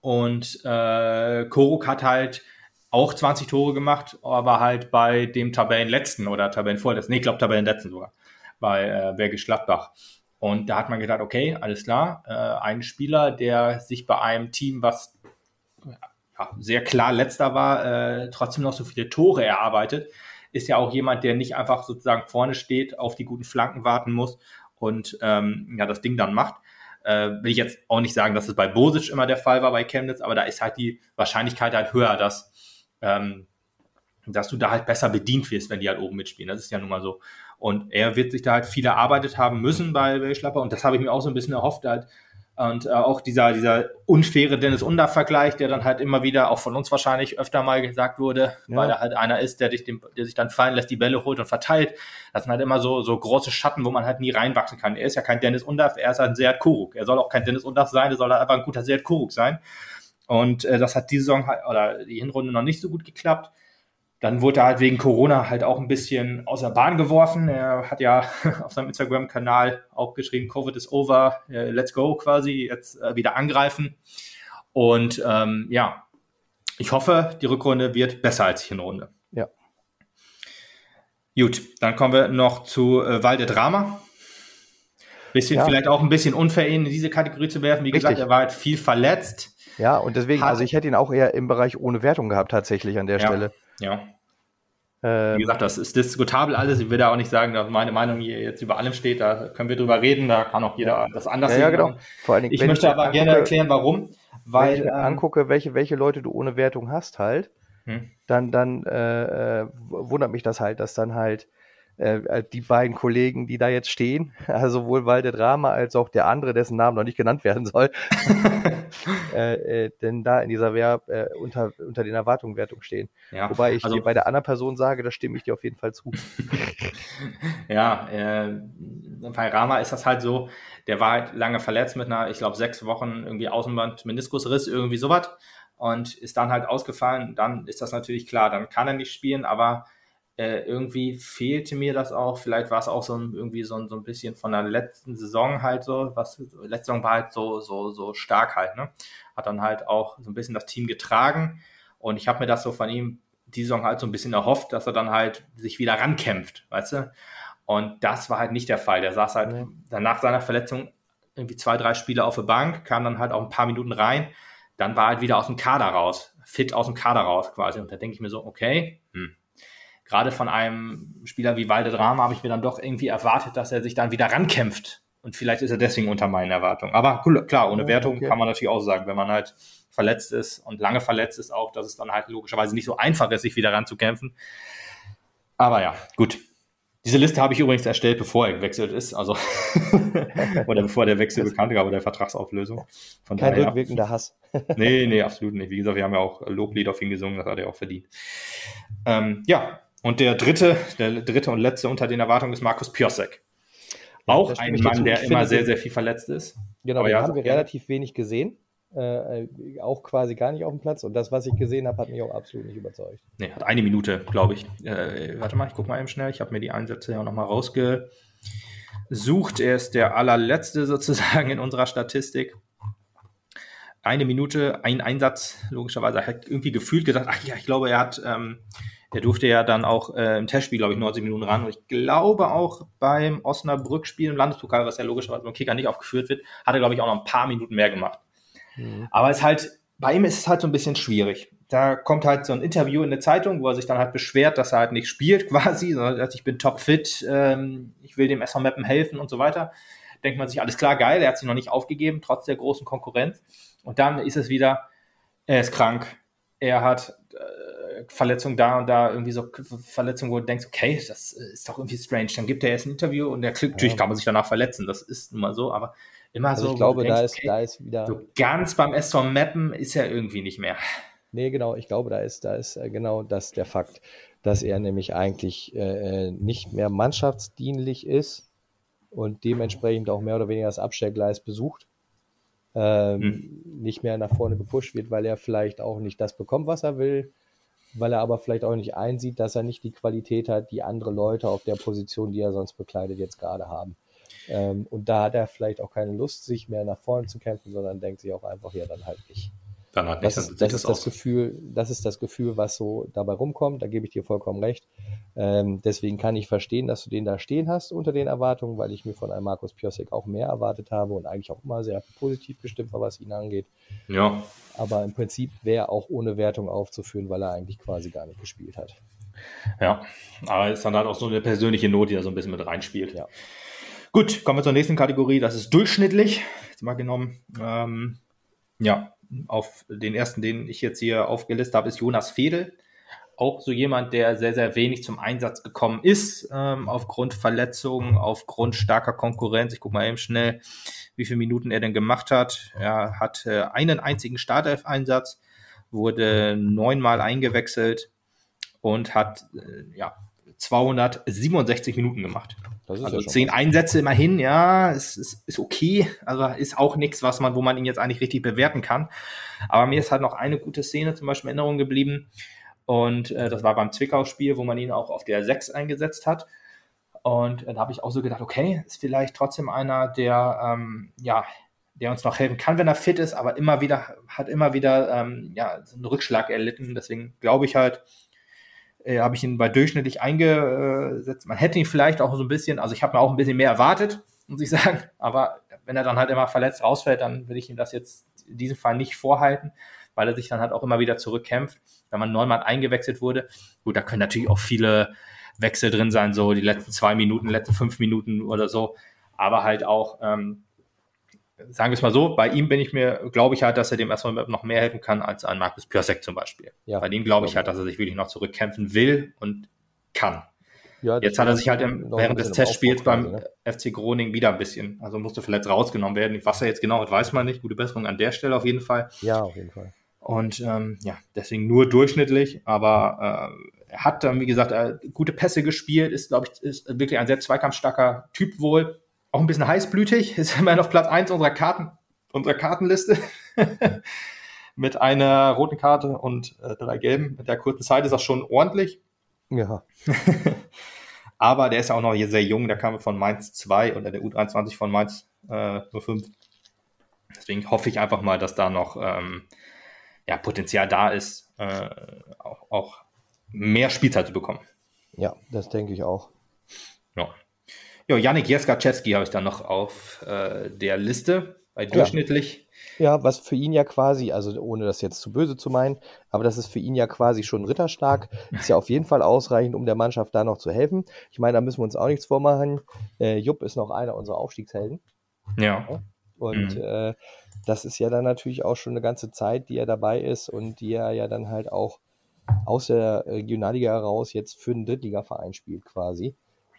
Und äh, Koruk hat halt auch 20 Tore gemacht, aber halt bei dem Tabellenletzten oder Tabellenvorletzten, nee, ich glaube Tabellenletzten sogar, bei äh, Bergisch Gladbach. Und da hat man gedacht, okay, alles klar, äh, ein Spieler, der sich bei einem Team, was ja, sehr klar letzter war, äh, trotzdem noch so viele Tore erarbeitet, ist ja auch jemand, der nicht einfach sozusagen vorne steht, auf die guten Flanken warten muss und ähm, ja, das Ding dann macht. Äh, will ich jetzt auch nicht sagen, dass es bei Bosic immer der Fall war bei Chemnitz, aber da ist halt die Wahrscheinlichkeit halt höher, dass, ähm, dass du da halt besser bedient wirst, wenn die halt oben mitspielen. Das ist ja nun mal so. Und er wird sich da halt viel erarbeitet haben müssen bei, bei Schlapper und das habe ich mir auch so ein bisschen erhofft, halt, und äh, auch dieser, dieser unfaire Dennis Under-Vergleich, der dann halt immer wieder auch von uns wahrscheinlich öfter mal gesagt wurde, ja. weil er halt einer ist, der, dich dem, der sich dann fallen lässt, die Bälle holt und verteilt. Das sind halt immer so, so große Schatten, wo man halt nie reinwachsen kann. Er ist ja kein Dennis Undaff, er ist halt ein Seat Kuruk. Er soll auch kein Dennis Undaff sein, er soll halt einfach ein guter Seat Kuruk sein. Und äh, das hat die Saison halt, oder die Hinrunde noch nicht so gut geklappt. Dann wurde er halt wegen Corona halt auch ein bisschen aus der Bahn geworfen. Er hat ja auf seinem Instagram-Kanal auch geschrieben, Covid is over, äh, let's go quasi, jetzt äh, wieder angreifen. Und ähm, ja, ich hoffe, die Rückrunde wird besser als die Hinrunde. Ja. Gut, dann kommen wir noch zu äh, Walde Drama. Bisschen ja. vielleicht auch ein bisschen unfair in diese Kategorie zu werfen. Wie Richtig. gesagt, er war halt viel verletzt. Ja, und deswegen, hat, also ich hätte ihn auch eher im Bereich ohne Wertung gehabt, tatsächlich an der ja. Stelle. Ja. Ähm, Wie gesagt, das ist diskutabel alles. Ich will da auch nicht sagen, dass meine Meinung hier jetzt über allem steht. Da können wir drüber reden. Da kann auch jeder das anders ja, sehen. Ja, genau. Vor allen Dingen, ich möchte ich aber gerne erklären, warum. Weil wenn ich mir ähm, angucke, welche, welche Leute du ohne Wertung hast, halt, hm. dann, dann äh, äh wundert mich das halt, dass dann halt äh, äh, die beiden Kollegen, die da jetzt stehen, also sowohl Walde Drama als auch der andere, dessen Namen noch nicht genannt werden soll, äh, äh, denn da in dieser Wehr äh, unter, unter den Erwartungen Wertung stehen. Ja, Wobei ich also, dir bei der anderen Person sage, da stimme ich dir auf jeden Fall zu. ja, äh, bei Rama ist das halt so, der war halt lange verletzt mit einer, ich glaube, sechs Wochen irgendwie Außenband-Meniskusriss, irgendwie sowas und ist dann halt ausgefallen. Dann ist das natürlich klar, dann kann er nicht spielen, aber äh, irgendwie fehlte mir das auch. Vielleicht war es auch so ein, irgendwie so ein, so ein bisschen von der letzten Saison halt so, was letzte Saison war halt so, so, so stark halt, ne? Hat dann halt auch so ein bisschen das Team getragen. Und ich habe mir das so von ihm die Saison halt so ein bisschen erhofft, dass er dann halt sich wieder rankämpft, weißt du? Und das war halt nicht der Fall. Der saß halt ja. nach seiner Verletzung irgendwie zwei, drei Spiele auf der Bank, kam dann halt auch ein paar Minuten rein, dann war halt wieder aus dem Kader raus, fit aus dem Kader raus quasi. Und da denke ich mir so, okay, hm, gerade von einem Spieler wie Walde Drama habe ich mir dann doch irgendwie erwartet, dass er sich dann wieder rankämpft. Und vielleicht ist er deswegen unter meinen Erwartungen. Aber klar, ohne Wertung okay. kann man natürlich auch sagen, wenn man halt verletzt ist und lange verletzt ist auch, dass es dann halt logischerweise nicht so einfach ist, sich wieder ranzukämpfen. Aber ja, gut. Diese Liste habe ich übrigens erstellt, bevor er gewechselt ist, also oder bevor der Wechsel bekannt gab, der Vertragsauflösung. Von Kein daher, rückwirkender Hass. nee, nee, absolut nicht. Wie gesagt, wir haben ja auch Loblied auf ihn gesungen, das hat er auch verdient. Ähm, ja, und der dritte, der dritte und letzte unter den Erwartungen ist Markus Piosek. Auch ja, ein Mann, der immer sehr, sehr viel verletzt ist. Genau, Aber den ja, haben wir ja. relativ wenig gesehen. Äh, auch quasi gar nicht auf dem Platz. Und das, was ich gesehen habe, hat mich auch absolut nicht überzeugt. Nee, hat eine Minute, glaube ich. Äh, warte mal, ich gucke mal eben schnell. Ich habe mir die Einsätze ja nochmal rausgesucht. Er ist der allerletzte sozusagen in unserer Statistik. Eine Minute, ein Einsatz, logischerweise. Er hat irgendwie gefühlt gesagt, ach ja, ich glaube, er hat ähm, der durfte ja dann auch äh, im Testspiel, glaube ich, 90 Minuten ran. Und ich glaube auch beim Osnabrück-Spiel im Landespokal, was ja logischerweise beim Kicker nicht aufgeführt wird, hat er, glaube ich, auch noch ein paar Minuten mehr gemacht. Mhm. Aber es halt, bei ihm ist es halt so ein bisschen schwierig. Da kommt halt so ein Interview in der Zeitung, wo er sich dann halt beschwert, dass er halt nicht spielt quasi, sondern dass ich bin topfit, ähm, ich will dem SV Meppen helfen und so weiter. Denkt man sich, alles klar, geil, er hat sich noch nicht aufgegeben, trotz der großen Konkurrenz. Und dann ist es wieder, er ist krank, er hat Verletzung da und da, irgendwie so Verletzung, wo du denkst, okay, das ist doch irgendwie strange. Dann gibt er erst ein Interview und der klickt, ja. natürlich kann man sich danach verletzen, das ist nun mal so, aber immer also so. Ich glaube, denkst, da, ist, okay, da ist wieder. So ganz beim SV Mappen ist er irgendwie nicht mehr. Nee, genau, ich glaube, da ist, da ist äh, genau das der Fakt, dass er nämlich eigentlich äh, äh, nicht mehr mannschaftsdienlich ist und dementsprechend auch mehr oder weniger das Abstellgleis besucht. Ähm, hm. nicht mehr nach vorne gepusht wird, weil er vielleicht auch nicht das bekommt, was er will weil er aber vielleicht auch nicht einsieht, dass er nicht die Qualität hat, die andere Leute auf der Position, die er sonst bekleidet, jetzt gerade haben. Ähm, und da hat er vielleicht auch keine Lust, sich mehr nach vorne zu kämpfen, sondern denkt sich auch einfach, ja, dann halt nicht. Dann hat das, ist, das, ist das Gefühl, das ist das Gefühl, was so dabei rumkommt. Da gebe ich dir vollkommen recht. Ähm, deswegen kann ich verstehen, dass du den da stehen hast unter den Erwartungen, weil ich mir von einem Markus Piosek auch mehr erwartet habe und eigentlich auch immer sehr positiv gestimmt war, was ihn angeht. Ja. Aber im Prinzip wäre auch ohne Wertung aufzuführen, weil er eigentlich quasi gar nicht gespielt hat. Ja, aber es ist dann halt auch so eine persönliche Not, die da so ein bisschen mit reinspielt. Ja. Gut, kommen wir zur nächsten Kategorie. Das ist durchschnittlich. Jetzt mal genommen. Ähm, ja, auf den ersten, den ich jetzt hier aufgelistet habe, ist Jonas Fedel. Auch so jemand, der sehr, sehr wenig zum Einsatz gekommen ist, ähm, aufgrund Verletzungen, aufgrund starker Konkurrenz. Ich gucke mal eben schnell, wie viele Minuten er denn gemacht hat. Er hat äh, einen einzigen Startelf-Einsatz, wurde neunmal eingewechselt und hat äh, ja 267 Minuten gemacht. also zehn Einsätze immerhin, ja, ist, ist, ist okay. Also ist auch nichts, was man, wo man ihn jetzt eigentlich richtig bewerten kann. Aber mir ist halt noch eine gute Szene zum Beispiel in Erinnerung geblieben. Und äh, das war beim Zwickau-Spiel, wo man ihn auch auf der 6 eingesetzt hat. Und äh, da habe ich auch so gedacht, okay, ist vielleicht trotzdem einer, der ähm, ja, der uns noch helfen kann, wenn er fit ist, aber immer wieder, hat immer wieder ähm, ja, so einen Rückschlag erlitten. Deswegen glaube ich halt, äh, habe ich ihn bei durchschnittlich eingesetzt. Man hätte ihn vielleicht auch so ein bisschen, also ich habe mir auch ein bisschen mehr erwartet, muss ich sagen, aber wenn er dann halt immer verletzt rausfällt, dann will ich ihm das jetzt in diesem Fall nicht vorhalten, weil er sich dann halt auch immer wieder zurückkämpft, wenn man neunmal eingewechselt wurde. Gut, da können natürlich auch viele Wechsel drin sein, so die letzten zwei Minuten, letzten fünf Minuten oder so, aber halt auch ähm, sagen wir es mal so, bei ihm bin ich mir, glaube ich halt, dass er dem erstmal noch mehr helfen kann als ein Markus Piasek zum Beispiel. Ja, bei dem glaube ich halt, dass er sich wirklich noch zurückkämpfen will und kann. Ja, Jetzt hat er sich halt im, während des Testspiels beim ne? FC Groningen wieder ein bisschen, also musste vielleicht rausgenommen werden. Was er jetzt genau hat, weiß man nicht. Gute Besserung an der Stelle auf jeden Fall. Ja, auf jeden Fall. Und ähm, ja, deswegen nur durchschnittlich, aber äh, er hat dann, wie gesagt, äh, gute Pässe gespielt, ist, glaube ich, ist wirklich ein sehr zweikampfstarker Typ wohl auch ein bisschen heißblütig, ist immerhin auf Platz 1 unserer Karten, unserer Kartenliste. mit einer roten Karte und äh, drei gelben. Mit der kurzen Zeit ist das schon ordentlich. Ja. Aber der ist ja auch noch hier sehr jung, der kam von Mainz 2 oder der U23 von Mainz äh, 05. Deswegen hoffe ich einfach mal, dass da noch ähm, ja, Potenzial da ist, äh, auch, auch mehr Spielzeit zu bekommen. Ja, das denke ich auch. Ja. Ja, Janik Jeskaczewski habe ich dann noch auf äh, der Liste, bei durchschnittlich. Ja. ja. was für ihn ja quasi, also ohne das jetzt zu böse zu meinen, aber das ist für ihn ja quasi schon Ritterschlag. Ist ja auf jeden Fall ausreichend, um der Mannschaft da noch zu helfen. Ich meine, da müssen wir uns auch nichts vormachen. Äh, Jupp ist noch einer unserer Aufstiegshelden. Ja. Und mhm. äh, das ist ja dann natürlich auch schon eine ganze Zeit, die er dabei ist und die er ja dann halt auch aus der Regionalliga heraus jetzt für einen Drittligaverein spielt quasi.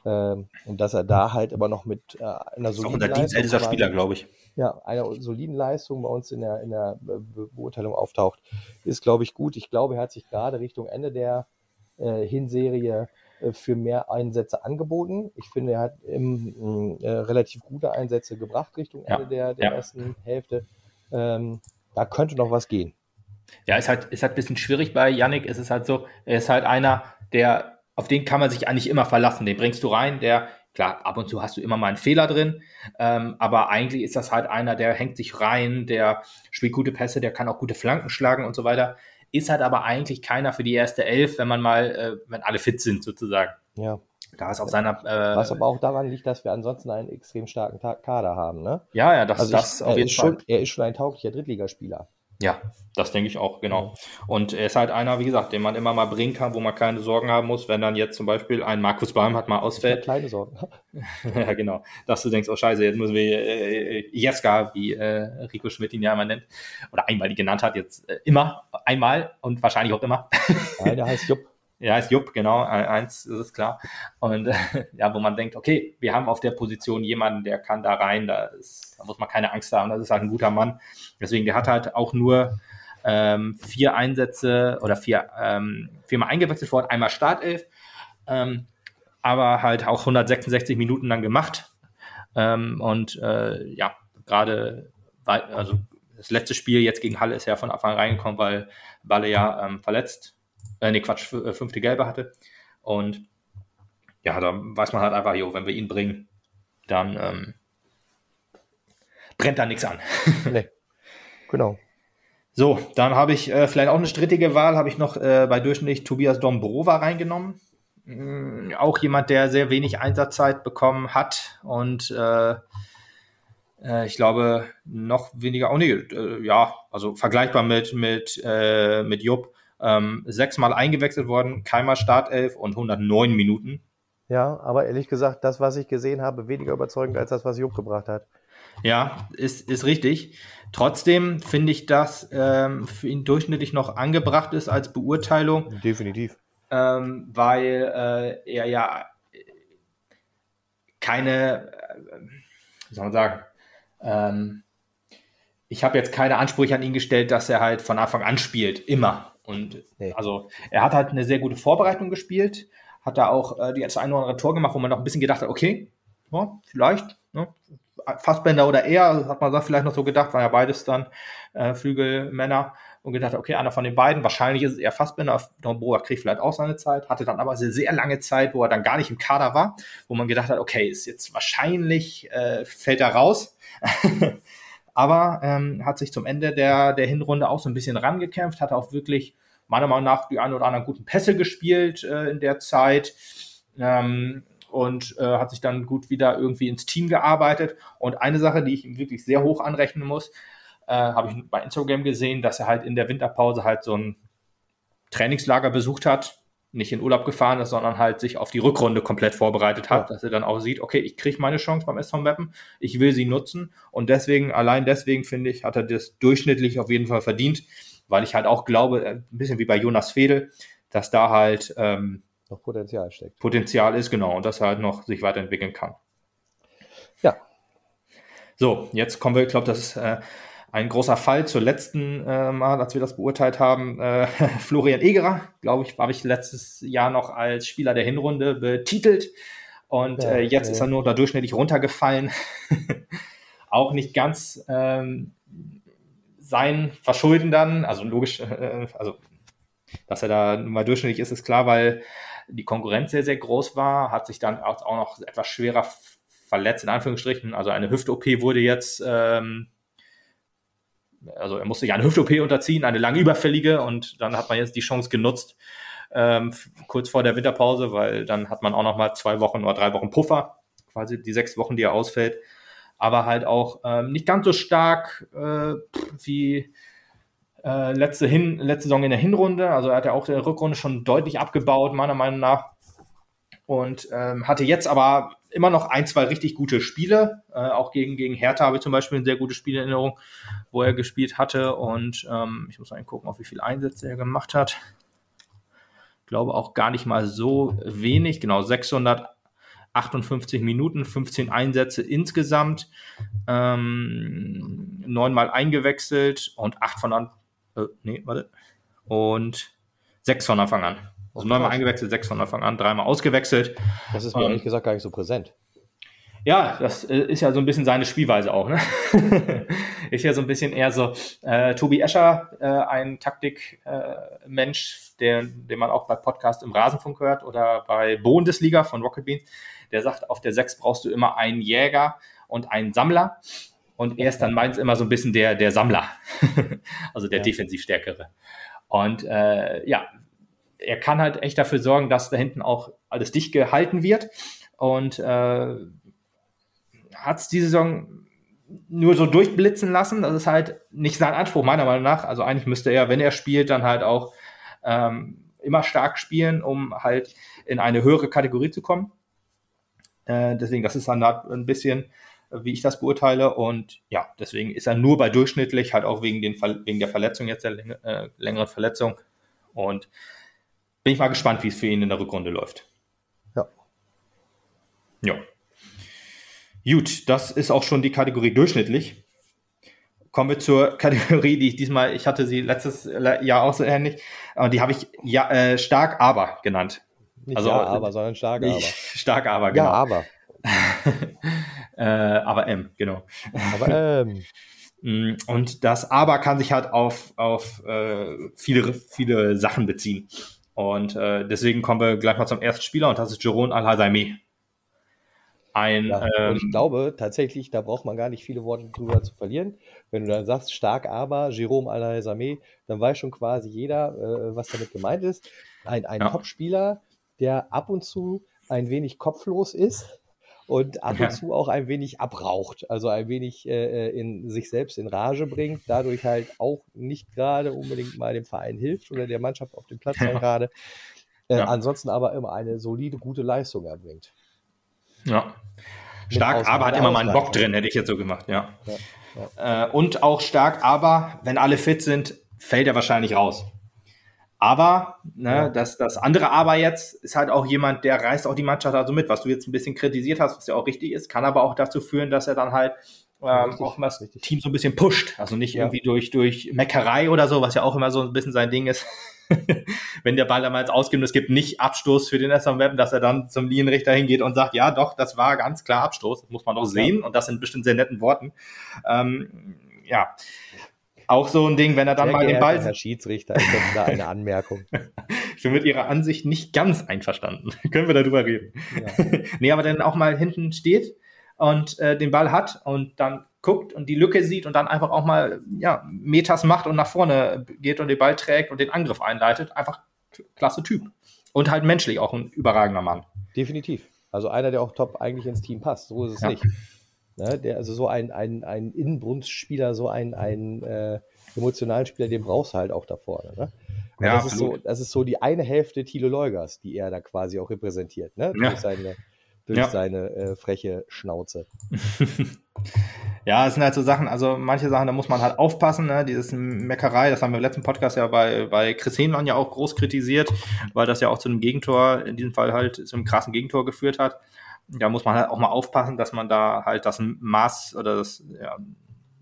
Ähm, und dass er da halt aber noch mit äh, einer soliden ist auch Leistung Spieler, glaube ich. Ja, einer soliden Leistung bei uns in der, in der Beurteilung auftaucht, ist, glaube ich, gut. Ich glaube, er hat sich gerade Richtung Ende der äh, Hinserie äh, für mehr Einsätze angeboten. Ich finde, er hat im, äh, relativ gute Einsätze gebracht Richtung Ende ja, der, der ja. ersten Hälfte. Ähm, da könnte noch was gehen. Ja, ist halt, ist halt ein bisschen schwierig bei Yannick. Es ist halt so, er ist halt einer, der auf den kann man sich eigentlich immer verlassen. Den bringst du rein, der, klar, ab und zu hast du immer mal einen Fehler drin, ähm, aber eigentlich ist das halt einer, der hängt sich rein, der spielt gute Pässe, der kann auch gute Flanken schlagen und so weiter. Ist halt aber eigentlich keiner für die erste Elf, wenn man mal, äh, wenn alle fit sind sozusagen. Ja. Da ist auf seiner. Äh, Was aber auch daran liegt, dass wir ansonsten einen extrem starken Kader haben, ne? Ja, ja, das, also das ich, auf jeden Fall. Schon, er ist schon ein tauglicher Drittligaspieler. Ja, das denke ich auch, genau. Und er ist halt einer, wie gesagt, den man immer mal bringen kann, wo man keine Sorgen haben muss, wenn dann jetzt zum Beispiel ein Markus Baum hat mal ausfällt. Kleine Sorgen. ja, genau. Dass du denkst, oh scheiße, jetzt müssen wir äh, Jeska, wie äh, Rico Schmidt ihn ja immer nennt, oder einmal die genannt hat, jetzt äh, immer, einmal und wahrscheinlich auch immer. Nein, der heißt Jupp. Ja, ist Jupp, genau, eins ist es klar. Und äh, ja, wo man denkt, okay, wir haben auf der Position jemanden, der kann da rein, da, ist, da muss man keine Angst haben, das ist halt ein guter Mann. Deswegen, der hat halt auch nur ähm, vier Einsätze oder vier, ähm, viermal eingewechselt worden, einmal Startelf, ähm, aber halt auch 166 Minuten lang gemacht. Ähm, und äh, ja, gerade, also das letzte Spiel jetzt gegen Halle ist ja von Anfang reingekommen, weil Balle ja ähm, verletzt äh, nee, Quatsch, äh, fünfte Gelbe hatte. Und ja, da weiß man halt einfach, jo, wenn wir ihn bringen, dann ähm, brennt da nichts an. nee, genau. So, dann habe ich äh, vielleicht auch eine strittige Wahl, habe ich noch äh, bei durchschnittlich Tobias Dombrova reingenommen. Mhm, auch jemand, der sehr wenig Einsatzzeit bekommen hat und äh, äh, ich glaube noch weniger, oh nee, äh, ja, also vergleichbar mit, mit, mit Jupp, ähm, sechsmal eingewechselt worden, keinmal Startelf und 109 Minuten. Ja, aber ehrlich gesagt, das, was ich gesehen habe, weniger überzeugend als das, was Jupp gebracht hat. Ja, ist, ist richtig. Trotzdem finde ich, dass ähm, für ihn durchschnittlich noch angebracht ist als Beurteilung. Definitiv. Ähm, weil äh, er ja keine, äh, wie soll man sagen, ähm, ich habe jetzt keine Ansprüche an ihn gestellt, dass er halt von Anfang an spielt, immer. Und nee. also er hat halt eine sehr gute Vorbereitung gespielt, hat da auch äh, die das eine oder andere Tor gemacht, wo man noch ein bisschen gedacht hat, okay, ja, vielleicht, ne, Fassbender oder er, hat man vielleicht noch so gedacht, war ja beides dann äh, Flügelmänner und gedacht, okay, einer von den beiden, wahrscheinlich ist es eher Fassbender, Domboa kriegt vielleicht auch seine Zeit, hatte dann aber eine sehr lange Zeit, wo er dann gar nicht im Kader war, wo man gedacht hat, okay, ist jetzt wahrscheinlich, äh, fällt er raus. aber ähm, hat sich zum Ende der, der Hinrunde auch so ein bisschen rangekämpft, hat auch wirklich meiner Meinung nach die ein oder anderen guten Pässe gespielt äh, in der Zeit. Ähm, und äh, hat sich dann gut wieder irgendwie ins Team gearbeitet. Und eine Sache, die ich ihm wirklich sehr hoch anrechnen muss, äh, habe ich bei Instagram gesehen, dass er halt in der Winterpause halt so ein Trainingslager besucht hat, nicht in Urlaub gefahren ist, sondern halt sich auf die Rückrunde komplett vorbereitet hat, ja. dass er dann auch sieht, okay, ich kriege meine Chance beim SV Mappen, ich will sie nutzen und deswegen, allein deswegen finde ich, hat er das durchschnittlich auf jeden Fall verdient, weil ich halt auch glaube, äh, ein bisschen wie bei Jonas Fedel, dass da halt ähm, noch Potenzial steckt. Potenzial ist, genau, und dass er halt noch sich weiterentwickeln kann. Ja. So, jetzt kommen wir, ich glaube, das ist äh, ein großer Fall zur letzten äh, Mal, als wir das beurteilt haben. Äh, Florian Egerer, glaube ich, habe ich letztes Jahr noch als Spieler der Hinrunde betitelt. Und ja, äh, jetzt ja. ist er nur da durchschnittlich runtergefallen. Auch nicht ganz ähm, sein Verschulden dann, also logisch, äh, also dass er da mal durchschnittlich ist, ist klar, weil die Konkurrenz sehr, sehr groß war, hat sich dann auch noch etwas schwerer verletzt, in Anführungsstrichen. Also eine Hüft-OP wurde jetzt, ähm, also er musste sich eine Hüft-OP unterziehen, eine lange überfällige und dann hat man jetzt die Chance genutzt, ähm, kurz vor der Winterpause, weil dann hat man auch noch mal zwei Wochen oder drei Wochen Puffer, quasi die sechs Wochen, die er ausfällt. Aber halt auch ähm, nicht ganz so stark äh, wie äh, letzte, Hin letzte Saison in der Hinrunde. Also er hat ja auch der Rückrunde schon deutlich abgebaut, meiner Meinung nach. Und ähm, hatte jetzt aber immer noch ein, zwei richtig gute Spiele. Äh, auch gegen, gegen Hertha habe ich zum Beispiel eine sehr gute Spielerinnerung, wo er gespielt hatte. Und ähm, ich muss mal gucken, auf wie viele Einsätze er gemacht hat. Ich glaube auch gar nicht mal so wenig. Genau, 658 Minuten, 15 Einsätze insgesamt, ähm, neunmal eingewechselt und acht von äh, nee, warte. Und sechs von Anfang an. Also neunmal eingewechselt, sechs von Anfang an, dreimal ausgewechselt. Das ist mir ähm, ehrlich gesagt gar nicht so präsent. Ja, das äh, ist ja so ein bisschen seine Spielweise auch. Ne? ist ja so ein bisschen eher so äh, Tobi Escher, äh, ein Taktikmensch, äh, den man auch bei Podcast im Rasenfunk hört oder bei Bundesliga von Rocket Beans. Der sagt, auf der sechs brauchst du immer einen Jäger und einen Sammler. Und er ist dann meins immer so ein bisschen der, der Sammler, also der ja. defensiv stärkere. Und äh, ja, er kann halt echt dafür sorgen, dass da hinten auch alles dicht gehalten wird. Und äh, hat es diese Saison nur so durchblitzen lassen. Das ist halt nicht sein Anspruch, meiner Meinung nach. Also eigentlich müsste er, wenn er spielt, dann halt auch ähm, immer stark spielen, um halt in eine höhere Kategorie zu kommen. Äh, deswegen, das ist dann halt ein bisschen wie ich das beurteile. Und ja, deswegen ist er nur bei durchschnittlich, halt auch wegen, den, wegen der Verletzung jetzt, der äh, längeren Verletzung. Und bin ich mal gespannt, wie es für ihn in der Rückrunde läuft. Ja. Ja. Gut, das ist auch schon die Kategorie durchschnittlich. Kommen wir zur Kategorie, die ich diesmal, ich hatte sie letztes Jahr auch so ähnlich, und die habe ich ja, äh, stark aber genannt. Nicht also, ja, aber, sondern stark aber. Stark aber, genau. Ja, aber. äh, aber M, genau. Aber M. Mm, und das Aber kann sich halt auf, auf äh, viele, viele Sachen beziehen. Und äh, deswegen kommen wir gleich mal zum ersten Spieler und das ist Jerome Al-Hazami. ein. Ja, ähm, ich glaube tatsächlich, da braucht man gar nicht viele Worte drüber zu verlieren. Wenn du dann sagst, stark aber, Jérôme Alain dann weiß schon quasi jeder, äh, was damit gemeint ist. Ein, ein Ja. Top-Spieler, der ab und zu ein wenig kopflos ist und ab und zu auch ein wenig abraucht, also ein wenig äh, in sich selbst in Rage bringt, dadurch halt auch nicht gerade unbedingt mal dem Verein hilft oder der Mannschaft auf dem Platz Ja. gerade. Äh, Ja. Ansonsten aber immer eine solide, gute Leistung erbringt. Ja. Stark, aber hat immer mal einen Bock drin, hätte ich jetzt so gemacht, ja. Ja, Äh, und auch stark, aber wenn alle fit sind, fällt er wahrscheinlich raus. Aber, ne, Ja. das, das andere Aber jetzt ist halt auch jemand, der reißt auch die Mannschaft also mit, was du jetzt ein bisschen kritisiert hast, was ja auch richtig ist, kann aber auch dazu führen, dass er dann halt ähm, Richtig, auch mal das richtig. Team so ein bisschen pusht. Also nicht Ja. irgendwie durch, durch Meckerei oder so, was ja auch immer so ein bisschen sein Ding ist. Wenn der Ball ausgeht und es gibt nicht Abstoß für den SV Web, dass er dann zum Linienrichter hingeht und sagt, ja doch, das war ganz klar Abstoß, das muss man doch sehen und das in bestimmt sehr netten Worten. Ähm, ja, auch so ein Ding, wenn er dann Sehr mal den Ball Herr Schiedsrichter, ich hätte da eine Anmerkung. ich bin mit Ihrer Ansicht nicht ganz einverstanden. Können wir darüber reden? Ja. nee, aber dann auch mal hinten steht und äh, den Ball hat und dann guckt und die Lücke sieht und dann einfach auch mal ja, Metas macht und nach vorne geht und den Ball trägt und den Angriff einleitet. Einfach klasse Typ. Und halt menschlich auch ein überragender Mann. Definitiv. Also einer, der auch top eigentlich ins Team passt. So ist es Ja. nicht. Ne, der, also so ein, ein, ein Inbrunstspieler, so ein, ein äh, emotionalen Spieler, den brauchst du halt auch da vorne. Ne? Ja, das, ist so, das ist so die eine Hälfte Thilo Leugers, die er da quasi auch repräsentiert, ne? Ja. Durch seine, durch Ja. seine äh, freche Schnauze. Ja, es sind halt so Sachen, also manche Sachen, da muss man halt aufpassen, ne? Dieses Meckerei, das haben wir im letzten Podcast ja bei, bei Chris Henmann ja auch groß kritisiert, weil das ja auch zu einem Gegentor, in diesem Fall halt zu einem krassen Gegentor geführt hat. Da muss man halt auch mal aufpassen, dass man da halt das Maß oder das ja,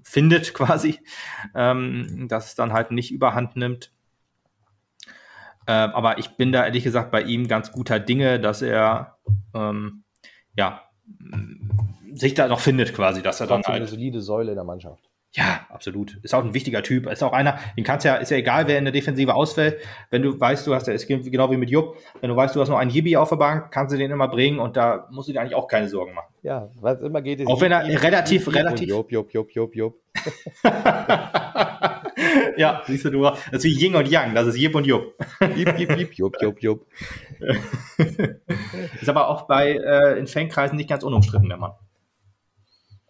findet quasi, ähm, dass es dann halt nicht überhand nimmt. Ähm, aber ich bin da ehrlich gesagt bei ihm ganz guter Dinge, dass er ähm, ja sich da noch findet quasi, dass er dann Trotzdem eine halt solide Säule in der Mannschaft. Ja, absolut. Ist auch ein wichtiger Typ. Ist auch einer, den kannst ja, ist ja egal, wer in der Defensive ausfällt. Wenn du weißt, du hast, ist genau wie mit Jupp, wenn du weißt, du hast noch einen Yibi auf der Bank, kannst du den immer bringen und da musst du dir eigentlich auch keine Sorgen machen. Ja, was immer geht es. Auch wenn er relativ- relativ- Jupp, Jupp, Jupp, Jupp, Jupp. ja, siehst du, du, das ist wie Ying und Yang, das ist Jip und Jupp. Jupp, Jupp, Jupp, Jupp, Jupp, Jupp. Ist aber auch bei, äh, in Fankreisen nicht ganz unumstritten, der Mann.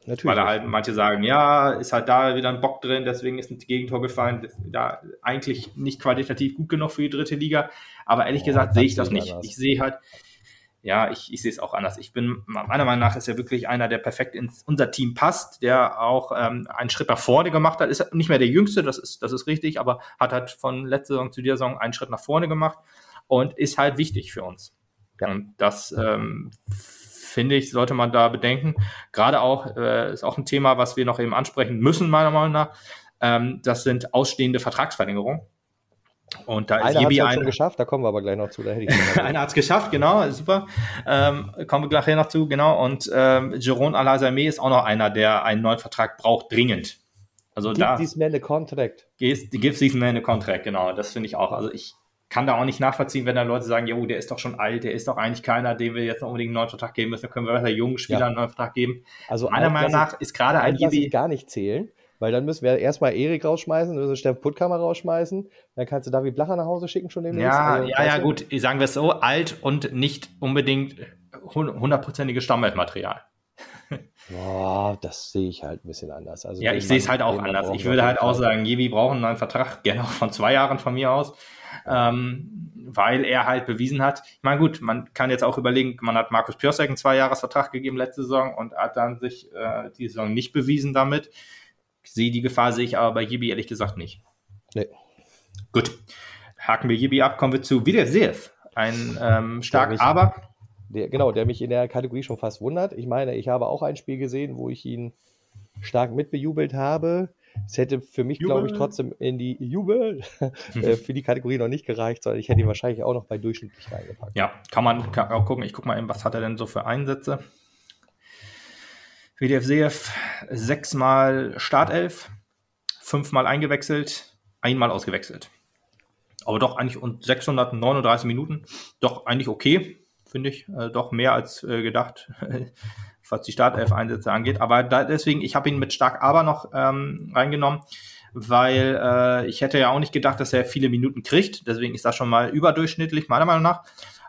Natürlich. Weil da halt manche sagen, ja, ist halt da wieder ein Bock drin, deswegen ist ein Gegentor gefallen. Da eigentlich nicht qualitativ gut genug für die dritte Liga. Aber ehrlich Ja, gesagt sehe ich das nicht. anders. Ich sehe halt, ja, ich, ich sehe es auch anders. Ich bin, meiner Meinung nach ist er wirklich einer, der perfekt ins unser Team passt, der auch ähm, einen Schritt nach vorne gemacht hat. Ist nicht mehr der Jüngste, das ist, das ist richtig, aber hat halt von letzter Saison zu dieser Saison einen Schritt nach vorne gemacht und ist halt wichtig für uns. Ja. Und das ähm, finde ich, sollte man da bedenken. Gerade auch, äh, ist auch ein Thema, was wir noch eben ansprechen müssen, meiner Meinung nach. Ähm, das sind ausstehende Vertragsverlängerungen. Und da ist Einer hat Jibi es ein, schon geschafft, da kommen wir aber gleich noch zu. Da hätte ich einer hat es geschafft, genau, super. Ähm, kommen wir gleich noch zu, genau. Und ähm, Jerome Alassane ist auch noch einer, der einen neuen Vertrag braucht, dringend. Also Gibt da dies mir eine Contract. gives gives diesen Man a Contract, genau. Das finde ich auch. Also ich kann da auch nicht nachvollziehen, wenn da Leute sagen, jo, der ist doch schon alt, der ist doch eigentlich keiner, dem wir jetzt noch unbedingt einen neuen Vertrag geben müssen. Dann können wir besser jungen Spielern Ja. einen neuen Vertrag geben. Also Meiner Meinung nach ist gerade ein Jibi. gar nicht zählen, weil dann müssen wir erstmal Erik rausschmeißen, dann müssen wir Steffen Puttkammer rausschmeißen, dann kannst du David Blacher nach Hause schicken schon demnächst. Ja, Also, ja, ja, gut. Sagen wir es so, alt und nicht unbedingt hun- hundertprozentiges Stammelfmaterial. Boah, das sehe ich halt ein bisschen anders. Also Ja, ich sehe es halt auch anders. brauchen Ich wir würde halt auch sagen, Jebi braucht einen neuen Vertrag, gerne auch von zwei Jahren von mir aus, ähm, weil er halt bewiesen hat. Ich meine, gut, man kann jetzt auch überlegen, man hat Markus Piosek einen Zweijahresvertrag gegeben letzte Saison und hat dann sich äh, die Saison nicht bewiesen damit. Sehe die Gefahr sehe ich aber bei Jibi ehrlich gesagt nicht. Nee. Gut, haken wir Jibi ab, kommen wir zu Wiedersev. Ein ähm, stark, mich- aber Der, genau, der mich in der Kategorie schon fast wundert. Ich meine, ich habe auch ein Spiel gesehen, wo ich ihn stark mitbejubelt habe. Es hätte für mich, glaube ich, trotzdem in die Jubel äh, für die Kategorie noch nicht gereicht, sondern ich hätte ihn wahrscheinlich auch noch bei durchschnittlich reingepackt. Ja, kann man kann auch gucken. Ich gucke mal eben, was hat er denn so für Einsätze? WDF Seef sechsmal Startelf, fünfmal eingewechselt, einmal ausgewechselt. Aber doch eigentlich und 639 Minuten, doch eigentlich okay finde ich, äh, doch mehr als äh, gedacht, was die Startelf-Einsätze angeht. Aber da, deswegen, ich habe ihn mit stark aber noch ähm, reingenommen, weil äh, ich hätte ja auch nicht gedacht, dass er viele Minuten kriegt. Deswegen ist das schon mal überdurchschnittlich, meiner Meinung nach.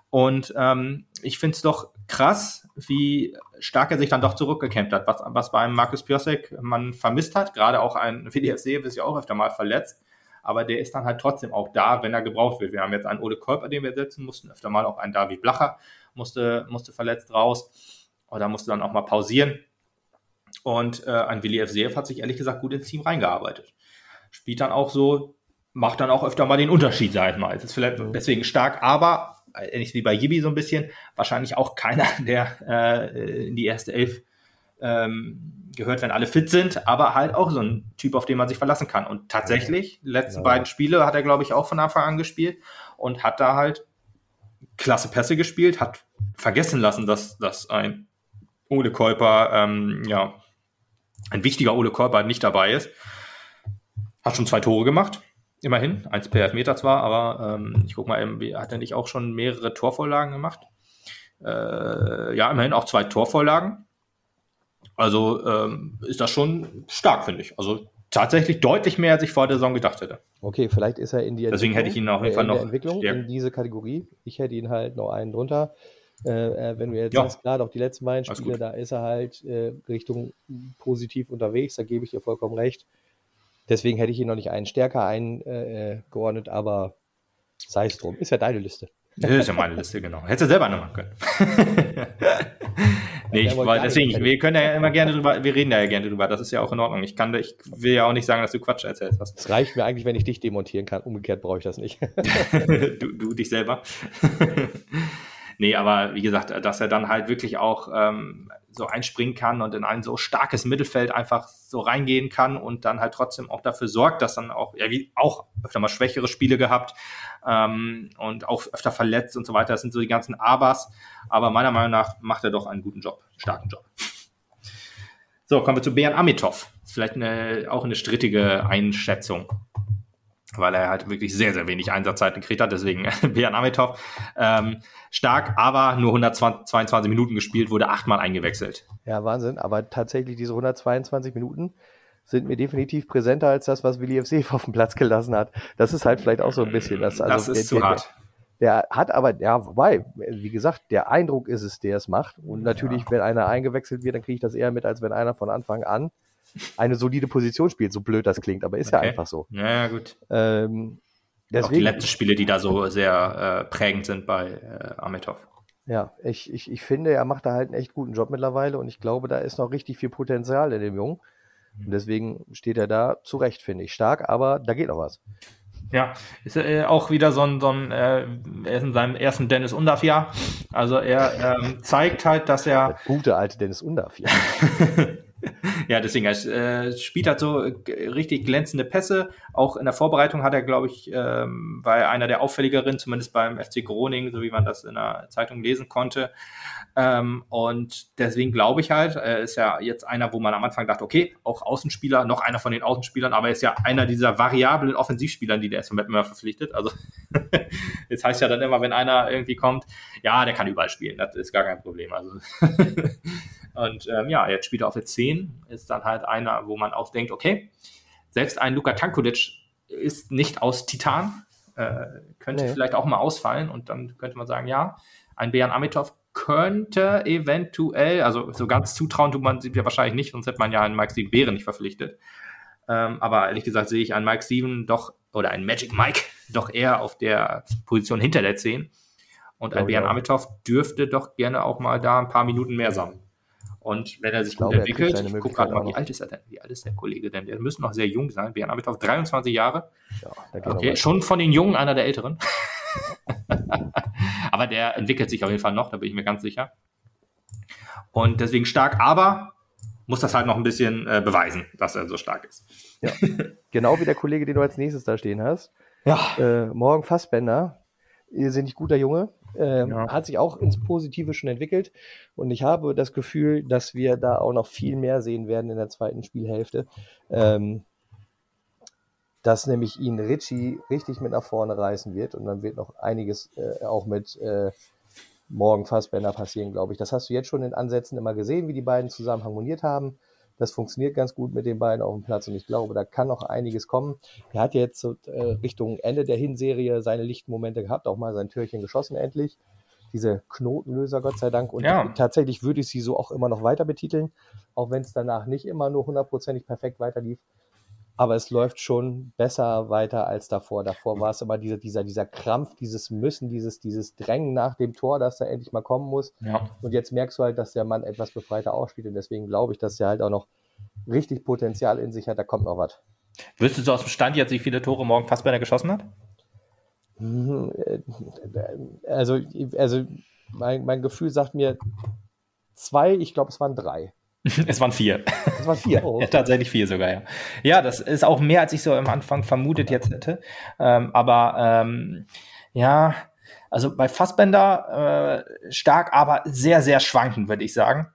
Und ähm, ich finde es doch krass, wie stark er sich dann doch zurückgekämpft hat, was, was bei einem Markus Piosek man vermisst hat. Gerade auch ein WDFC ist ja auch öfter mal verletzt. Aber der ist dann halt trotzdem auch da, wenn er gebraucht wird. Wir haben jetzt einen Ole Kolper, den wir setzen mussten, öfter mal auch einen David Blacher musste, musste verletzt raus. Oder musste dann auch mal pausieren. Und äh, ein Willi F. hat sich ehrlich gesagt gut ins Team reingearbeitet. Spielt dann auch so, macht dann auch öfter mal den Unterschied, sag ich mal. Es ist vielleicht deswegen stark, aber ähnlich wie bei Yibi so ein bisschen, wahrscheinlich auch keiner, der äh, in die erste Elf ähm, gehört, wenn alle fit sind, aber halt auch so ein Typ, auf den man sich verlassen kann. Und tatsächlich, letzten ja. beiden Spiele hat er, glaube ich, auch von Anfang an gespielt und hat da halt klasse Pässe gespielt, hat vergessen lassen, dass, dass ein Ole Kolper, ähm, ja, ein wichtiger Ole Kolper nicht dabei ist. Hat schon zwei Tore gemacht. Immerhin, eins per Elfmeter zwar, aber ähm, ich guck mal, hat er nicht auch schon mehrere Torvorlagen gemacht? Äh, ja, immerhin auch zwei Torvorlagen. Also ähm, ist das schon stark, finde ich. Also tatsächlich deutlich mehr, als ich vor der Saison gedacht hätte. Okay, vielleicht ist er in die Deswegen hätte ich ihn auf jeden Fall noch Entwicklung stärker. in diese Kategorie. Ich hätte ihn halt noch einen drunter. Äh, äh wenn du jetzt ja. sagst, klar, doch die letzten beiden Spiele, da ist er halt äh, Richtung positiv unterwegs, da gebe ich dir vollkommen recht. Deswegen hätte ich ihn noch nicht einen stärker eingeordnet, aber sei es drum. Ist ja deine Liste. Das ist ja meine Liste, genau. Hättest du selber noch machen können. nee, ich, weil deswegen, wir können ja immer gerne drüber, wir reden da ja gerne drüber. Das ist ja auch in Ordnung. Ich kann, ich will ja auch nicht sagen, dass du Quatsch erzählst hast. Es reicht mir eigentlich, wenn ich dich demontieren kann. Umgekehrt brauche ich das nicht. du, du dich selber. nee, aber wie gesagt, dass er dann halt wirklich auch ähm, so einspringen kann und in ein so starkes Mittelfeld einfach so reingehen kann und dann halt trotzdem auch dafür sorgt, dass dann auch, ja, wie auch öfter mal schwächere Spiele gehabt ähm, und auch öfter verletzt und so weiter. Das sind so die ganzen Abers. Aber meiner Meinung nach macht er doch einen guten Job, starken Job. So, kommen wir zu Bern Amitov. Vielleicht eine, auch eine strittige Einschätzung weil er halt wirklich sehr, sehr wenig Einsatzzeiten gekriegt hat. Deswegen Björn Amitov ähm, stark, aber nur 122 Minuten gespielt, wurde achtmal eingewechselt. Ja, Wahnsinn. Aber tatsächlich diese 122 Minuten sind mir definitiv präsenter als das, was Willi FC auf dem Platz gelassen hat. Das ist halt vielleicht auch so ein bisschen das. Also das ist der, zu der, hart. Der hat aber, ja, wobei, wie gesagt, der Eindruck ist es, der es macht. Und natürlich, ja. wenn einer eingewechselt wird, dann kriege ich das eher mit, als wenn einer von Anfang an eine solide Position spielt, so blöd das klingt, aber ist okay. ja einfach so. Ja, ja gut. Ähm, deswegen, Auch die letzten Spiele, die da so sehr äh, prägend sind bei äh, Amitov. Ja, ich, ich, ich finde, er macht da halt einen echt guten Job mittlerweile und ich glaube, da ist noch richtig viel Potenzial in dem Jungen. Und deswegen steht er da zurecht, finde ich. Stark, aber da geht noch was. Ja, ist äh, auch wieder so ein, so ein äh, er ist in seinem ersten Dennis Undaff-Jahr. Also er ähm, zeigt halt, dass er. Der gute alte Dennis Undaff-Jahr. ja, deswegen, er äh, spielt halt so äh, richtig glänzende Pässe. Auch in der Vorbereitung hat er, glaube ich, ähm, war er einer der auffälligeren, zumindest beim FC Groningen, so wie man das in der Zeitung lesen konnte. Ähm, und deswegen glaube ich halt, er ist ja jetzt einer, wo man am Anfang dachte, okay, auch Außenspieler, noch einer von den Außenspielern, aber er ist ja einer dieser variablen Offensivspielern, die der SV Meppen verpflichtet. Also, jetzt heißt ja dann immer, wenn einer irgendwie kommt, ja, der kann überall spielen, das ist gar kein Problem. Also, Und ähm, ja, jetzt spielt er auf der 10, ist dann halt einer, wo man auch denkt, okay, selbst ein Luka Tankulic ist nicht aus Titan, äh, könnte nee. vielleicht auch mal ausfallen und dann könnte man sagen, ja, ein Bejan Amitov könnte eventuell, also so ganz zutrauen tut man sich ja wahrscheinlich nicht, sonst hätte man ja einen Mike Steven Bären nicht verpflichtet. Ähm, aber ehrlich gesagt sehe ich einen Mike Steven doch, oder einen Magic Mike, doch eher auf der Position hinter der 10. Und ein Bejan Amitov dürfte doch gerne auch mal da ein paar Minuten mehr sammeln. Und wenn er sich gut entwickelt, ich gucke gerade mal, wie alt ist er denn? Wie alt ist der Kollege denn? Der müsste noch sehr jung sein. Björn Amitov, 23 Jahre. Ja, okay, schon von den Jungen einer der Älteren. aber der entwickelt sich auf jeden Fall noch, da bin ich mir ganz sicher. Und deswegen stark, aber muss das halt noch ein bisschen äh, beweisen, dass er so stark ist. Ja. genau wie der Kollege, den du als nächstes da stehen hast. Ja. Äh, Morgen Fassbender, ihr seid nicht guter Junge, ähm, ja. Hat sich auch ins Positive schon entwickelt. Und ich habe das Gefühl, dass wir da auch noch viel mehr sehen werden in der zweiten Spielhälfte. Ähm, dass nämlich ihn Richie richtig mit nach vorne reißen wird. Und dann wird noch einiges äh, auch mit, äh, morgen Fassbender passieren, glaube ich. Das hast du jetzt schon in Ansätzen immer gesehen, wie die beiden zusammen harmoniert haben. Das funktioniert ganz gut mit den beiden auf dem Platz und ich glaube, da kann noch einiges kommen. Er hat jetzt äh, Richtung Ende der Hinserie seine lichten Momente gehabt, auch mal sein Türchen geschossen endlich. Diese Knotenlöser, Gott sei Dank. Und ja. tatsächlich würde ich sie so auch immer noch weiter betiteln, auch wenn es danach nicht immer nur hundertprozentig perfekt weiterlief aber es läuft schon besser weiter als davor. Davor war es immer dieser, dieser, dieser Krampf, dieses Müssen, dieses, dieses Drängen nach dem Tor, dass er endlich mal kommen muss. Ja. Und jetzt merkst du halt, dass der Mann etwas befreiter ausspielt und deswegen glaube ich, dass er halt auch noch richtig Potenzial in sich hat. Da kommt noch was. Wüsstest du aus dem Stand jetzt, wie viele Tore morgen Fassbender geschossen hat? Mhm, äh, also, also mein, mein Gefühl sagt mir zwei, ich glaube, es waren drei. Es waren vier. Es waren vier. Oh. ja, tatsächlich vier sogar, ja. Ja, das ist auch mehr, als ich so am Anfang vermutet jetzt hätte. Ähm, aber ähm, ja, also bei Fassbender äh, stark, aber sehr, sehr schwankend, würde ich sagen.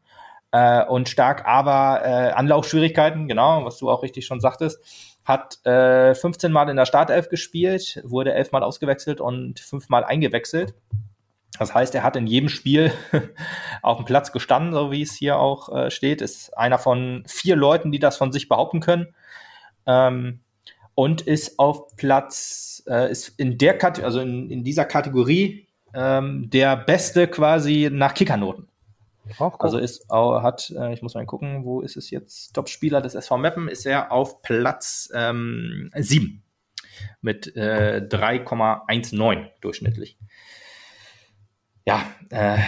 Äh, und stark, aber äh, Anlaufschwierigkeiten, genau, was du auch richtig schon sagtest. Hat äh, 15 Mal in der Startelf gespielt, wurde elfmal ausgewechselt und fünfmal eingewechselt. Das heißt, er hat in jedem Spiel auf dem Platz gestanden, so wie es hier auch äh, steht. Ist einer von vier Leuten, die das von sich behaupten können. Ähm, und ist auf Platz, äh, ist in der Kat also in, in dieser Kategorie ähm, der Beste quasi nach Kickernoten. Oh, cool. Also ist hat, äh, ich muss mal gucken, wo ist es jetzt? Top-Spieler des SV Meppen ist er auf Platz ähm, 7 mit äh, 3,19 durchschnittlich ja, äh,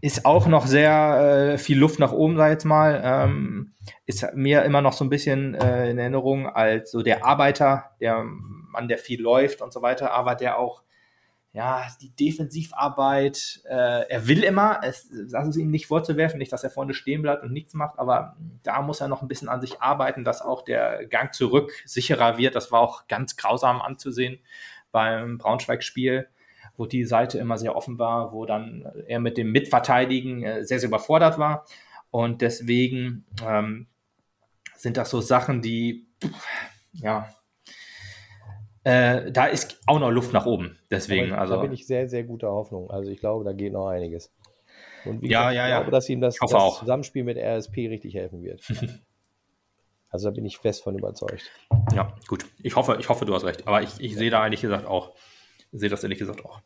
ist auch noch sehr äh, viel Luft nach oben, sag ich jetzt mal. Ähm, ist mir immer noch so ein bisschen äh, in Erinnerung als so der Arbeiter, der Mann, der viel läuft und so weiter, aber der auch ja, die Defensivarbeit, äh, er will immer, es, das ist ihm nicht vorzuwerfen, nicht, dass er vorne stehen bleibt und nichts macht, aber da muss er noch ein bisschen an sich arbeiten, dass auch der Gang zurück sicherer wird. Das war auch ganz grausam anzusehen beim Braunschweig-Spiel wo die Seite immer sehr offen war, wo dann er mit dem Mitverteidigen äh, sehr, sehr überfordert war. Und deswegen ähm, sind das so Sachen, die, ja, äh, da ist auch noch Luft nach oben. Deswegen, ich, also. Da bin ich sehr, sehr guter Hoffnung. Also ich glaube, da geht noch einiges. Und wie ja, ich ja, glaube, ja. dass ihm das, das Zusammenspiel mit RSP richtig helfen wird. also da bin ich fest von überzeugt. Ja, gut. Ich hoffe, ich hoffe, du hast recht. Aber ich, ich sehe da ehrlich gesagt auch sehe das ehrlich gesagt auch.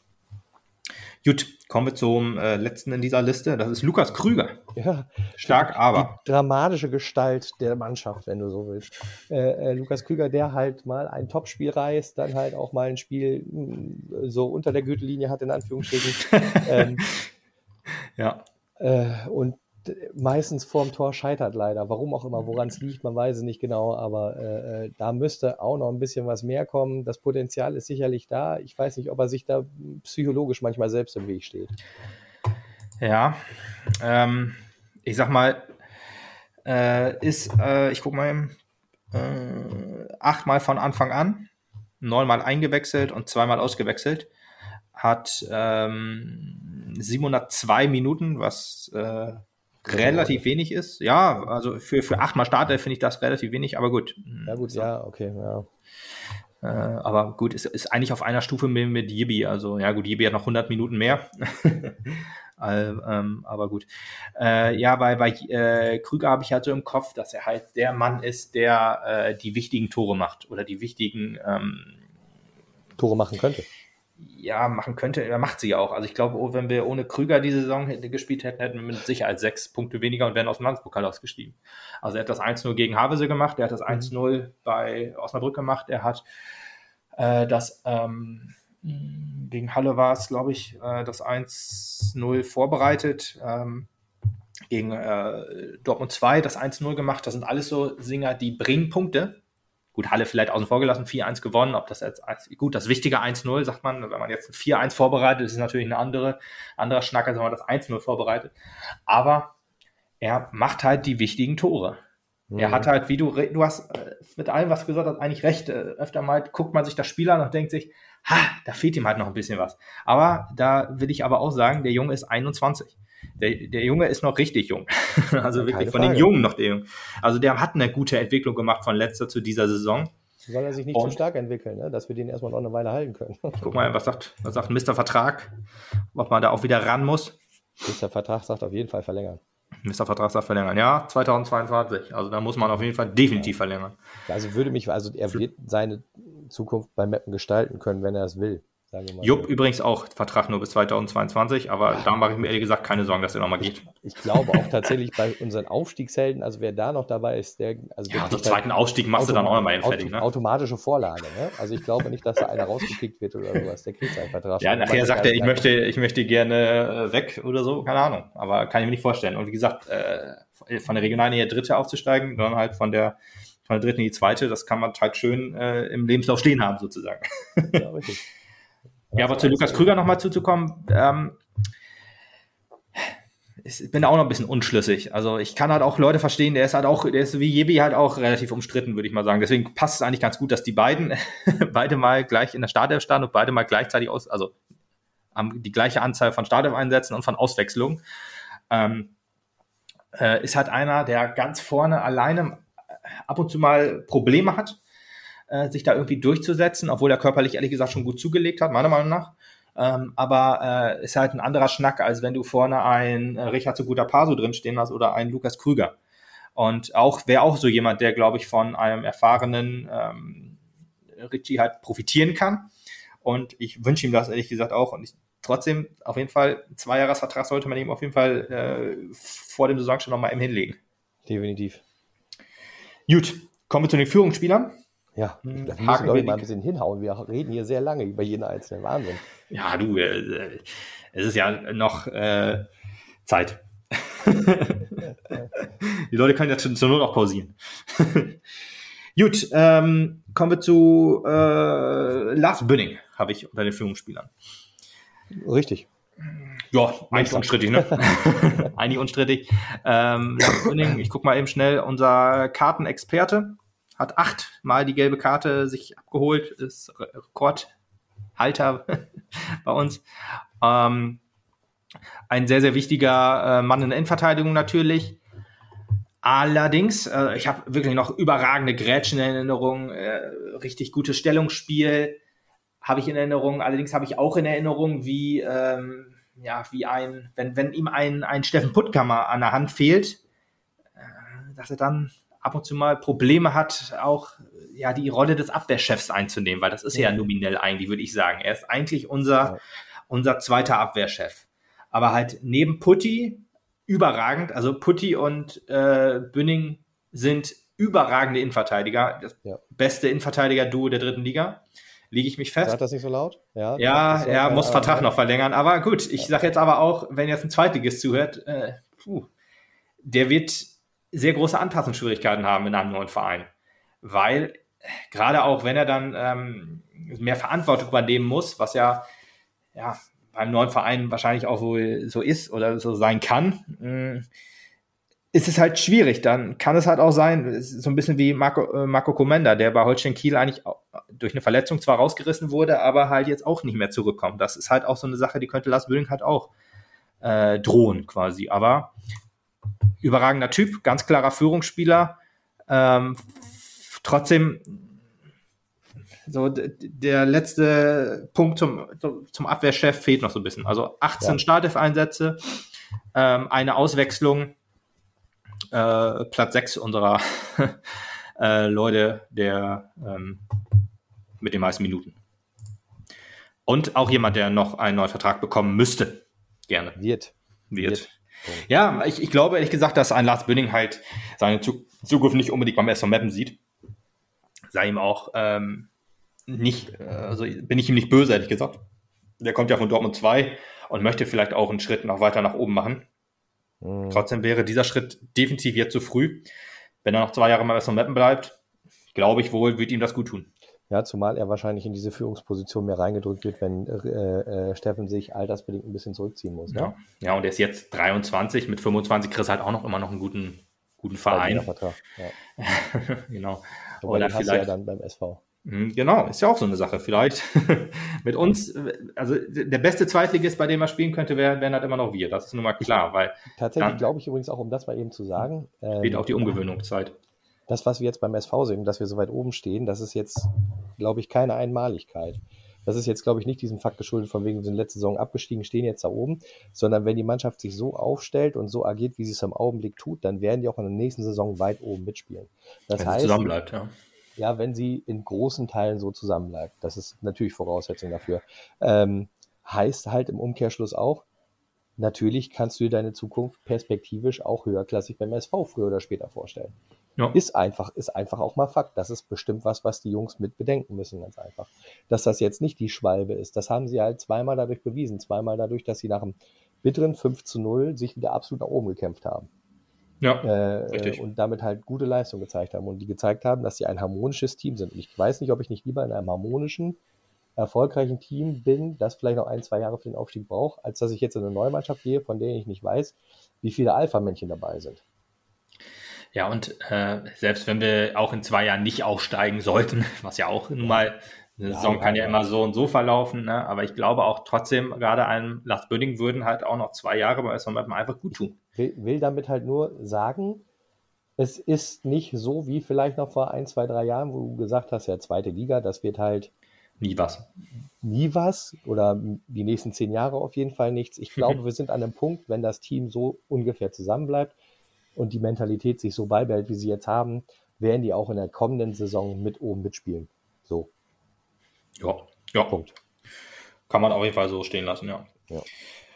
Gut, kommen wir zum äh, letzten in dieser Liste. Das ist Lukas Krüger. Ja, stark, aber. Die dramatische Gestalt der Mannschaft, wenn du so willst. Äh, äh, Lukas Krüger, der halt mal ein Topspiel reißt, dann halt auch mal ein Spiel mh, hm, so unter der Gürtellinie hat, in Anführungsstrichen. ähm, ja. Äh, und meistens vorm Tor scheitert leider. Warum auch immer, woran es liegt, man weiß es nicht genau, aber äh, äh, da müsste auch noch ein bisschen was mehr kommen. Das Potenzial ist sicherlich da. Ich weiß nicht, ob er sich da psychologisch manchmal selbst im Weg steht. Ja, ähm, ich sag mal, äh, ist, äh, ich guck mal eben, äh, achtmal von Anfang an, neunmal eingewechselt und zweimal ausgewechselt. Hat ähm, 702 Minuten, was äh, relativ wenig ist. Ja, also für, für achtmal Starter finde ich das relativ wenig, aber gut. Ja, gut, so. ja, okay, ja. Äh, aber gut, ist, ist eigentlich auf einer Stufe mit, mit Yibi. Also, ja, gut, Yibi hat noch 100 Minuten mehr. ähm, aber gut. Äh, ja, bei, bei äh, Krüger habe ich halt so im Kopf, dass er halt der Mann ist, der äh, die wichtigen Tore macht oder die wichtigen ähm, Tore machen könnte ja, machen könnte. Er macht sie ja auch. Also ich glaube, oh, wenn wir ohne Krüger die Saison gespielt hätten, hätten wir mit Sicherheit sechs Punkte weniger und wären aus dem Landespokal ausgestiegen. Also er hat das 1-0 gegen Havese gemacht, er hat das 1-0 mhm. bei Osnabrück gemacht, er hat äh, das ähm, gegen Halle war es, glaube ich, äh, das 1-0 vorbereitet. Ähm, gegen äh, Dortmund 2 das 1-0 gemacht. Das sind alles so Singer, die bringen Punkte. Gut, Halle vielleicht außen vor gelassen, 4-1 gewonnen. Ob das jetzt, gut, das wichtige 1-0, sagt man, wenn man jetzt ein 4-1 vorbereitet, ist es natürlich eine andere, anderer Schnack, als wenn man das 1-0 vorbereitet. Aber er macht halt die wichtigen Tore. Mhm. Er hat halt, wie du, du hast äh, mit allem, was du gesagt hast, eigentlich recht. Äh, öfter mal guckt man sich das Spiel an und denkt sich, ha, da fehlt ihm halt noch ein bisschen was. Aber da will ich aber auch sagen, der Junge ist 21 der, der Junge ist noch richtig jung. also wirklich von den Jungen noch der Junge. Also der hat eine gute Entwicklung gemacht von letzter zu dieser Saison. Soll er sich nicht und, zu stark entwickeln, ne? dass wir den erstmal noch eine Weile halten können. Guck mal, was sagt, was sagt Mr. Vertrag? Ob man da auch wieder ran muss? Mr. Vertrag sagt auf jeden Fall verlängern. Mr. Vertrag sagt verlängern. Ja, 2022. Also da muss man auf jeden Fall definitiv ja. verlängern. Also würde mich, also er wird seine Zukunft beim Mappen gestalten können, wenn er es will. Jupp übrigens auch Vertrag nur bis 2022, aber da mache ich mir ehrlich gesagt keine Sorgen, dass er nochmal geht. Ich, ich, glaube auch tatsächlich bei unseren Aufstiegshelden, also wer da noch dabei ist, der. Also ja, den zweiten Aufstieg machst du dann auch nochmal fertig, ne? Automatische Vorlage, ne? Also ich glaube nicht, dass da einer rausgekickt wird oder sowas. Der kriegt seinen Vertrag. Ja, nachher sagt er, ich möchte, ich möchte gerne äh, weg oder so, keine Ahnung. Aber kann ich mir nicht vorstellen. Und wie gesagt, äh, von der regionalen eher dritte aufzusteigen, sondern halt von der von der dritten in die zweite, das kann man halt schön äh, im Lebenslauf stehen haben, sozusagen. Ja, richtig. Ja, aber zu Lukas Krüger nochmal zuzukommen, ähm, ich bin auch noch ein bisschen unschlüssig. Also ich kann halt auch Leute verstehen, der ist halt auch, der ist wie Jebi halt auch relativ umstritten, würde ich mal sagen. Deswegen passt es eigentlich ganz gut, dass die beiden beide mal gleich in der Startelf standen und beide mal gleichzeitig aus, also haben die gleiche Anzahl von Startelf-Einsätzen und von Auswechslungen. Ähm, äh, ist halt einer, der ganz vorne alleine ab und zu mal Probleme hat äh, sich da irgendwie durchzusetzen, obwohl er körperlich ehrlich gesagt schon gut zugelegt hat, meiner Meinung nach. Ähm, aber äh, ist halt ein anderer Schnack, als wenn du vorne einen äh, Richard zu guter Paso drinstehen hast oder einen Lukas Krüger. Und auch wäre auch so jemand, der, glaube ich, von einem erfahrenen ähm, Richie halt profitieren kann. Und ich wünsche ihm das ehrlich gesagt auch. Und ich, trotzdem, auf jeden Fall, ein Zweijahresvertrag sollte man ihm auf jeden Fall äh, vor dem Saison schon nochmal eben hinlegen. Definitiv. Gut, kommen wir zu den Führungsspielern. Ja, hm, da müssen wir mal ein bisschen hinhauen. Wir reden hier sehr lange über jeden einzelnen Wahnsinn. Ja, du, äh, es ist ja noch äh, Zeit. Die Leute können ja zur Not auch pausieren. Gut, ähm, kommen wir zu äh, Lars Bünning, habe ich unter den Führungsspielern. Richtig. Ja, eigentlich unstrittig, ne? eigentlich unstrittig. Ähm, Lars Bünning, ich gucke mal eben schnell, unser Kartenexperte hat achtmal die gelbe Karte sich abgeholt, ist Rekordhalter bei uns. Ähm, ein sehr, sehr wichtiger äh, Mann in der Innenverteidigung natürlich. Allerdings, äh, ich habe wirklich noch überragende Grätschen in Erinnerung, äh, richtig gutes Stellungsspiel habe ich in Erinnerung. Allerdings habe ich auch in Erinnerung, wie, ähm, ja, wie ein, wenn, wenn ihm ein, ein Steffen Puttkammer an der Hand fehlt, äh, dass er dann ab und zu mal Probleme hat, auch ja die Rolle des Abwehrchefs einzunehmen, weil das ist ja, ja nominell eigentlich, würde ich sagen. Er ist eigentlich unser, ja. unser zweiter Abwehrchef. Aber halt neben Putti überragend, also Putti und äh, Bünning sind überragende Innenverteidiger, das ja. beste Innenverteidiger-Duo der dritten Liga. Liege ich mich fest. Sagt das nicht so laut? Ja, ja er muss Vertrag noch verlängern. Aber gut, ich sage jetzt aber auch, wenn jetzt ein Zweitligist zuhört, äh, puh, der wird sehr große Anpassungsschwierigkeiten haben in einem neuen Verein. Weil gerade auch wenn er dann ähm, mehr Verantwortung übernehmen muss, was ja, ja beim neuen Verein wahrscheinlich auch wohl so ist oder so sein kann, äh, ist es halt schwierig. Dann kann es halt auch sein, so ein bisschen wie Marco, äh, Marco Comenda, der bei Holstein Kiel eigentlich durch eine Verletzung zwar rausgerissen wurde, aber halt jetzt auch nicht mehr zurückkommt. Das ist halt auch so eine Sache, die könnte Lars Bülling halt auch äh, drohen quasi. Aber überragender Typ, ganz klarer Führungsspieler. Ähm, trotzdem, so der letzte Punkt zum, zum Abwehrchef fehlt noch so ein bisschen. Also 18 ja. Startelf-Einsätze, ähm, eine Auswechslung, äh, Platz 6 unserer äh, Leute, der ähm, mit den meisten Minuten. Und auch jemand, der noch einen neuen Vertrag bekommen müsste. Gerne. Wird. Wird. Wird. Ja, ich, ich glaube ehrlich gesagt, dass ein Lars Bünning halt seine Zukunft nicht unbedingt beim SV Mappen sieht. Sei ihm auch ähm, nicht, äh, also bin ich ihm nicht böse, ehrlich gesagt. Der kommt ja von Dortmund 2 und möchte vielleicht auch einen Schritt noch weiter nach oben machen. Mhm. Trotzdem wäre dieser Schritt definitiv jetzt zu früh. Wenn er noch zwei Jahre beim SV Mappen bleibt, glaube ich wohl, wird ihm das gut tun. Ja, zumal er wahrscheinlich in diese Führungsposition mehr reingedrückt wird, wenn äh, äh, Steffen sich altersbedingt ein bisschen zurückziehen muss. Ne? Ja. ja, und er ist jetzt 23, mit 25 kriegst halt auch noch immer noch einen guten, guten Verein. Vertrag, ja. genau. Aber Oder vielleicht ja dann beim SV. Hm, genau, ist ja auch so eine Sache. Vielleicht mit uns, also der beste Zweitligist, bei dem er spielen könnte, wären wär halt immer noch wir. Das ist nun mal klar, weil. Tatsächlich glaube ich übrigens auch, um das mal eben zu sagen. Spielt ähm, auch die Umgewöhnungszeit das, was wir jetzt beim SV sehen, dass wir so weit oben stehen, das ist jetzt, glaube ich, keine Einmaligkeit. Das ist jetzt, glaube ich, nicht diesem Fakt geschuldet, von wegen wir sind letzte Saison abgestiegen, stehen jetzt da oben, sondern wenn die Mannschaft sich so aufstellt und so agiert, wie sie es im Augenblick tut, dann werden die auch in der nächsten Saison weit oben mitspielen. Das wenn heißt, sie zusammenbleibt, ja. Ja, wenn sie in großen Teilen so zusammenbleibt. Das ist natürlich Voraussetzung dafür. Ähm, heißt halt im Umkehrschluss auch, natürlich kannst du dir deine Zukunft perspektivisch auch höherklassig beim SV früher oder später vorstellen. Ja. Ist einfach, ist einfach auch mal Fakt. Das ist bestimmt was, was die Jungs mit bedenken müssen, ganz einfach. Dass das jetzt nicht die Schwalbe ist, das haben sie halt zweimal dadurch bewiesen. Zweimal dadurch, dass sie nach einem bitteren 5 zu 0 sich wieder absolut nach oben gekämpft haben. Ja, äh, richtig. Und damit halt gute Leistung gezeigt haben. Und die gezeigt haben, dass sie ein harmonisches Team sind. Und ich weiß nicht, ob ich nicht lieber in einem harmonischen, erfolgreichen Team bin, das vielleicht noch ein, zwei Jahre für den Aufstieg braucht, als dass ich jetzt in eine neue Mannschaft gehe, von der ich nicht weiß, wie viele Alpha-Männchen dabei sind. Ja, und äh, selbst wenn wir auch in zwei Jahren nicht aufsteigen sollten, was ja auch nun mal, eine Saison ja, kann ja, ja immer so und so verlaufen, ne? aber ich glaube auch trotzdem, gerade einem Lars Böding würden halt auch noch zwei Jahre bei SV Meppen einfach gut tun. Will, will damit halt nur sagen, es ist nicht so wie vielleicht noch vor ein, zwei, drei Jahren, wo du gesagt hast, ja, zweite Liga, das wird halt nie was. Nie was oder die nächsten zehn Jahre auf jeden Fall nichts. Ich glaube, wir sind an einem Punkt, wenn das Team so ungefähr zusammenbleibt, und die Mentalität sich so beibehält, wie sie jetzt haben, werden die auch in der kommenden Saison mit oben mitspielen. So. Ja, ja. Punkt. Kann man auf jeden Fall so stehen lassen, ja. ja.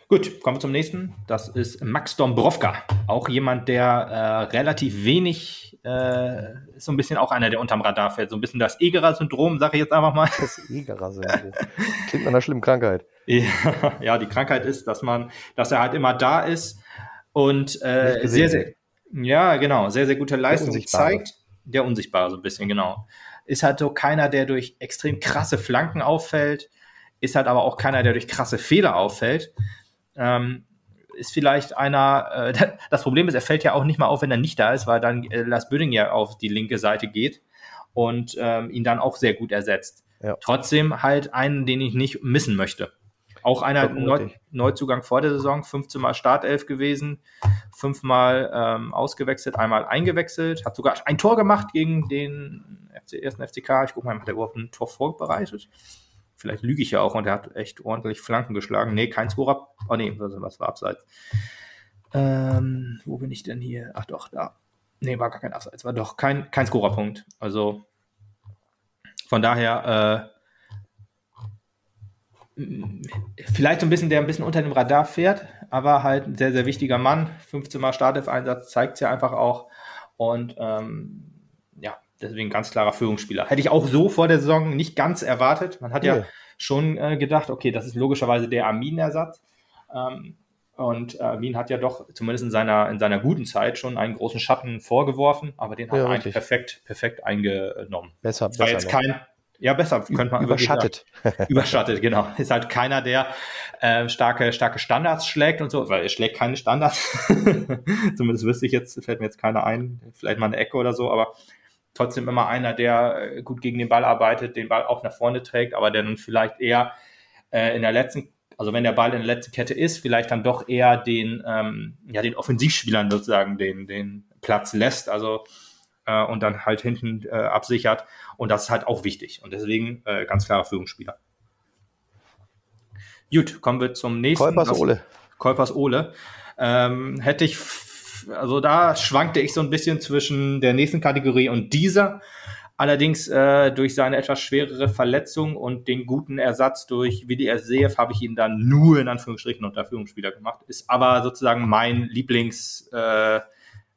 Gut, kommen wir zum nächsten. Das ist Max Dombrovka. Auch jemand, der äh, relativ wenig, äh, ist so ein bisschen auch einer, der unterm Radar fällt. So ein bisschen das Egerer-Syndrom, sage ich jetzt einfach mal. Das Egerer-Syndrom. Klingt nach einer schlimmen Krankheit. Ja, ja, die Krankheit ist, dass man, dass er halt immer da ist und äh, sehr, sehr, ja, genau. Sehr, sehr gute Leistung der zeigt. Der Unsichtbare so ein bisschen, genau. Ist halt so keiner, der durch extrem krasse Flanken auffällt. Ist halt aber auch keiner, der durch krasse Fehler auffällt. Ähm, ist vielleicht einer, äh, das Problem ist, er fällt ja auch nicht mal auf, wenn er nicht da ist, weil dann äh, Lars Büdding ja auf die linke Seite geht und ähm, ihn dann auch sehr gut ersetzt. Ja. Trotzdem halt einen, den ich nicht missen möchte. Auch einer Neu Neuzugang vor der Saison, 15 Mal Startelf gewesen, fünfmal ähm, ausgewechselt, einmal eingewechselt, hat sogar ein Tor gemacht gegen den FC, ersten FCK. Ich gucke mal, hat er überhaupt ein Tor vorbereitet? Vielleicht lüge ich ja auch und er hat echt ordentlich Flanken geschlagen. Nee, kein Scorer. Oh nee, was war abseits? Ähm, wo bin ich denn hier? Ach doch, da. Nee, war gar kein Abseits, war doch kein, kein Scorerpunkt. Also von daher, äh, vielleicht so ein bisschen, der ein bisschen unter dem Radar fährt, aber halt ein sehr, sehr wichtiger Mann. 15 Mal Startelf-Einsatz zeigt es ja einfach auch. Und ähm, ja, deswegen ganz klarer Führungsspieler. Hätte ich auch so vor der Saison nicht ganz erwartet. Man hat ja, ja schon äh, gedacht, okay, das ist logischerweise der Armin-Ersatz. Ähm, und äh, Wien hat ja doch zumindest in seiner, in seiner guten Zeit schon einen großen Schatten vorgeworfen, aber den hat ja, er eigentlich perfekt, perfekt eingenommen. Besser, besser. War jetzt kein, ja, besser könnte man überschattet. überschattet, genau. Ist halt keiner, der äh, starke, starke Standards schlägt und so, weil er schlägt keine Standards. Zumindest wüsste ich jetzt, fällt mir jetzt keiner ein, vielleicht mal eine Ecke oder so, aber trotzdem immer einer, der äh, gut gegen den Ball arbeitet, den Ball auch nach vorne trägt, aber der dann vielleicht eher äh, in der letzten, also wenn der Ball in der letzten Kette ist, vielleicht dann doch eher den, ähm, ja, den Offensivspielern sozusagen den, den Platz lässt. Also äh, und dann halt hinten äh, absichert. Und das ist halt auch wichtig. Und deswegen äh, ganz klarer Führungsspieler. Gut, kommen wir zum nächsten. Kolpers Ole. Kolpers Ole. Ähm, hätte ich, also da schwankte ich so ein bisschen zwischen der nächsten Kategorie und dieser. Allerdings äh, durch seine etwas schwerere Verletzung und den guten Ersatz durch WDR habe ich ihn dann nur in Anführungsstrichen unter Führungsspieler gemacht. Ist aber sozusagen mein Lieblings, äh,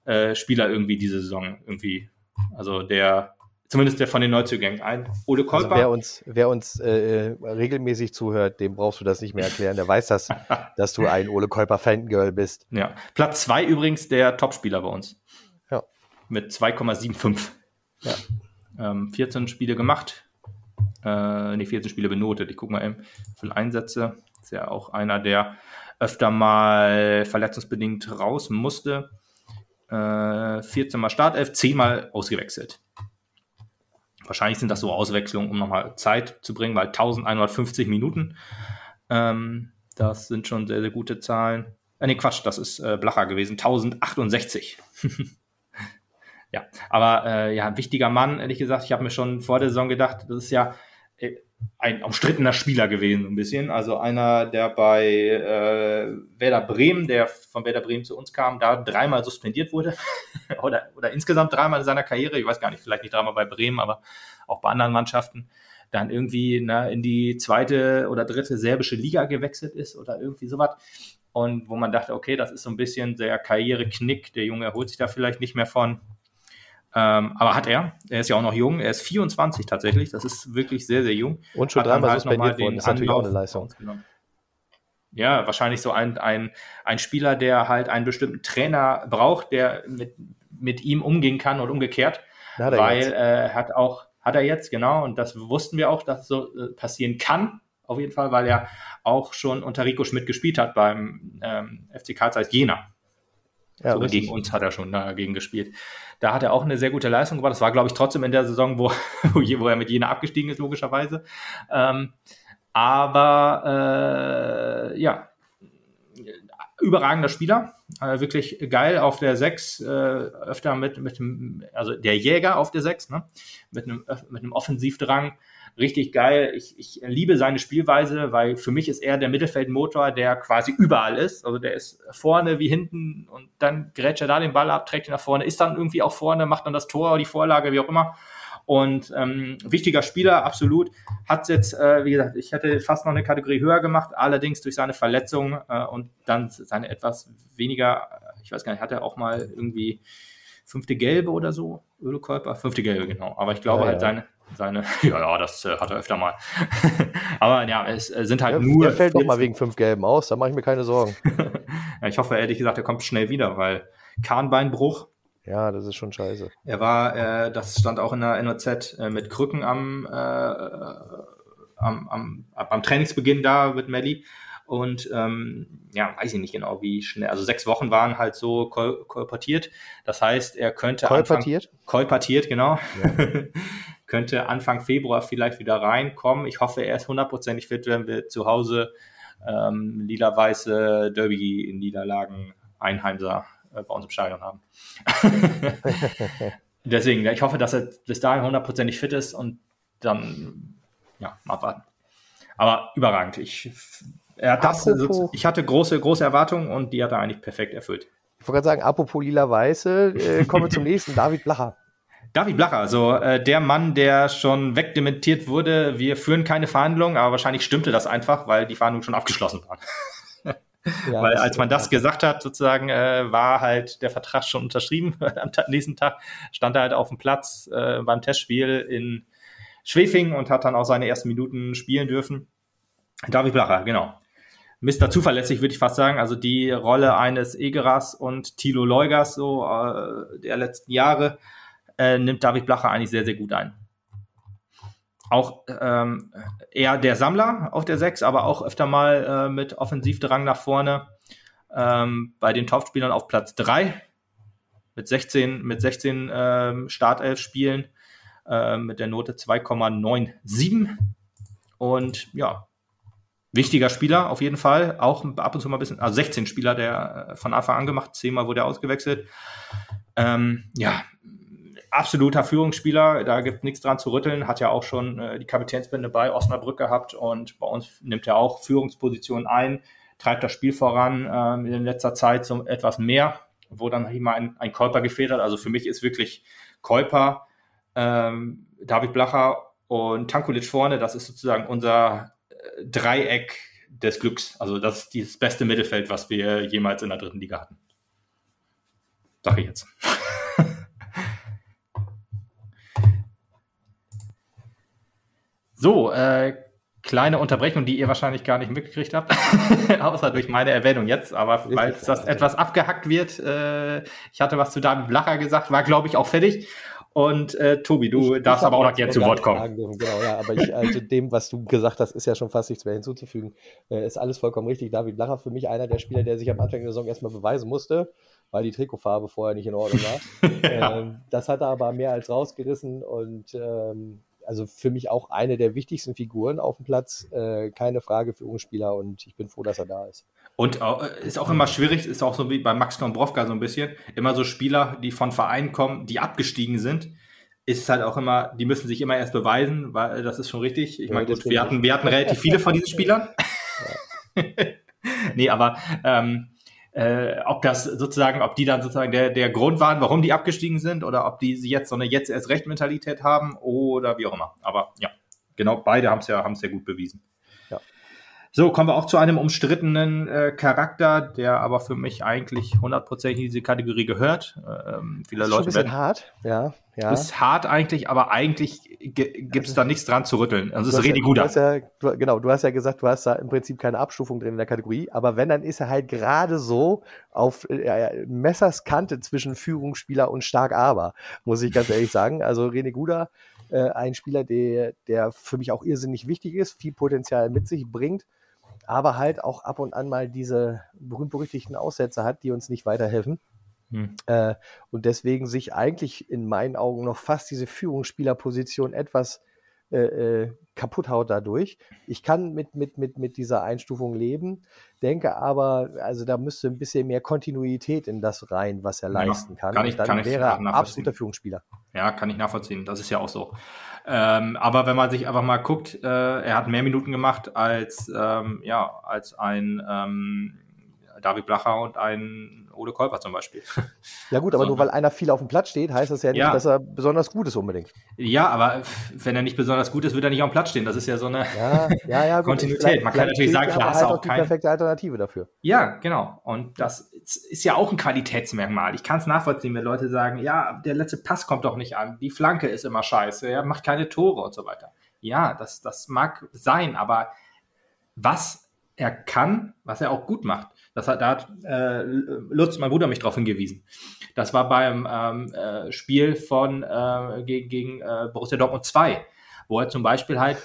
äh, irgendwie diese Saison irgendwie. Also der, zumindest der von den Neuzugängen. Ein Ole also Kolper. Also wer uns, wer uns äh, regelmäßig zuhört, dem brauchst du das nicht mehr erklären. Der weiß das, dass du ein Ole Kolper Fangirl bist. Ja. Platz zwei übrigens der Topspieler bei uns. Ja. Mit 2,75. Ja. Ähm, 14 Spiele gemacht. Äh, nee, 14 Spiele benotet. Ich gucke mal eben, wie viele Einsätze. Ist ja auch einer, der öfter mal verletzungsbedingt raus musste äh, 14 Mal Startelf, 10 Mal ausgewechselt. Wahrscheinlich sind das so Auswechslungen, um nochmal Zeit zu bringen, weil 1150 Minuten, ähm, das sind schon sehr, sehr gute Zahlen. Äh, nee, Quatsch, das ist äh, Blacher gewesen, 1068. Ja, aber äh, ja, wichtiger Mann, ehrlich gesagt. Ich habe mir schon vor der Saison gedacht, das ist ja äh, ein umstrittener Spieler gewesen, ein bisschen. Also einer, der bei äh, Werder Bremen, der von Werder Bremen zu uns kam, da dreimal suspendiert wurde. oder, oder insgesamt dreimal in seiner Karriere. Ich weiß gar nicht, vielleicht nicht dreimal bei Bremen, aber auch bei anderen Mannschaften. Dann irgendwie na, in die zweite oder dritte serbische Liga gewechselt ist oder irgendwie sowas. Und wo man dachte, okay, das ist so ein bisschen der Karriereknick. Der Junge erholt sich da vielleicht nicht mehr von. Ähm, aber hat er. Er ist ja auch noch jung. Er ist 24 tatsächlich. Das ist wirklich sehr, sehr jung. Und schon dreimal halt suspendiert worden. Das ist natürlich auch eine Leistung. Ja, wahrscheinlich so ein, ein, ein Spieler, der halt einen bestimmten Trainer braucht, der mit, mit ihm umgehen kann und umgekehrt. Hat weil er äh, hat auch, hat er jetzt, genau, und das wussten wir auch, dass so äh, passieren kann, auf jeden Fall, weil er auch schon unter Rico Schmidt gespielt hat beim ähm, FC Karl Zeiss Jena. Ja, so gegen uns hat er schon dagegen gespielt. Da hat er auch eine sehr gute Leistung gemacht. Das war, glaube ich, trotzdem in der Saison, wo, wo er mit Jena abgestiegen ist, logischerweise. Ähm, aber äh, ja, überragender Spieler. Äh, wirklich geil auf der 6, äh, öfter mit, mit dem, also der Jäger auf der 6, ne? mit, einem, mit einem Offensivdrang richtig geil. Ich, ich liebe seine Spielweise, weil für mich ist er der Mittelfeldmotor, der quasi überall ist. Also der ist vorne wie hinten und dann grätscht er da den Ball ab, trägt ihn nach vorne, ist dann irgendwie auch vorne, macht dann das Tor, die Vorlage, wie auch immer. Und ähm, wichtiger Spieler, absolut. Hat jetzt, äh, wie gesagt, ich hätte fast noch eine Kategorie höher gemacht, allerdings durch seine Verletzung äh, und dann seine etwas weniger, ich weiß gar nicht, hat er auch mal irgendwie fünfte Gelbe oder so, Ölekörper? Fünfte Gelbe, genau. Aber ich glaube ja, halt ja. seine, seine, ja, ja, das äh, hat er öfter mal. Aber ja, es äh, sind halt ja, nur. Der fällt doch mal wegen fünf Gelben aus, da mache ich mir keine Sorgen. ja, ich hoffe ehrlich gesagt, er kommt schnell wieder, weil Kahnbeinbruch. Ja, das ist schon scheiße. Er war, äh, das stand auch in der NOZ, äh, mit Krücken am, äh, am, am, am Trainingsbeginn da mit Melli. Und ähm, ja, weiß ich nicht genau, wie schnell. Also sechs Wochen waren halt so kol kolportiert. Das heißt, er könnte kolportiert, Anfang, kolportiert, genau. Ja. Könnte Anfang Februar vielleicht wieder reinkommen. Ich hoffe, er ist hundertprozentig fit, wenn wir zu Hause ähm, lila-weiße Derby-Niederlagen Einheimser äh, bei uns im Stadion haben. Deswegen, ich hoffe, dass er bis dahin hundertprozentig fit ist und dann ja, abwarten. Aber überragend. Ich er hat das, apropos, ich hatte große, große Erwartungen und die hat er eigentlich perfekt erfüllt. Ich wollte gerade sagen, apropos lila-weiße, äh, kommen wir zum nächsten, David Blacher. David Blacher, also äh, der Mann, der schon wegdementiert wurde, wir führen keine Verhandlungen, aber wahrscheinlich stimmte das einfach, weil die Verhandlungen schon abgeschlossen waren. Ja, weil als man das gesagt hat, sozusagen, äh, war halt der Vertrag schon unterschrieben. Am nächsten Tag stand er halt auf dem Platz äh, beim Testspiel in Schwefing und hat dann auch seine ersten Minuten spielen dürfen. David Blacher, genau. Mr. Zuverlässig, würde ich fast sagen. Also die Rolle eines Egeras und Thilo Leugers so äh, der letzten Jahre äh, nimmt David Blacher eigentlich sehr, sehr gut ein. Auch ähm, eher der Sammler auf der 6, aber auch öfter mal äh, mit Offensivdrang nach vorne. Ähm, bei den Topspielern auf Platz 3 mit 16, mit 16 ähm, Startelf-Spielen äh, mit der Note 2,97. Und ja, wichtiger Spieler auf jeden Fall. Auch ab und zu mal ein bisschen, also 16 Spieler, der äh, von Anfang an gemacht, zehnmal wurde er ausgewechselt. Ähm, ja, absoluter Führungsspieler, da gibt nichts dran zu rütteln, hat ja auch schon äh, die Kapitänsbände bei Osnabrück gehabt und bei uns nimmt er auch Führungspositionen ein, treibt das Spiel voran, ähm, in letzter Zeit so etwas mehr, wo dann immer ein, ein Käuper gefehlt hat. Also für mich ist wirklich Käuper, ähm, David Blacher und Tankulic vorne, das ist sozusagen unser Dreieck des Glücks. Also das ist das beste Mittelfeld, was wir jemals in der dritten Liga hatten. Sag ich jetzt. So, äh, kleine Unterbrechung, die ihr wahrscheinlich gar nicht mitgekriegt habt, außer durch meine Erwähnung jetzt, aber weil das etwas abgehackt wird, äh, ich hatte was zu David Blacher gesagt, war glaube ich auch fertig und äh, Tobi, du ich, darfst ich aber auch noch gerne zu Wort kommen. Genau, ja, aber ich, also dem, was du gesagt hast, ist ja schon fast nichts mehr hinzuzufügen. Äh, ist alles vollkommen richtig. David Lacher für mich einer der Spieler, der sich am Anfang der Saison erstmal beweisen musste, weil die Trikotfarbe vorher nicht in Ordnung war. ja. ähm, das hat er aber mehr als rausgerissen und ähm, also für mich auch eine der wichtigsten Figuren auf dem Platz. Äh, keine Frage für Spieler und ich bin froh, dass er da ist. Und äh, ist auch immer schwierig, ist auch so wie bei Max Dombrovka so ein bisschen, immer so Spieler, die von Vereinen kommen, die abgestiegen sind, ist halt auch immer, die müssen sich immer erst beweisen, weil das ist schon richtig. Ich ja, meine, gut, wir hatten, wir hatten relativ viele von diesen Spielern. Ja. nee, aber ähm, äh, ob das sozusagen, ob die dann sozusagen der, der Grund waren, warum die abgestiegen sind, oder ob die jetzt so eine jetzt erst recht Mentalität haben oder wie auch immer. Aber ja, genau, beide haben es ja, haben es ja gut bewiesen. So, kommen wir auch zu einem umstrittenen äh, Charakter, der aber für mich eigentlich hundertprozentig in diese Kategorie gehört. Ähm, viele das ist Leute ein bisschen werden, hart, ja, ja. Ist hart eigentlich, aber eigentlich gibt es da nichts dran zu rütteln. Also ist Redi Guda. Ja, du, genau, du hast ja gesagt, du hast da im Prinzip keine Abstufung drin in der Kategorie, aber wenn, dann ist er halt gerade so auf äh, Messers Kante zwischen Führungsspieler und stark aber, muss ich ganz ehrlich sagen. Also René Guda, äh, ein Spieler, der, der für mich auch irrsinnig wichtig ist, viel Potenzial mit sich bringt aber halt auch ab und an mal diese berühmt-berüchtigten Aussätze hat, die uns nicht weiterhelfen. Hm. Äh, und deswegen sich eigentlich in meinen Augen noch fast diese Führungsspielerposition etwas äh, äh, kaputt haut dadurch. Ich kann mit, mit, mit, mit dieser Einstufung leben, denke aber, also da müsste ein bisschen mehr Kontinuität in das rein, was er ja, leisten kann. kann ich, dann kann wäre er absoluter Führungsspieler. Ja, kann ich nachvollziehen. Das ist ja auch so. Ähm, aber wenn man sich einfach mal guckt, äh, er hat mehr Minuten gemacht als, ähm, ja, als ein ähm, David Blacher und ein Ole Kolper zum Beispiel. Ja gut, aber so, nur weil einer viel auf dem Platz steht, heißt das ja nicht, ja. dass er besonders gut ist unbedingt. Ja, aber wenn er nicht besonders gut ist, wird er nicht auf dem Platz stehen. Das ist ja so eine ja, ja, ja, Kontinuität. Man kann natürlich sagen, klar, hast halt auch die perfekte Alternative dafür. Ja, genau. Und das ist ja auch ein Qualitätsmerkmal. Ich kann es nachvollziehen, wenn Leute sagen, ja, der letzte Pass kommt doch nicht an, die Flanke ist immer scheiße, er macht keine Tore und so weiter. Ja, das, das mag sein, aber was er kann, was er auch gut macht, das hat, da hat äh, Lutz, mein Bruder, mich darauf hingewiesen. Das war beim ähm, äh, Spiel von äh, gegen, gegen äh, Borussia Dortmund 2, wo er zum Beispiel halt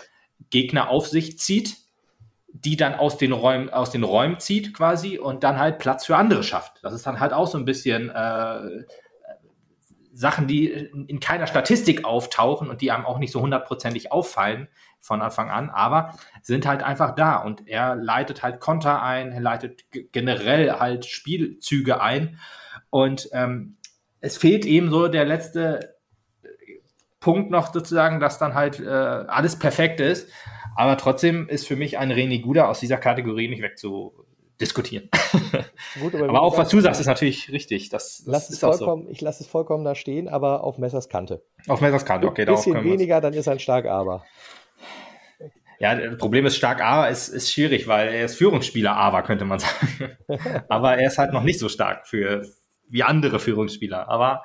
Gegner auf sich zieht, die dann aus den Räumen, aus den Räumen zieht quasi und dann halt Platz für andere schafft. Das ist dann halt auch so ein bisschen äh, Sachen, die in keiner Statistik auftauchen und die einem auch nicht so hundertprozentig auffallen, von Anfang an, aber sind halt einfach da. Und er leitet halt Konter ein, er leitet generell halt Spielzüge ein. Und ähm, es fehlt eben so der letzte Punkt noch sozusagen, dass dann halt äh, alles perfekt ist, aber trotzdem ist für mich ein René Guda aus dieser Kategorie nicht wegzudiskutieren. Gut, aber, aber auch was du sagst, ist natürlich richtig. Das, das ist vollkommen, so. Ich lasse es vollkommen da stehen, aber auf Messers Kante. Auf Messers Kante, okay. Ein bisschen weniger, dann ist ein stark aber. Ja, das Problem ist, stark A ist, ist schwierig, weil er ist Führungsspieler A könnte man sagen. Aber er ist halt noch nicht so stark für wie andere Führungsspieler. Aber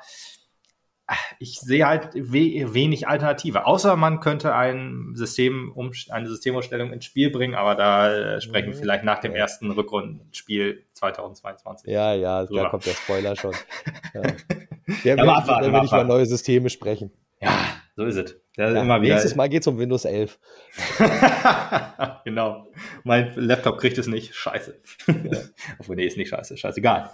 ich sehe halt we wenig Alternative. Außer man könnte ein System um, eine Systemumstellung ins Spiel bringen, aber da äh, sprechen wir mhm. vielleicht nach dem ersten Rückrundenspiel 2022. Ja, ja, drüber. da kommt der Spoiler schon. ja. Der will, abwarten, der will nicht über neue Systeme sprechen. Ja, so ist es. Ja, immer wieder. Nächstes Mal geht es um Windows 11. genau. Mein Laptop kriegt es nicht. Scheiße. Ja. Obwohl, nee, ist nicht scheiße. Scheißegal.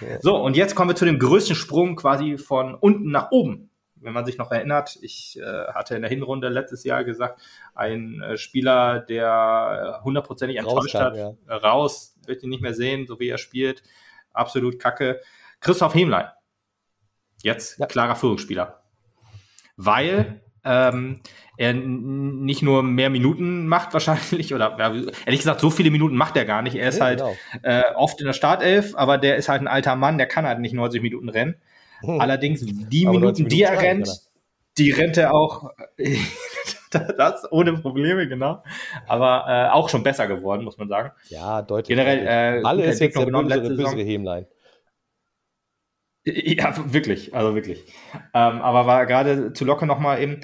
Ja. So, und jetzt kommen wir zu dem größten Sprung quasi von unten nach oben. Wenn man sich noch erinnert, ich äh, hatte in der Hinrunde letztes Jahr gesagt, ein äh, Spieler, der hundertprozentig enttäuscht hat, ja. raus, wird ihn nicht mehr sehen, so wie er spielt. Absolut kacke. Christoph Hemlein. Jetzt klarer Führungsspieler weil ähm, er nicht nur mehr Minuten macht wahrscheinlich, oder ehrlich gesagt, so viele Minuten macht er gar nicht. Er ist ja, halt genau. äh, oft in der Startelf, aber der ist halt ein alter Mann, der kann halt nicht 90 Minuten rennen. Hm. Allerdings die aber Minuten, die er rennt, oder? die rennt er auch das ohne Probleme, genau. Aber äh, auch schon besser geworden, muss man sagen. Ja, deutlich. Generell, äh, Malle ist jetzt der bösere, bösere Hämlein. Ja, wirklich, also wirklich. Ähm, aber war gerade zu Locke nochmal eben,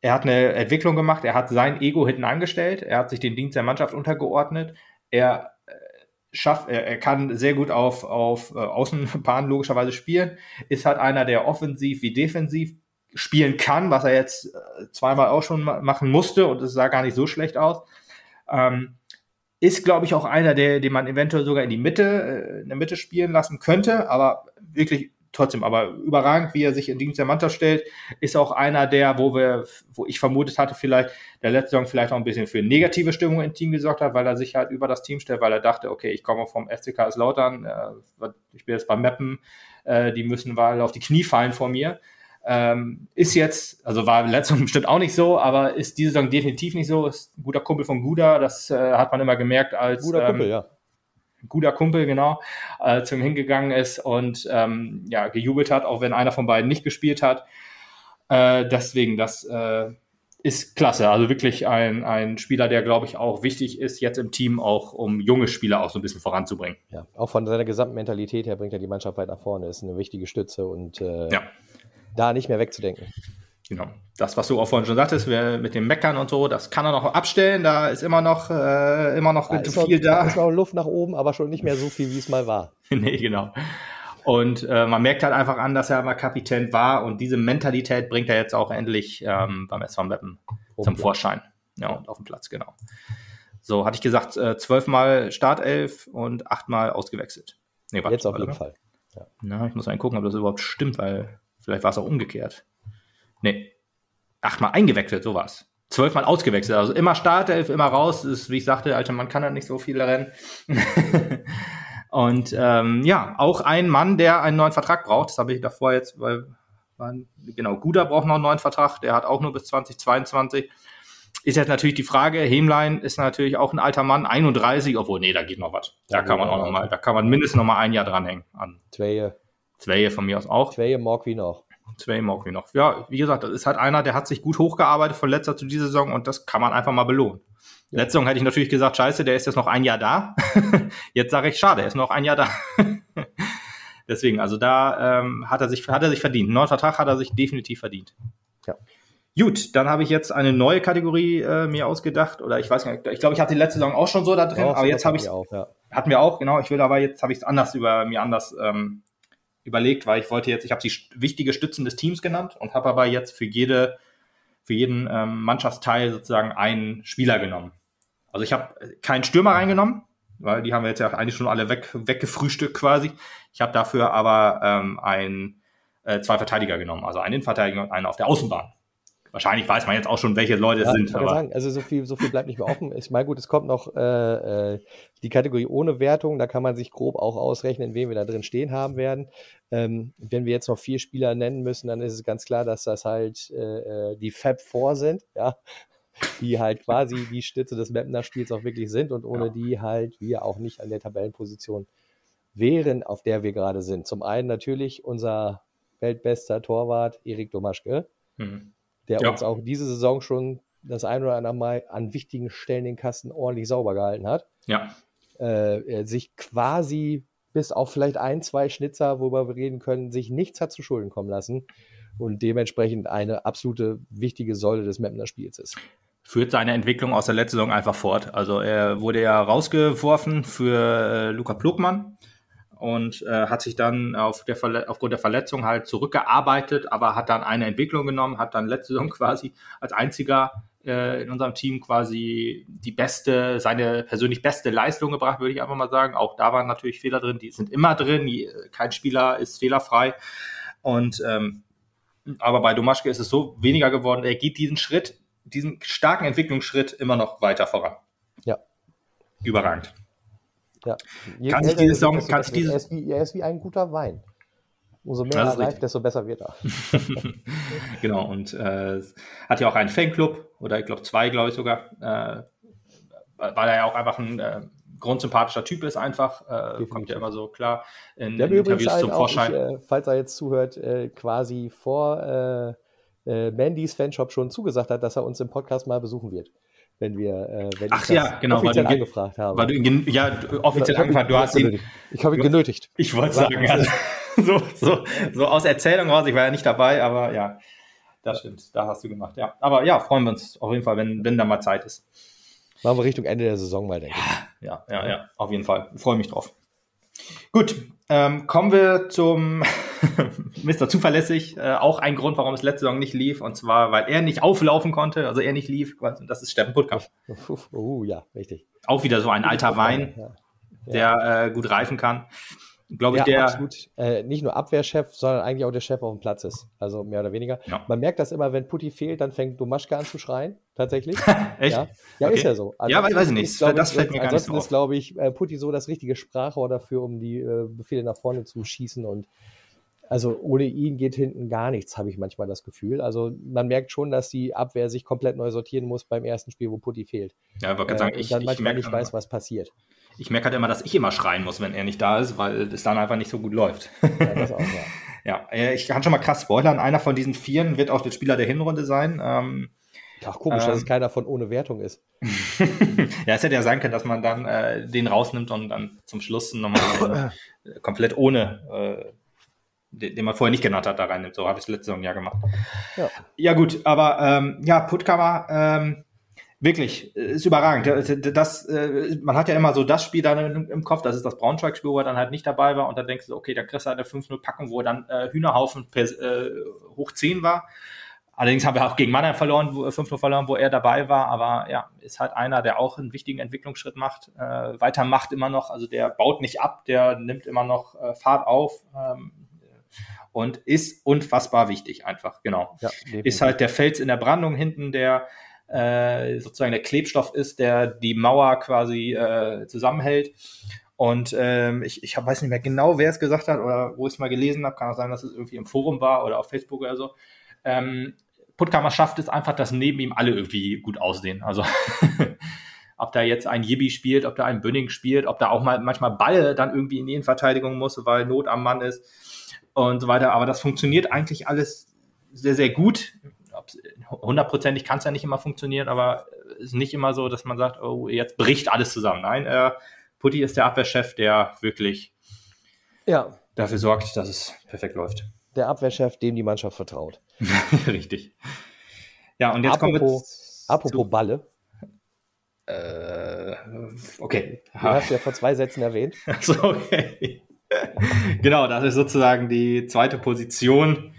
er hat eine Entwicklung gemacht, er hat sein Ego hinten angestellt, er hat sich den Dienst der Mannschaft untergeordnet, er äh, schafft, er, er kann sehr gut auf, auf äh, Außenbahn logischerweise spielen, ist halt einer, der offensiv wie defensiv spielen kann, was er jetzt äh, zweimal auch schon machen musste und es sah gar nicht so schlecht aus. Ähm, ist, glaube ich, auch einer, der, den man eventuell sogar in die Mitte, in der Mitte spielen lassen könnte, aber wirklich trotzdem aber überragend, wie er sich in Dienst der Mannschaft stellt. Ist auch einer der, wo wir, wo ich vermutet hatte, vielleicht der letzte Saison vielleicht auch ein bisschen für negative Stimmung im Team gesorgt hat, weil er sich halt über das Team stellt, weil er dachte, okay, ich komme vom FCK Lautern, äh, ich bin jetzt beim Mappen, äh, die müssen mal auf die Knie fallen vor mir. Ähm, ist jetzt, also war letzte Saison bestimmt auch nicht so, aber ist diese Saison definitiv nicht so. Ist ein guter Kumpel von Guda, das äh, hat man immer gemerkt als. Guter Kumpel, ähm, ja guter Kumpel, genau, äh, zum hingegangen ist und ähm, ja, gejubelt hat, auch wenn einer von beiden nicht gespielt hat. Äh, deswegen, das äh, ist klasse. Also wirklich ein, ein Spieler, der, glaube ich, auch wichtig ist, jetzt im Team auch, um junge Spieler auch so ein bisschen voranzubringen. Ja, auch von seiner gesamten Mentalität her bringt er die Mannschaft weit nach vorne, ist eine wichtige Stütze und äh, ja. da nicht mehr wegzudenken. Genau. Das, was du auch vorhin schon sagtest, mit dem Meckern und so, das kann er noch abstellen. Da ist immer noch, äh, immer noch da viel noch, da. ist noch Luft nach oben, aber schon nicht mehr so viel, wie es mal war. nee, genau. Und äh, man merkt halt einfach an, dass er mal Kapitän war und diese Mentalität bringt er jetzt auch endlich ähm, beim SV Meppen zum. Vorschein. Ja, und auf dem Platz, genau. So, hatte ich gesagt, äh, zwölfmal Startelf und achtmal ausgewechselt. Nee, warte, jetzt auf jeden Fall. Ja. Na, ich muss mal gucken, ob das überhaupt stimmt, weil vielleicht war es auch umgekehrt. Nee. Achtmal eingewechselt, sowas. Zwölfmal ausgewechselt. Also immer Startelf, immer raus. Das ist, wie ich sagte, alter Mann kann ja nicht so viel rennen. und ähm, ja, auch ein Mann, der einen neuen Vertrag braucht. Das habe ich davor jetzt, weil, weil genau, Guda braucht noch einen neuen Vertrag. Der hat auch nur bis 2022 ist jetzt natürlich die Frage, Hemlein ist natürlich auch ein alter Mann, 31, obwohl, nee, da geht noch was. Da kann man auch noch mal, da kann man mindestens noch mal ein Jahr dranhängen. An Zweie. Zweie von mir aus auch. Zweie mag wie noch. Sway Mogli noch. Ja, wie gesagt, das ist halt einer, der hat sich gut hochgearbeitet von letzter zu dieser Saison und das kann man einfach mal belohnen. Ja. Letzte Saison hätte ich natürlich gesagt, scheiße, der ist jetzt noch ein Jahr da. jetzt sage ich, schade, er ist noch ein Jahr da. Deswegen, also da ähm, hat, er sich, hat er sich verdient. Einen neuen Vertrag hat er sich definitiv verdient. Ja. Gut, dann habe ich jetzt eine neue Kategorie äh, mir ausgedacht. Oder ich weiß nicht, ich glaube, ich hatte die letzte Saison auch schon so da drin, ja, aber jetzt habe ich ja. Hatten wir auch, genau. Ich will aber jetzt habe ich es anders über mir anders ähm, überlegt, weil ich wollte jetzt, ich habe sie wichtige Stützen des Teams genannt und habe aber jetzt für jede, für jeden ähm, Mannschaftsteil sozusagen einen Spieler genommen. Also ich habe keinen Stürmer reingenommen, weil die haben wir jetzt ja eigentlich schon alle weg, weggefrühstückt quasi. Ich habe dafür aber ähm, ein, äh, zwei Verteidiger genommen, also einen Innenverteidiger und einen auf der Außenbahn. Wahrscheinlich weiß man jetzt auch schon, welche Leute es sind. Aber sagen, also so viel, so viel bleibt nicht mehr offen. Ich meine, gut, es kommt noch äh, äh, die Kategorie ohne Wertung. Da kann man sich grob auch ausrechnen, wen wir da drin stehen haben werden. Ähm, wenn wir jetzt noch vier Spieler nennen müssen, dann ist es ganz klar, dass das halt äh, äh die Fab 4 sind, ja, die halt quasi die Stütze des Mapner-Spiels auch wirklich sind und ohne ja. die halt wir auch nicht an der Tabellenposition wären, auf der wir gerade sind. Zum einen natürlich unser weltbester Torwart Erik Domaschke. Mhm der ja. uns auch diese Saison schon das ein oder andere Mal an wichtigen Stellen den Kasten ordentlich sauber gehalten hat. Ja. Äh, sich quasi bis auf vielleicht ein, zwei Schnitzer, worüber wir reden können, sich nichts hat zu Schulden kommen lassen und dementsprechend eine absolute wichtige Säule des Mapner Spiels ist. Führt seine Entwicklung aus der letzten Saison einfach fort. Also er wurde ja rausgeworfen für äh, Luca Plugmann und äh, hat sich dann auf der aufgrund der Verletzung halt zurückgearbeitet, aber hat dann eine Entwicklung genommen, hat dann letzte Saison quasi als einziger äh, in unserem Team quasi die beste, seine persönlich beste Leistung gebracht, würde ich einfach mal sagen. Auch da waren natürlich Fehler drin, die sind immer drin, kein Spieler ist fehlerfrei. Und ähm, aber bei Domaschke ist es so weniger geworden, er geht diesen Schritt, diesen starken Entwicklungsschritt immer noch weiter voran. Ja. Überragend. Ja. Je kann ich diese Song, kann ich diese... Er ist, wie, er ist wie ein guter Wein. Umso mehr er reift, desto besser wird er. genau, und äh, hat ja auch einen Fanclub, oder ich glaube zwei, glaube ich sogar, äh, weil er ja auch einfach ein äh, grundsympathischer Typ ist, einfach. Äh, kommt ja immer so klar in, in Interviews zum Vorschein. Ich, äh, falls er jetzt zuhört, äh, quasi vor äh, Mandys Fanshop schon zugesagt hat, dass er uns im Podcast mal besuchen wird wenn wir, äh, wenn Ach ich ja, genau, offiziell weil du, angefragt habe. Weil du ihn, ja, offiziell genau, angefragt, du hast ihn. Ich habe ihn genötigt. Ich wollte sagen, ja, so, so, so aus Erzählung raus, ich war ja nicht dabei, aber ja, das stimmt, da hast du gemacht, ja. Aber ja, freuen wir uns auf jeden Fall, wenn, wenn da mal Zeit ist. Machen wir Richtung Ende der Saison mal, denke ich. Ja, ja, ja, auf jeden Fall. Freue mich drauf. Gut, ähm, kommen wir zum Mr. Zuverlässig. Äh, auch ein Grund, warum es letzte Saison nicht lief. Und zwar, weil er nicht auflaufen konnte. Also er nicht lief. Das ist Steffen Puttkamp. Oh ja, richtig. Auch wieder so ein alter Wein, ja. der äh, gut reifen kann. Glaube ich, ja, der. absolut. Äh, nicht nur Abwehrchef, sondern eigentlich auch der Chef auf dem Platz ist. Also mehr oder weniger. Ja. Man merkt das immer, wenn Putti fehlt, dann fängt Domaschke an zu schreien. Tatsächlich. Echt? Ja, ja Okay. ist ja so. Ja, weiß- weiß ich nicht. ist, glaub Das fällt mir gar nicht ansonsten so auf. ist, glaube ich, äh, Putti so das richtige Sprachrohr dafür, um die äh, Befehle nach vorne zu schießen. Und also ohne ihn geht hinten gar nichts, habe ich manchmal das Gefühl. Also man merkt schon, dass die Abwehr sich komplett neu sortieren muss beim ersten Spiel, wo Putti fehlt. Ja, ich wollte Äh, sagen, ich, dann manchmal nicht weiß, was passiert. Ich merke halt immer, dass ich immer schreien muss, wenn er nicht da ist, weil es dann einfach nicht so gut läuft. Ja, das auch, ja. ja, äh, ich kann schon mal krass spoilern. Einer von diesen Vieren wird auch der Spieler der Hinrunde sein. Ähm, Ach, komisch, Ähm, dass es keiner von ohne Wertung ist. ja, es hätte ja sein können, dass man dann äh, den rausnimmt und dann zum Schluss nochmal äh, komplett ohne, äh, den, den man vorher nicht genannt hat, da reinnimmt. So habe ich es letzte Saison ja gemacht. Ja. Ja, gut, aber ähm, ja, Puttkammer, ähm, wirklich, äh, ist überragend. Das, äh, man hat ja immer so das Spiel dann im, Kopf, das ist das Braunschweig-Spiel, wo er dann halt nicht dabei war und dann denkst du, okay, da kriegst du halt eine 5-0-Packung, wo dann äh, Hühnerhaufen per, äh, hoch 10 war. Allerdings haben wir auch gegen Mannheim verloren, wo, 5-0 verloren, wo er dabei war, aber ja, ist halt einer, der auch einen wichtigen Entwicklungsschritt macht, äh, weitermacht immer noch, also der baut nicht ab, der nimmt immer noch äh, Fahrt auf ähm, und ist unfassbar wichtig einfach, genau Ja, ist halt der Fels in der Brandung hinten, der äh, sozusagen der Klebstoff ist, der die Mauer quasi äh, zusammenhält. Und ähm, ich, ich hab, weiß nicht mehr genau, wer es gesagt hat oder wo ich es mal gelesen habe. Kann auch sein, dass es irgendwie im Forum war oder auf Facebook oder so. Ähm, Puttkammer schafft es einfach, dass neben ihm alle irgendwie gut aussehen. Also ob da jetzt ein Yibi spielt, ob da ein Bünning spielt, ob da auch mal manchmal Ball dann irgendwie in die Innenverteidigung muss, weil Not am Mann ist und so weiter. Aber das funktioniert eigentlich alles sehr, sehr gut. Hundertprozentig kann es ja nicht immer funktionieren, aber es ist nicht immer so, dass man sagt, oh, jetzt bricht alles zusammen. Nein, äh, Putti ist der Abwehrchef, der wirklich Ja, dafür sorgt, dass es perfekt läuft. der Abwehrchef, dem die Mannschaft vertraut. Richtig. Ja, und jetzt kommen wir Apropos- Apropos Balle, zu, äh, okay. du hast ja vor zwei Sätzen erwähnt. Also, okay. genau, das ist sozusagen die zweite Position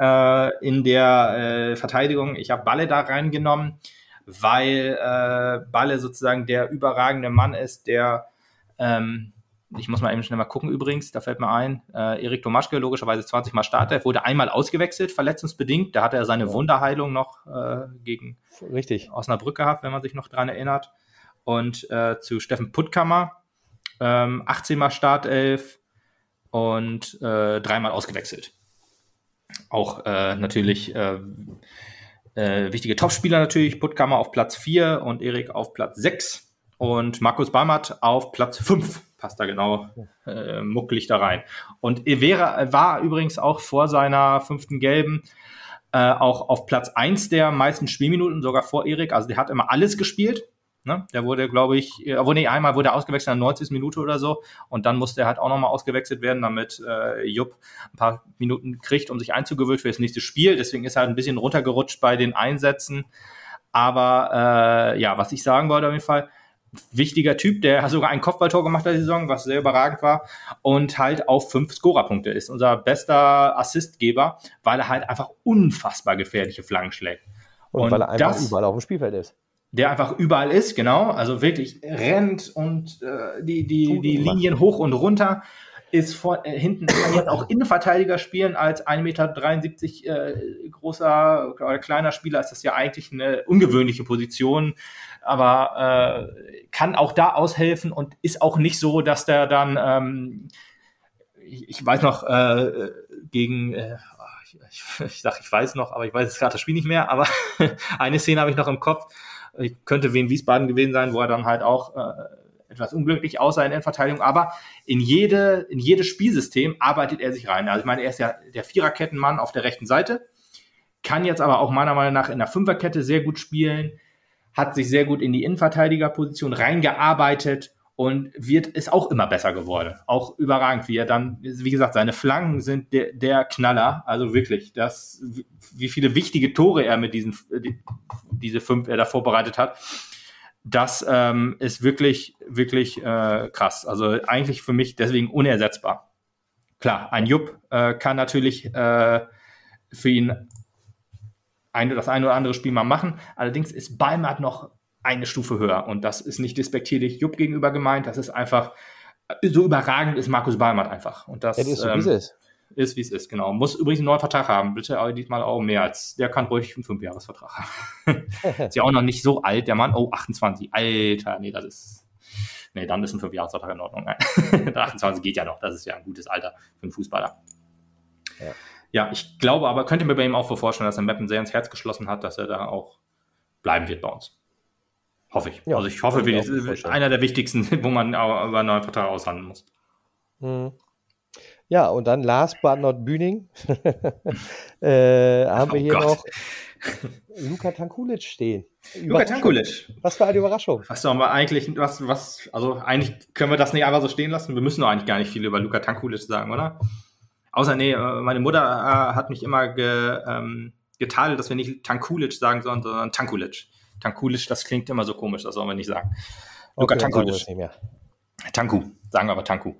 äh, in der äh, Verteidigung. Ich habe Balle da reingenommen, weil äh, Balle sozusagen der überragende Mann ist, der ähm, ich muss mal eben schnell mal gucken übrigens, da fällt mir ein, äh, Erik Tomaschke, logischerweise 20 Mal Starter, wurde einmal ausgewechselt, verletzungsbedingt. Da hatte er seine Ja. Wunderheilung noch äh, gegen Richtig. Osnabrück gehabt, wenn man sich noch dran erinnert. Und äh, zu Steffen Puttkammer, ähm, 18 Mal Startelf und äh, dreimal ausgewechselt. Auch äh, natürlich äh, äh, wichtige Topspieler natürlich, Puttkammer auf Platz 4 und Erik auf Platz 6 und Markus Balmert auf Platz 5. Passt da genau äh, muckelig da rein. Und Evera war übrigens auch vor seiner fünften Gelben äh, auch auf Platz 1 der meisten Spielminuten, sogar vor Erik. Also der hat immer alles gespielt. Ne? Der wurde, glaube ich, äh, obwohl nee, einmal wurde er ausgewechselt in der 90. Minute oder so. Und dann musste er halt auch nochmal ausgewechselt werden, damit äh, Jupp ein paar Minuten kriegt, um sich einzugewöhnen für das nächste Spiel. Deswegen ist er halt ein bisschen runtergerutscht bei den Einsätzen. Aber äh, ja, was ich sagen wollte auf jeden Fall, wichtiger Typ, der hat sogar ein Kopfballtor gemacht der Saison, was sehr überragend war und halt auf fünf Scorerpunkte ist. Unser bester Assistgeber, weil er halt einfach unfassbar gefährliche Flanken schlägt. Und, Und weil er einfach das- überall auf dem Spielfeld ist. Der einfach überall ist, genau, also wirklich rennt und äh, die, die, die. Linien hoch und runter ist vor, äh, hinten kann jetzt auch Innenverteidiger spielen. Als 1,73 Meter äh, großer oder kleiner Spieler ist das ja eigentlich eine ungewöhnliche Position, aber äh, kann auch da aushelfen und ist auch nicht so, dass der dann, ähm, ich, ich weiß noch, äh, gegen, äh, ich, ich, ich sag, ich weiß noch, aber ich weiß jetzt gerade das Spiel nicht mehr, aber eine Szene habe ich noch im Kopf, ich könnte Wien Wiesbaden gewesen sein, wo er dann halt auch äh, etwas unglücklich aussah in der Verteidigung, aber in jede, in jedes Spielsystem arbeitet er sich rein. Also ich meine, er ist ja der Viererkettenmann auf der rechten Seite, kann jetzt aber auch meiner Meinung nach in der Fünferkette sehr gut spielen, hat sich sehr gut in die Innenverteidigerposition reingearbeitet und wird ist auch immer besser geworden. Auch überragend, wie er dann, wie gesagt, seine Flanken sind der, der Knaller. Also wirklich, das, wie viele wichtige Tore er mit diesen, die, diese fünf er da vorbereitet hat. Das ähm, ist wirklich, wirklich äh, krass. Also eigentlich für mich deswegen unersetzbar. Klar, ein Jupp äh, kann natürlich äh, für ihn ein, das eine oder andere Spiel mal machen. Allerdings ist Balmert noch eine Stufe höher und das ist nicht despektierlich Jupp gegenüber gemeint. Das ist einfach so überragend ist Markus Ballmatt einfach. Und das, Ja, das ist so, ähm, wie es ist. ist, wie es ist, genau. Muss übrigens einen neuen Vertrag haben. Bitte aber diesmal auch mehr als. Der kann ruhig einen Fünfjahresvertrag haben. ist ja auch noch nicht so alt, der Mann. Oh, 28. Alter, nee, das ist. Nee, dann ist ein Fünfjahresvertrag in Ordnung. Nein. 28 geht ja noch. Das ist ja ein gutes Alter für einen Fußballer. Ja. Ja, ich glaube aber, könnte mir bei ihm auch vorstellen, dass er Mappen sehr ins Herz geschlossen hat, dass er da auch bleiben wird bei uns. Hoffe ich. Ja, also ich hoffe, wir- gut vorstellen. einer der wichtigsten, wo man über einen neuen Vertrag aushandeln muss. Mhm. Ja, und dann last but not Bühning äh, haben wir Oh hier Gott. noch Luka Tankulic stehen. Luka. Tankulic, Was für eine Überraschung. Was sollen wir eigentlich, was, was, also eigentlich können wir das nicht einfach so stehen lassen. Wir müssen doch eigentlich gar nicht viel über Luka Tankulic sagen, oder? Außer, nee, äh, meine Mutter äh, hat mich immer ge, ähm, getadelt, dass wir nicht Tankulic sagen sollen, sondern Tankulic. Tankulic, das klingt immer so komisch, das sollen wir nicht sagen. Luka wir Tankulic. Tanku, sagen wir aber Tanku.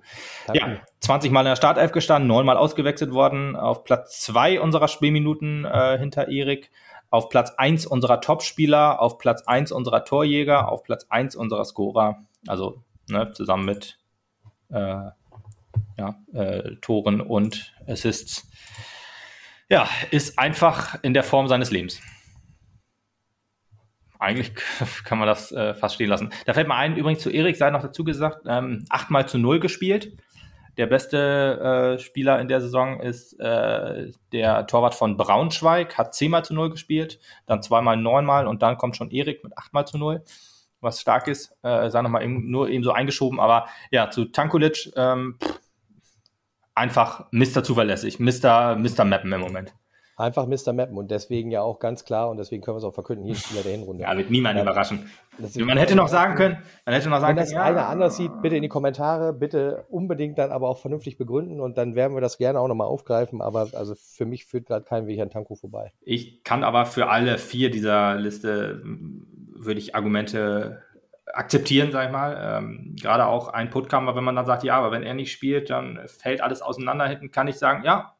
Tanku. Ja, 20 Mal in der Startelf gestanden, 9 Mal ausgewechselt worden, auf Platz 2 unserer Spielminuten äh, hinter Erik, auf Platz 1 unserer Topspieler, auf Platz 1 unserer Torjäger, auf Platz 1 unserer Scorer, also ne, zusammen mit äh, ja, äh, Toren und Assists. Ja, ist einfach in der Form seines Lebens. Eigentlich kann man das äh, fast stehen lassen. Da fällt mir ein, übrigens zu Erik sei noch dazu gesagt, ähm, achtmal zu null gespielt. Der beste äh, Spieler in der Saison ist äh, der Torwart von Braunschweig, hat zehnmal zu null gespielt, dann zweimal neunmal und dann kommt schon Erik mit achtmal zu null, was stark ist. Äh, sei nochmal eben, nur eben so eingeschoben, aber ja, zu Tankulic ähm, einfach Mr. zuverlässig, Mr. Mr. Mappen im Moment. Einfach Mr. Mappen und deswegen ja auch ganz klar und deswegen können wir es auch verkünden, hier ist Spieler der Hinrunde. Ja, wird niemand Ähm, überraschen. Man hätte noch sagen können, man hätte noch sagen Wenn das können, einer anders sieht, bitte in die Kommentare, bitte unbedingt dann aber auch vernünftig begründen und dann werden wir das gerne auch nochmal aufgreifen, aber also für mich führt gerade kein Weg an Tanko vorbei. Ich kann aber für alle vier dieser Liste m, würde ich Argumente akzeptieren, sag ich mal. Ähm, gerade auch ein Puttkammer, wenn man dann sagt, ja, aber wenn er nicht spielt, dann fällt alles auseinander hinten, kann ich sagen, ja,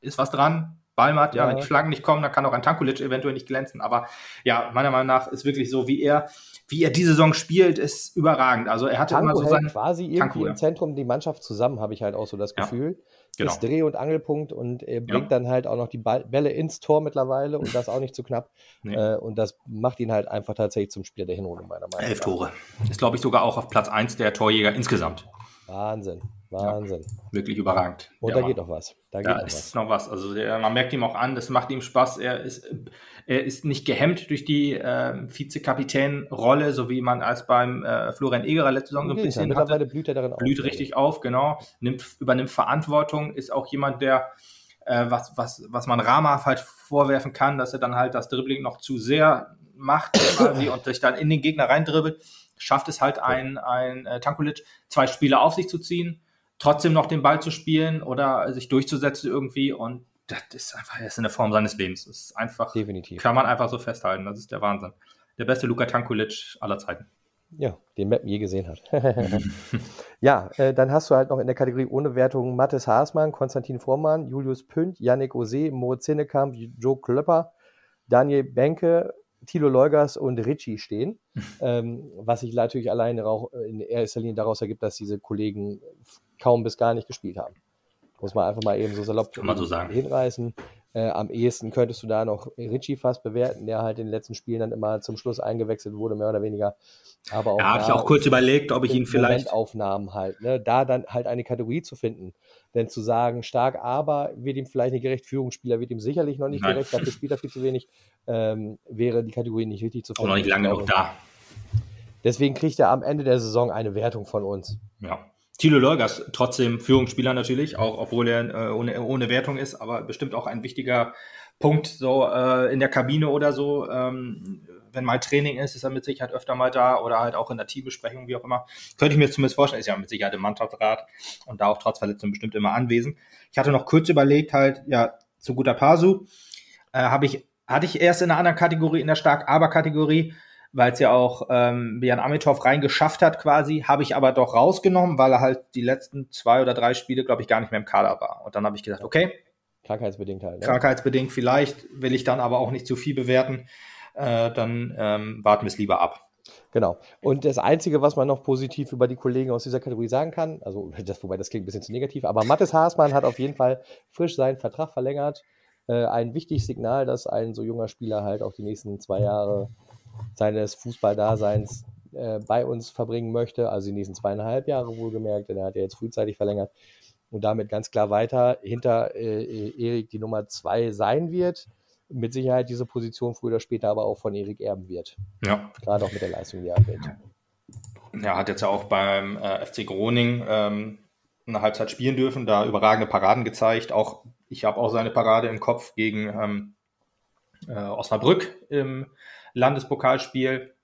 ist was dran. Ballmatt, ja, Ja. wenn die Flaggen nicht kommen, dann kann auch ein Tankulic eventuell nicht glänzen. Aber ja, meiner Meinung nach ist wirklich so, wie er, wie er die Saison spielt, ist überragend. Also er hatte immer so sein. quasi irgendwie Tanko, ja. im Zentrum die Mannschaft zusammen, habe ich halt auch so das Ja, Gefühl. Genau. Ist Dreh- und Angelpunkt und er bringt Ja. dann halt auch noch die Bälle ins Tor mittlerweile und das auch nicht zu knapp. Nee. Äh, und das macht ihn halt einfach tatsächlich zum Spieler der Hinrunde, meiner Meinung nach. Elf Tore. Ist, glaube ich, sogar auch auf Platz 1 der Torjäger insgesamt. Wahnsinn, Wahnsinn. Wirklich überragend. Und da Mann. geht noch was. Da geht Da noch ist was. noch was. Also der, man merkt ihm auch an, das macht ihm Spaß. Er ist, er ist nicht gehemmt durch die äh, Vizekapitän-Rolle, so wie man als beim äh, Florian Egerer letzte Saison so ein bisschen hatte. mittlerweile blüht er darin auf. Blüht richtig auf, genau. Nimmt, übernimmt Verantwortung, ist auch jemand, der äh, was, was, was man Rama halt vorwerfen kann, dass er dann halt das Dribbling noch zu sehr macht quasi und sich dann in den Gegner reindribbelt, schafft es halt ein, ein äh, Tankulic, zwei Spieler auf sich zu ziehen, trotzdem noch den Ball zu spielen oder sich durchzusetzen irgendwie und das ist einfach, er ist in der Form seines Lebens. Das ist einfach, Definitiv. kann man einfach so festhalten. Das ist der Wahnsinn. Der beste Luka Tankulic aller Zeiten. Ja, den Mappen je gesehen hat. ja, äh, dann hast du halt noch in der Kategorie ohne Wertung Mathis Haasmann, Konstantin Vormann, Julius Pünd, Yannick Ose, Moritz Hinnekamp, Joe Klöpper, Daniel Benke, Thilo Leugers und Ritchie stehen. ähm, was sich natürlich alleine auch in erster Linie daraus ergibt, dass diese Kollegen kaum bis gar nicht gespielt haben. Muss man einfach mal eben so salopp so sagen. hinreißen. Äh, am ehesten könntest du da noch Ritchie fast bewerten, der halt in den letzten Spielen dann immer zum Schluss eingewechselt wurde, mehr oder weniger. Aber auch Da habe ich auch kurz überlegt, ob ich ihn vielleicht. Momentaufnahmen halt, ne? da dann halt eine Kategorie zu finden. Denn zu sagen, stark, aber wird ihm vielleicht nicht gerecht, Führungsspieler wird ihm sicherlich noch nicht Nein. gerecht, dafür spielt er viel zu wenig, ähm, wäre die Kategorie nicht richtig zu Auch noch nicht lange genug glaube, da. Deswegen kriegt er am Ende der Saison eine Wertung von uns. Ja. Thilo Leugers, trotzdem Führungsspieler natürlich, auch obwohl er äh, ohne, ohne Wertung ist, aber bestimmt auch ein wichtiger Punkt so äh, in der Kabine oder so. Ähm, wenn mal Training ist, ist er mit Sicherheit öfter mal da oder halt auch in der Teambesprechung, wie auch immer. Könnte ich mir zumindest vorstellen, ist ja mit Sicherheit im Mannschaftsrat und da auch trotz Verletzung bestimmt immer anwesend. Ich hatte noch kurz überlegt, halt, ja, zu guter Pasu, äh, habe ich, hatte ich erst in einer anderen Kategorie, in der Stark-Aber-Kategorie, weil es ja auch ähm, Bian Amitov reingeschafft hat quasi, habe ich aber doch rausgenommen, weil er halt die letzten zwei oder drei Spiele, glaube ich, gar nicht mehr im Kader war. Und dann habe ich gesagt, okay, Krankheitsbedingt halt. Ne? krankheitsbedingt vielleicht, will ich dann aber auch nicht zu viel bewerten, äh, dann ähm, warten wir es lieber ab. Genau. Und das Einzige, was man noch positiv über die Kollegen aus dieser Kategorie sagen kann, also das, wobei das klingt ein bisschen zu negativ, aber Mathis Haasmann hat auf jeden Fall frisch seinen Vertrag verlängert. Äh, ein wichtiges Signal, dass ein so junger Spieler halt auch die nächsten zwei Jahre seines Fußballdaseins äh, bei uns verbringen möchte, also die nächsten zweieinhalb Jahre wohlgemerkt, denn er hat ja jetzt frühzeitig verlängert und damit ganz klar weiter hinter äh, Erik die Nummer zwei sein wird mit Sicherheit diese Position früher oder später aber auch von Erik erben wird. Ja. Gerade auch mit der Leistung, die er abwählt. Er hat jetzt ja auch beim äh, FC Groningen ähm, eine Halbzeit spielen dürfen, da überragende Paraden gezeigt. Auch ich habe auch seine Parade im Kopf gegen ähm, äh, Osnabrück im Landespokalspiel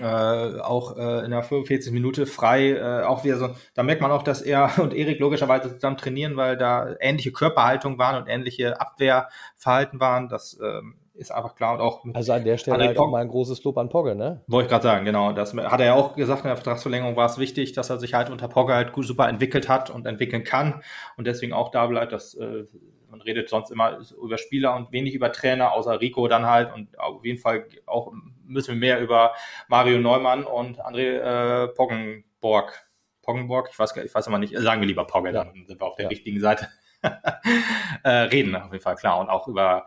äh, auch äh, in der 45 Minute frei, äh, auch wieder so, da merkt man auch, dass er und Erik logischerweise zusammen trainieren, weil da ähnliche Körperhaltung waren und ähnliche Abwehrverhalten waren. Das ähm, ist einfach klar und auch. Also an der Stelle halt auch mal ein großes Lob an Pogge, ne? Wollte ich gerade sagen, genau. Das hat er ja auch gesagt, in der Vertragsverlängerung war es wichtig, dass er sich halt unter Pogge halt gut super entwickelt hat und entwickeln kann und deswegen auch da bleibt. Das äh, man redet sonst immer über Spieler und wenig über Trainer, außer Rico dann halt. Und auf jeden Fall auch müssen wir mehr über Mario Neumann und André äh, Poggenborg. Poggenborg, ich weiß, ich weiß immer nicht, sagen wir lieber Pogge, ja. dann sind wir auf der ja. richtigen Seite. äh, reden auf jeden Fall, klar. Und auch über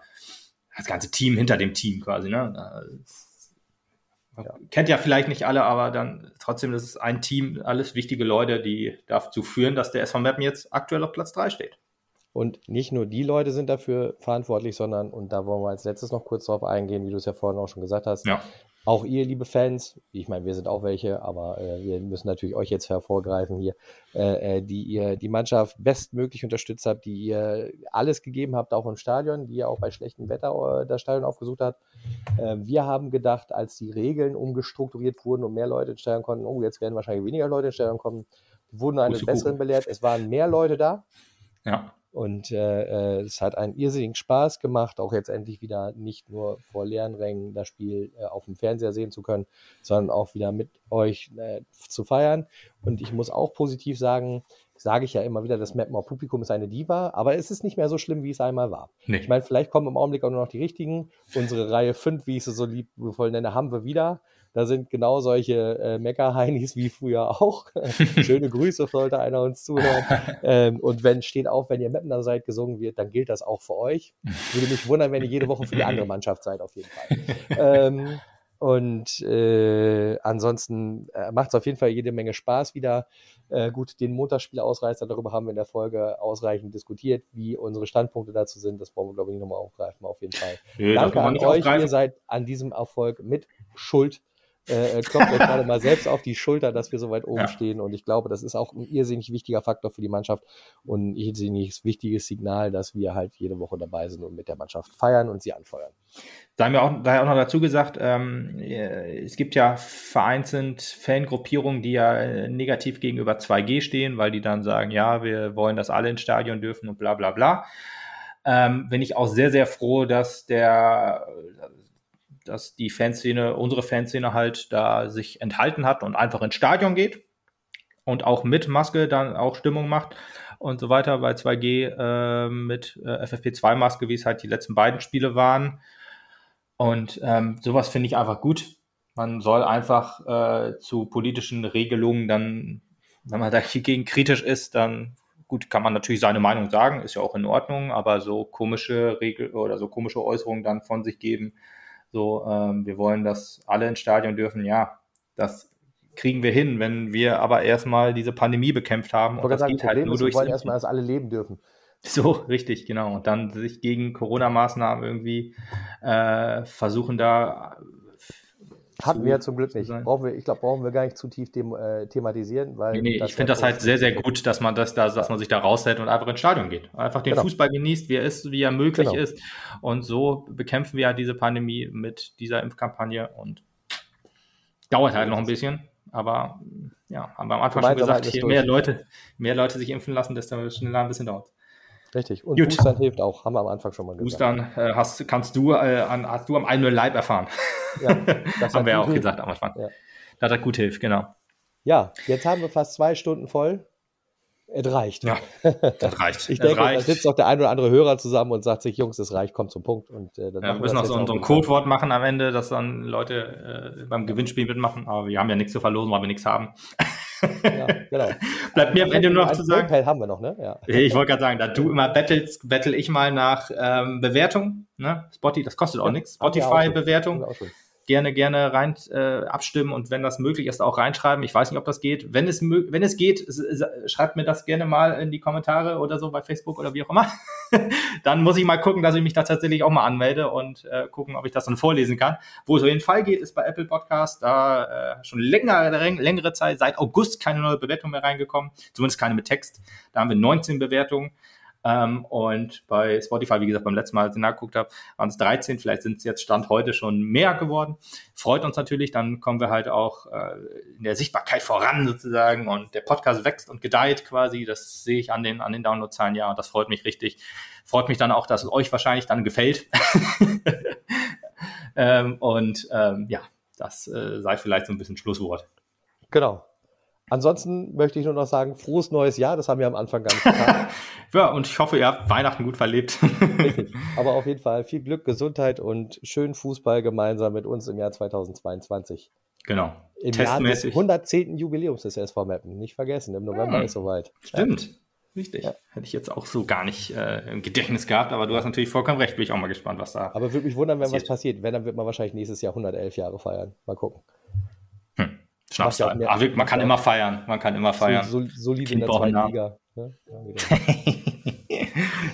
das ganze Team hinter dem Team quasi. Ne? Ja. Kennt ja vielleicht nicht alle, aber dann trotzdem, das ist ein Team, alles wichtige Leute, die dazu führen, dass der SV Mappen jetzt aktuell auf Platz 3 steht. Und nicht nur die Leute sind dafür verantwortlich, sondern, und da wollen wir als letztes noch kurz drauf eingehen, wie du es ja vorhin auch schon gesagt hast, ja. auch ihr, liebe Fans, ich meine, wir sind auch welche, aber äh, wir müssen natürlich euch jetzt hervorgreifen hier, äh, äh, die ihr die Mannschaft bestmöglich unterstützt habt, die ihr alles gegeben habt, auch im Stadion, die ihr auch bei schlechtem Wetter äh, das Stadion aufgesucht habt. Äh, wir haben gedacht, als die Regeln umgestrukturiert wurden und mehr Leute ins Stadion konnten, oh, jetzt werden wahrscheinlich weniger Leute ins Stadion kommen, wurden eines Besseren belehrt. Es waren mehr Leute da. Ja. Und äh, äh, es hat einen irrsinnigen Spaß gemacht, auch jetzt endlich wieder nicht nur vor leeren Rängen das Spiel äh, auf dem Fernseher sehen zu können, sondern auch wieder mit euch äh, zu feiern. Und ich muss auch positiv sagen, sage ich ja immer wieder, das Mapmore Publikum ist eine Diva, aber es ist nicht mehr so schlimm, wie es einmal war. Nee. Ich meine, vielleicht kommen im Augenblick auch nur noch die richtigen. Unsere Reihe 5, wie ich sie so liebevoll nenne, haben wir wieder. Da sind genau solche äh, Mecker-Heinis wie früher auch. Schöne Grüße, sollte einer uns zuhören. ähm, und wenn steht auf, wenn ihr Mapner seid, gesungen wird, dann gilt das auch für euch. Würde mich wundern, wenn ihr jede Woche für die andere Mannschaft seid, auf jeden Fall. ähm, und äh, ansonsten äh, macht es auf jeden Fall jede Menge Spaß wieder. Äh, gut, den Montagsspielausreißer, darüber haben wir in der Folge ausreichend diskutiert, wie unsere Standpunkte dazu sind. Das wollen wir, glaube ich, nicht nochmal aufgreifen, auf jeden Fall. Nee, Danke an euch, aufgreifen. ihr seid an diesem Erfolg mit Schuld äh, äh, klopft euch gerade mal selbst auf die Schulter, dass wir so weit oben ja. stehen. Und ich glaube, das ist auch ein irrsinnig wichtiger Faktor für die Mannschaft und ein irrsinnig wichtiges Signal, dass wir halt jede Woche dabei sind und mit der Mannschaft feiern und sie anfeuern. Da haben wir auch, daher auch noch dazu gesagt, ähm, äh, es gibt ja vereinzelt Fangruppierungen, die ja äh, negativ gegenüber 2G stehen, weil die dann sagen, ja, wir wollen, dass alle ins Stadion dürfen und bla bla bla. Ähm, bin ich auch sehr, sehr froh, dass der dass die Fanszene, unsere Fanszene halt da sich enthalten hat und einfach ins Stadion geht und auch mit Maske dann auch Stimmung macht und so weiter bei 2G äh, mit äh, FFP2-Maske, wie es halt die letzten beiden Spiele waren. Und ähm, sowas finde ich einfach gut. Man soll einfach äh, zu politischen Regelungen dann, wenn man dagegen kritisch ist, dann gut, kann man natürlich seine Meinung sagen, ist ja auch in Ordnung, aber so komische Regel oder so komische Äußerungen dann von sich geben, so, ähm, wir wollen, dass alle ins Stadion dürfen. Ja, das kriegen wir hin, wenn wir aber erstmal diese Pandemie bekämpft haben. Und das sagen, geht halt nur durch. Wir wollen erstmal, dass alle leben dürfen. So, richtig, genau. Und dann sich gegen Corona-Maßnahmen irgendwie äh, versuchen, da hatten wir ja zum Glück nicht. Brauchen wir, ich glaube, brauchen wir gar nicht zu tief dem, äh, thematisieren, weil. Nee, nee ich finde das halt sehr, sehr gut, dass man das, da, dass man sich da raushält und einfach ins Stadion geht. Einfach den genau. Fußball genießt, wie er ist, wie er möglich genau. ist. Und so bekämpfen wir ja diese Pandemie mit dieser Impfkampagne und dauert halt noch ein bisschen. Aber ja, haben wir am Anfang schon gesagt, je mehr Leute, mehr Leute sich impfen lassen, desto schneller ein bisschen dauert. Richtig. Und Gut. Boostern hilft auch, haben wir am Anfang schon mal gesagt. Boostern äh, hast, kannst du, äh, an, hast du am eigenen Leib erfahren. Ja, das haben wir ja auch hilft. gesagt am Anfang. Ja. Das hat gut hilft, genau. Ja, jetzt haben wir fast zwei Stunden voll. Es reicht. Ja, das reicht. ich denke, reicht. da sitzt auch der ein oder andere Hörer zusammen und sagt sich, Jungs, es reicht, kommt zum Punkt. Und, äh, dann ja, wir müssen noch so, so ein Codewort machen am Ende, dass dann Leute äh, beim Gewinnspiel mitmachen, aber wir haben ja nichts zu verlosen, weil wir nichts haben. ja, genau. Bleibt mir am Ende nur noch zu sagen. PayPal haben wir noch, ne? Ja. Ich wollte gerade sagen, da du immer battlest, battle ich mal nach ähm, Bewertung. Ne? Spotify, das kostet auch ja, nichts. Spotify-Bewertung gerne, gerne rein äh, abstimmen und wenn das möglich ist, auch reinschreiben. Ich weiß nicht, ob das geht. Wenn es, wenn es geht, schreibt mir das gerne mal in die Kommentare oder so bei Facebook oder wie auch immer. dann muss ich mal gucken, dass ich mich da tatsächlich auch mal anmelde und äh, gucken, ob ich das dann vorlesen kann. Wo es auf jeden Fall geht, ist bei Apple Podcast. Da äh, schon länger, längere Zeit, seit August keine neue Bewertung mehr reingekommen. Zumindest keine mit Text. Da haben wir 19 Bewertungen. Ähm, und bei Spotify, wie gesagt, beim letzten Mal, als ich nachgeguckt habe, waren es 13. Vielleicht sind es jetzt Stand heute schon mehr geworden. Freut uns natürlich. Dann kommen wir halt auch äh, in der Sichtbarkeit voran sozusagen und der Podcast wächst und gedeiht quasi. Das sehe ich an den, an den Downloadzahlen ja und das freut mich richtig. Freut mich dann auch, dass es euch wahrscheinlich dann gefällt. ähm, und ähm, ja, das äh, sei vielleicht so ein bisschen Schlusswort. Genau. Ansonsten möchte ich nur noch sagen, frohes neues Jahr, das haben wir am Anfang gar nicht getan. ja, und ich hoffe, ihr habt Weihnachten gut verlebt. Richtig. Aber auf jeden Fall viel Glück, Gesundheit und schönen Fußball gemeinsam mit uns im Jahr 2022. Genau. Im Testmäßig. Jahr des 110. Jubiläums des SV Meppen. Nicht vergessen, im November hm. ist soweit. Stimmt. Ja. Richtig. Ja. Hätte ich jetzt auch so gar nicht äh, im Gedächtnis gehabt, aber du hast natürlich vollkommen recht. Bin ich auch mal gespannt, was da. Aber würde mich wundern, wenn passiert. was passiert. Wenn, dann wird man wahrscheinlich nächstes Jahr 111 Jahre feiern. Mal gucken. Schnapszahl. Ja Aber man kann immer feiern. Man kann immer feiern. So, so, solide in der zweiten Liga. Ne?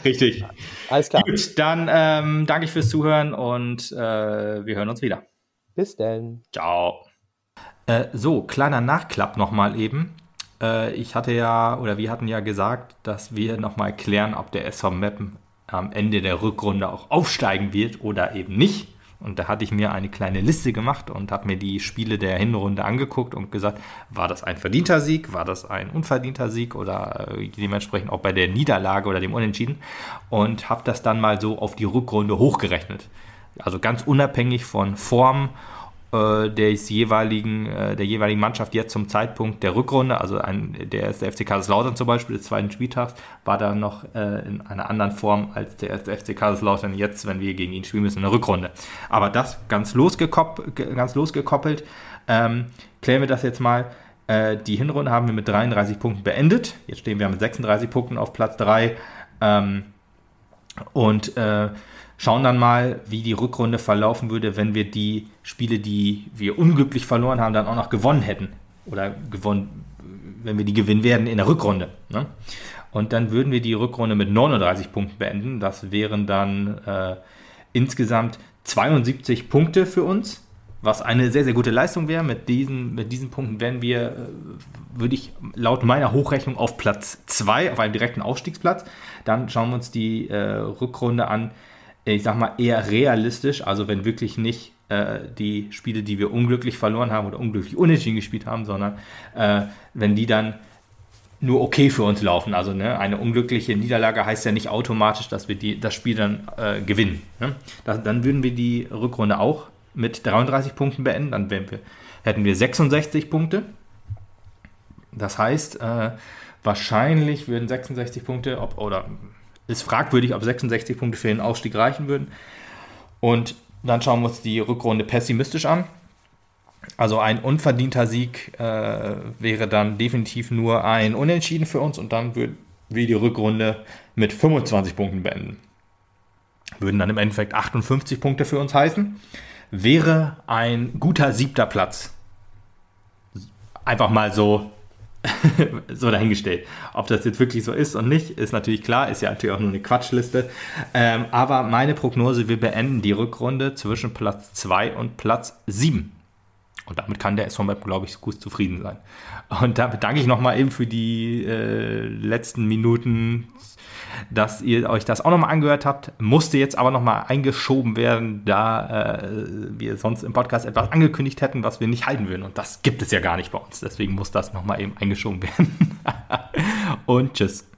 Richtig. Alles klar. Gut, dann ähm, danke ich fürs Zuhören und äh, wir hören uns wieder. Bis dann. Ciao. Äh, so, kleiner Nachklapp nochmal eben. Äh, ich hatte ja, oder wir hatten ja gesagt, dass wir nochmal klären, ob der SV Meppen am Ende der Rückrunde auch aufsteigen wird oder eben nicht. Und da hatte ich mir eine kleine Liste gemacht und habe mir die Spiele der Hinrunde angeguckt und gesagt, war das ein verdienter Sieg, war das ein unverdienter Sieg oder äh, dementsprechend auch bei der Niederlage oder dem Unentschieden und habe das dann mal so auf die Rückrunde hochgerechnet. Also ganz unabhängig von Form des jeweiligen, äh, der jeweiligen Mannschaft jetzt zum Zeitpunkt der Rückrunde, also ein, der erste FC Kaiserslautern zum Beispiel des zweiten Spieltags, war da noch äh, in einer anderen Form als der erste FC Kaiserslautern jetzt, wenn wir gegen ihn spielen müssen in der Rückrunde. Aber das ganz, losgekopp ganz losgekoppelt, ähm, klären wir das jetzt mal. Äh, die Hinrunde haben wir mit 33 Punkten beendet. Jetzt stehen wir mit 36 Punkten auf Platz 3. Ähm, und äh, schauen dann mal, wie die Rückrunde verlaufen würde, wenn wir die Spiele, die wir unglücklich verloren haben, dann auch noch gewonnen hätten. Oder gewonnen, wenn wir die gewinnen werden in der Rückrunde. Ne? Und dann würden wir die Rückrunde mit 39 Punkten beenden. Das wären dann äh, insgesamt 72 Punkte für uns, was eine sehr, sehr gute Leistung wäre. Mit diesen, mit diesen Punkten wären wir, äh, würde ich laut meiner Hochrechnung auf Platz 2, auf einem direkten Aufstiegsplatz. Dann schauen wir uns die äh, Rückrunde an ich sag mal, eher realistisch. Also wenn wirklich nicht äh, die Spiele, die wir unglücklich verloren haben oder unglücklich unentschieden gespielt haben, sondern äh, wenn die dann nur okay für uns laufen. Also ne, eine unglückliche Niederlage heißt ja nicht automatisch, dass wir die, das Spiel dann äh, gewinnen. Ne? Das, dann würden wir die Rückrunde auch mit 33 Punkten beenden. Dann wir, hätten wir 66 Punkte. Das heißt, äh, wahrscheinlich würden 66 Punkte, ob, oder ist fragwürdig, ob 66 Punkte für den Aufstieg reichen würden. Und dann schauen wir uns die Rückrunde pessimistisch an. Also ein unverdienter Sieg äh, wäre dann definitiv nur ein Unentschieden für uns und dann würden wir die Rückrunde mit 25 Punkten beenden. Würden dann im Endeffekt 58 Punkte für uns heißen. Wäre ein guter siebter Platz. Einfach mal so so dahingestellt. Ob das jetzt wirklich so ist und nicht, ist natürlich klar, ist ja natürlich auch nur eine Quatschliste. Ähm, aber meine Prognose, wir beenden die Rückrunde zwischen Platz 2 und Platz 7. Und damit kann der SV Map, glaube ich, gut zufrieden sein. Und da bedanke ich nochmal eben für die äh, letzten Minuten dass ihr euch das auch nochmal angehört habt. Musste jetzt aber nochmal eingeschoben werden, da äh, wir sonst im Podcast etwas angekündigt hätten, was wir nicht halten würden. Und das gibt es ja gar nicht bei uns. Deswegen muss das nochmal eben eingeschoben werden. Und tschüss.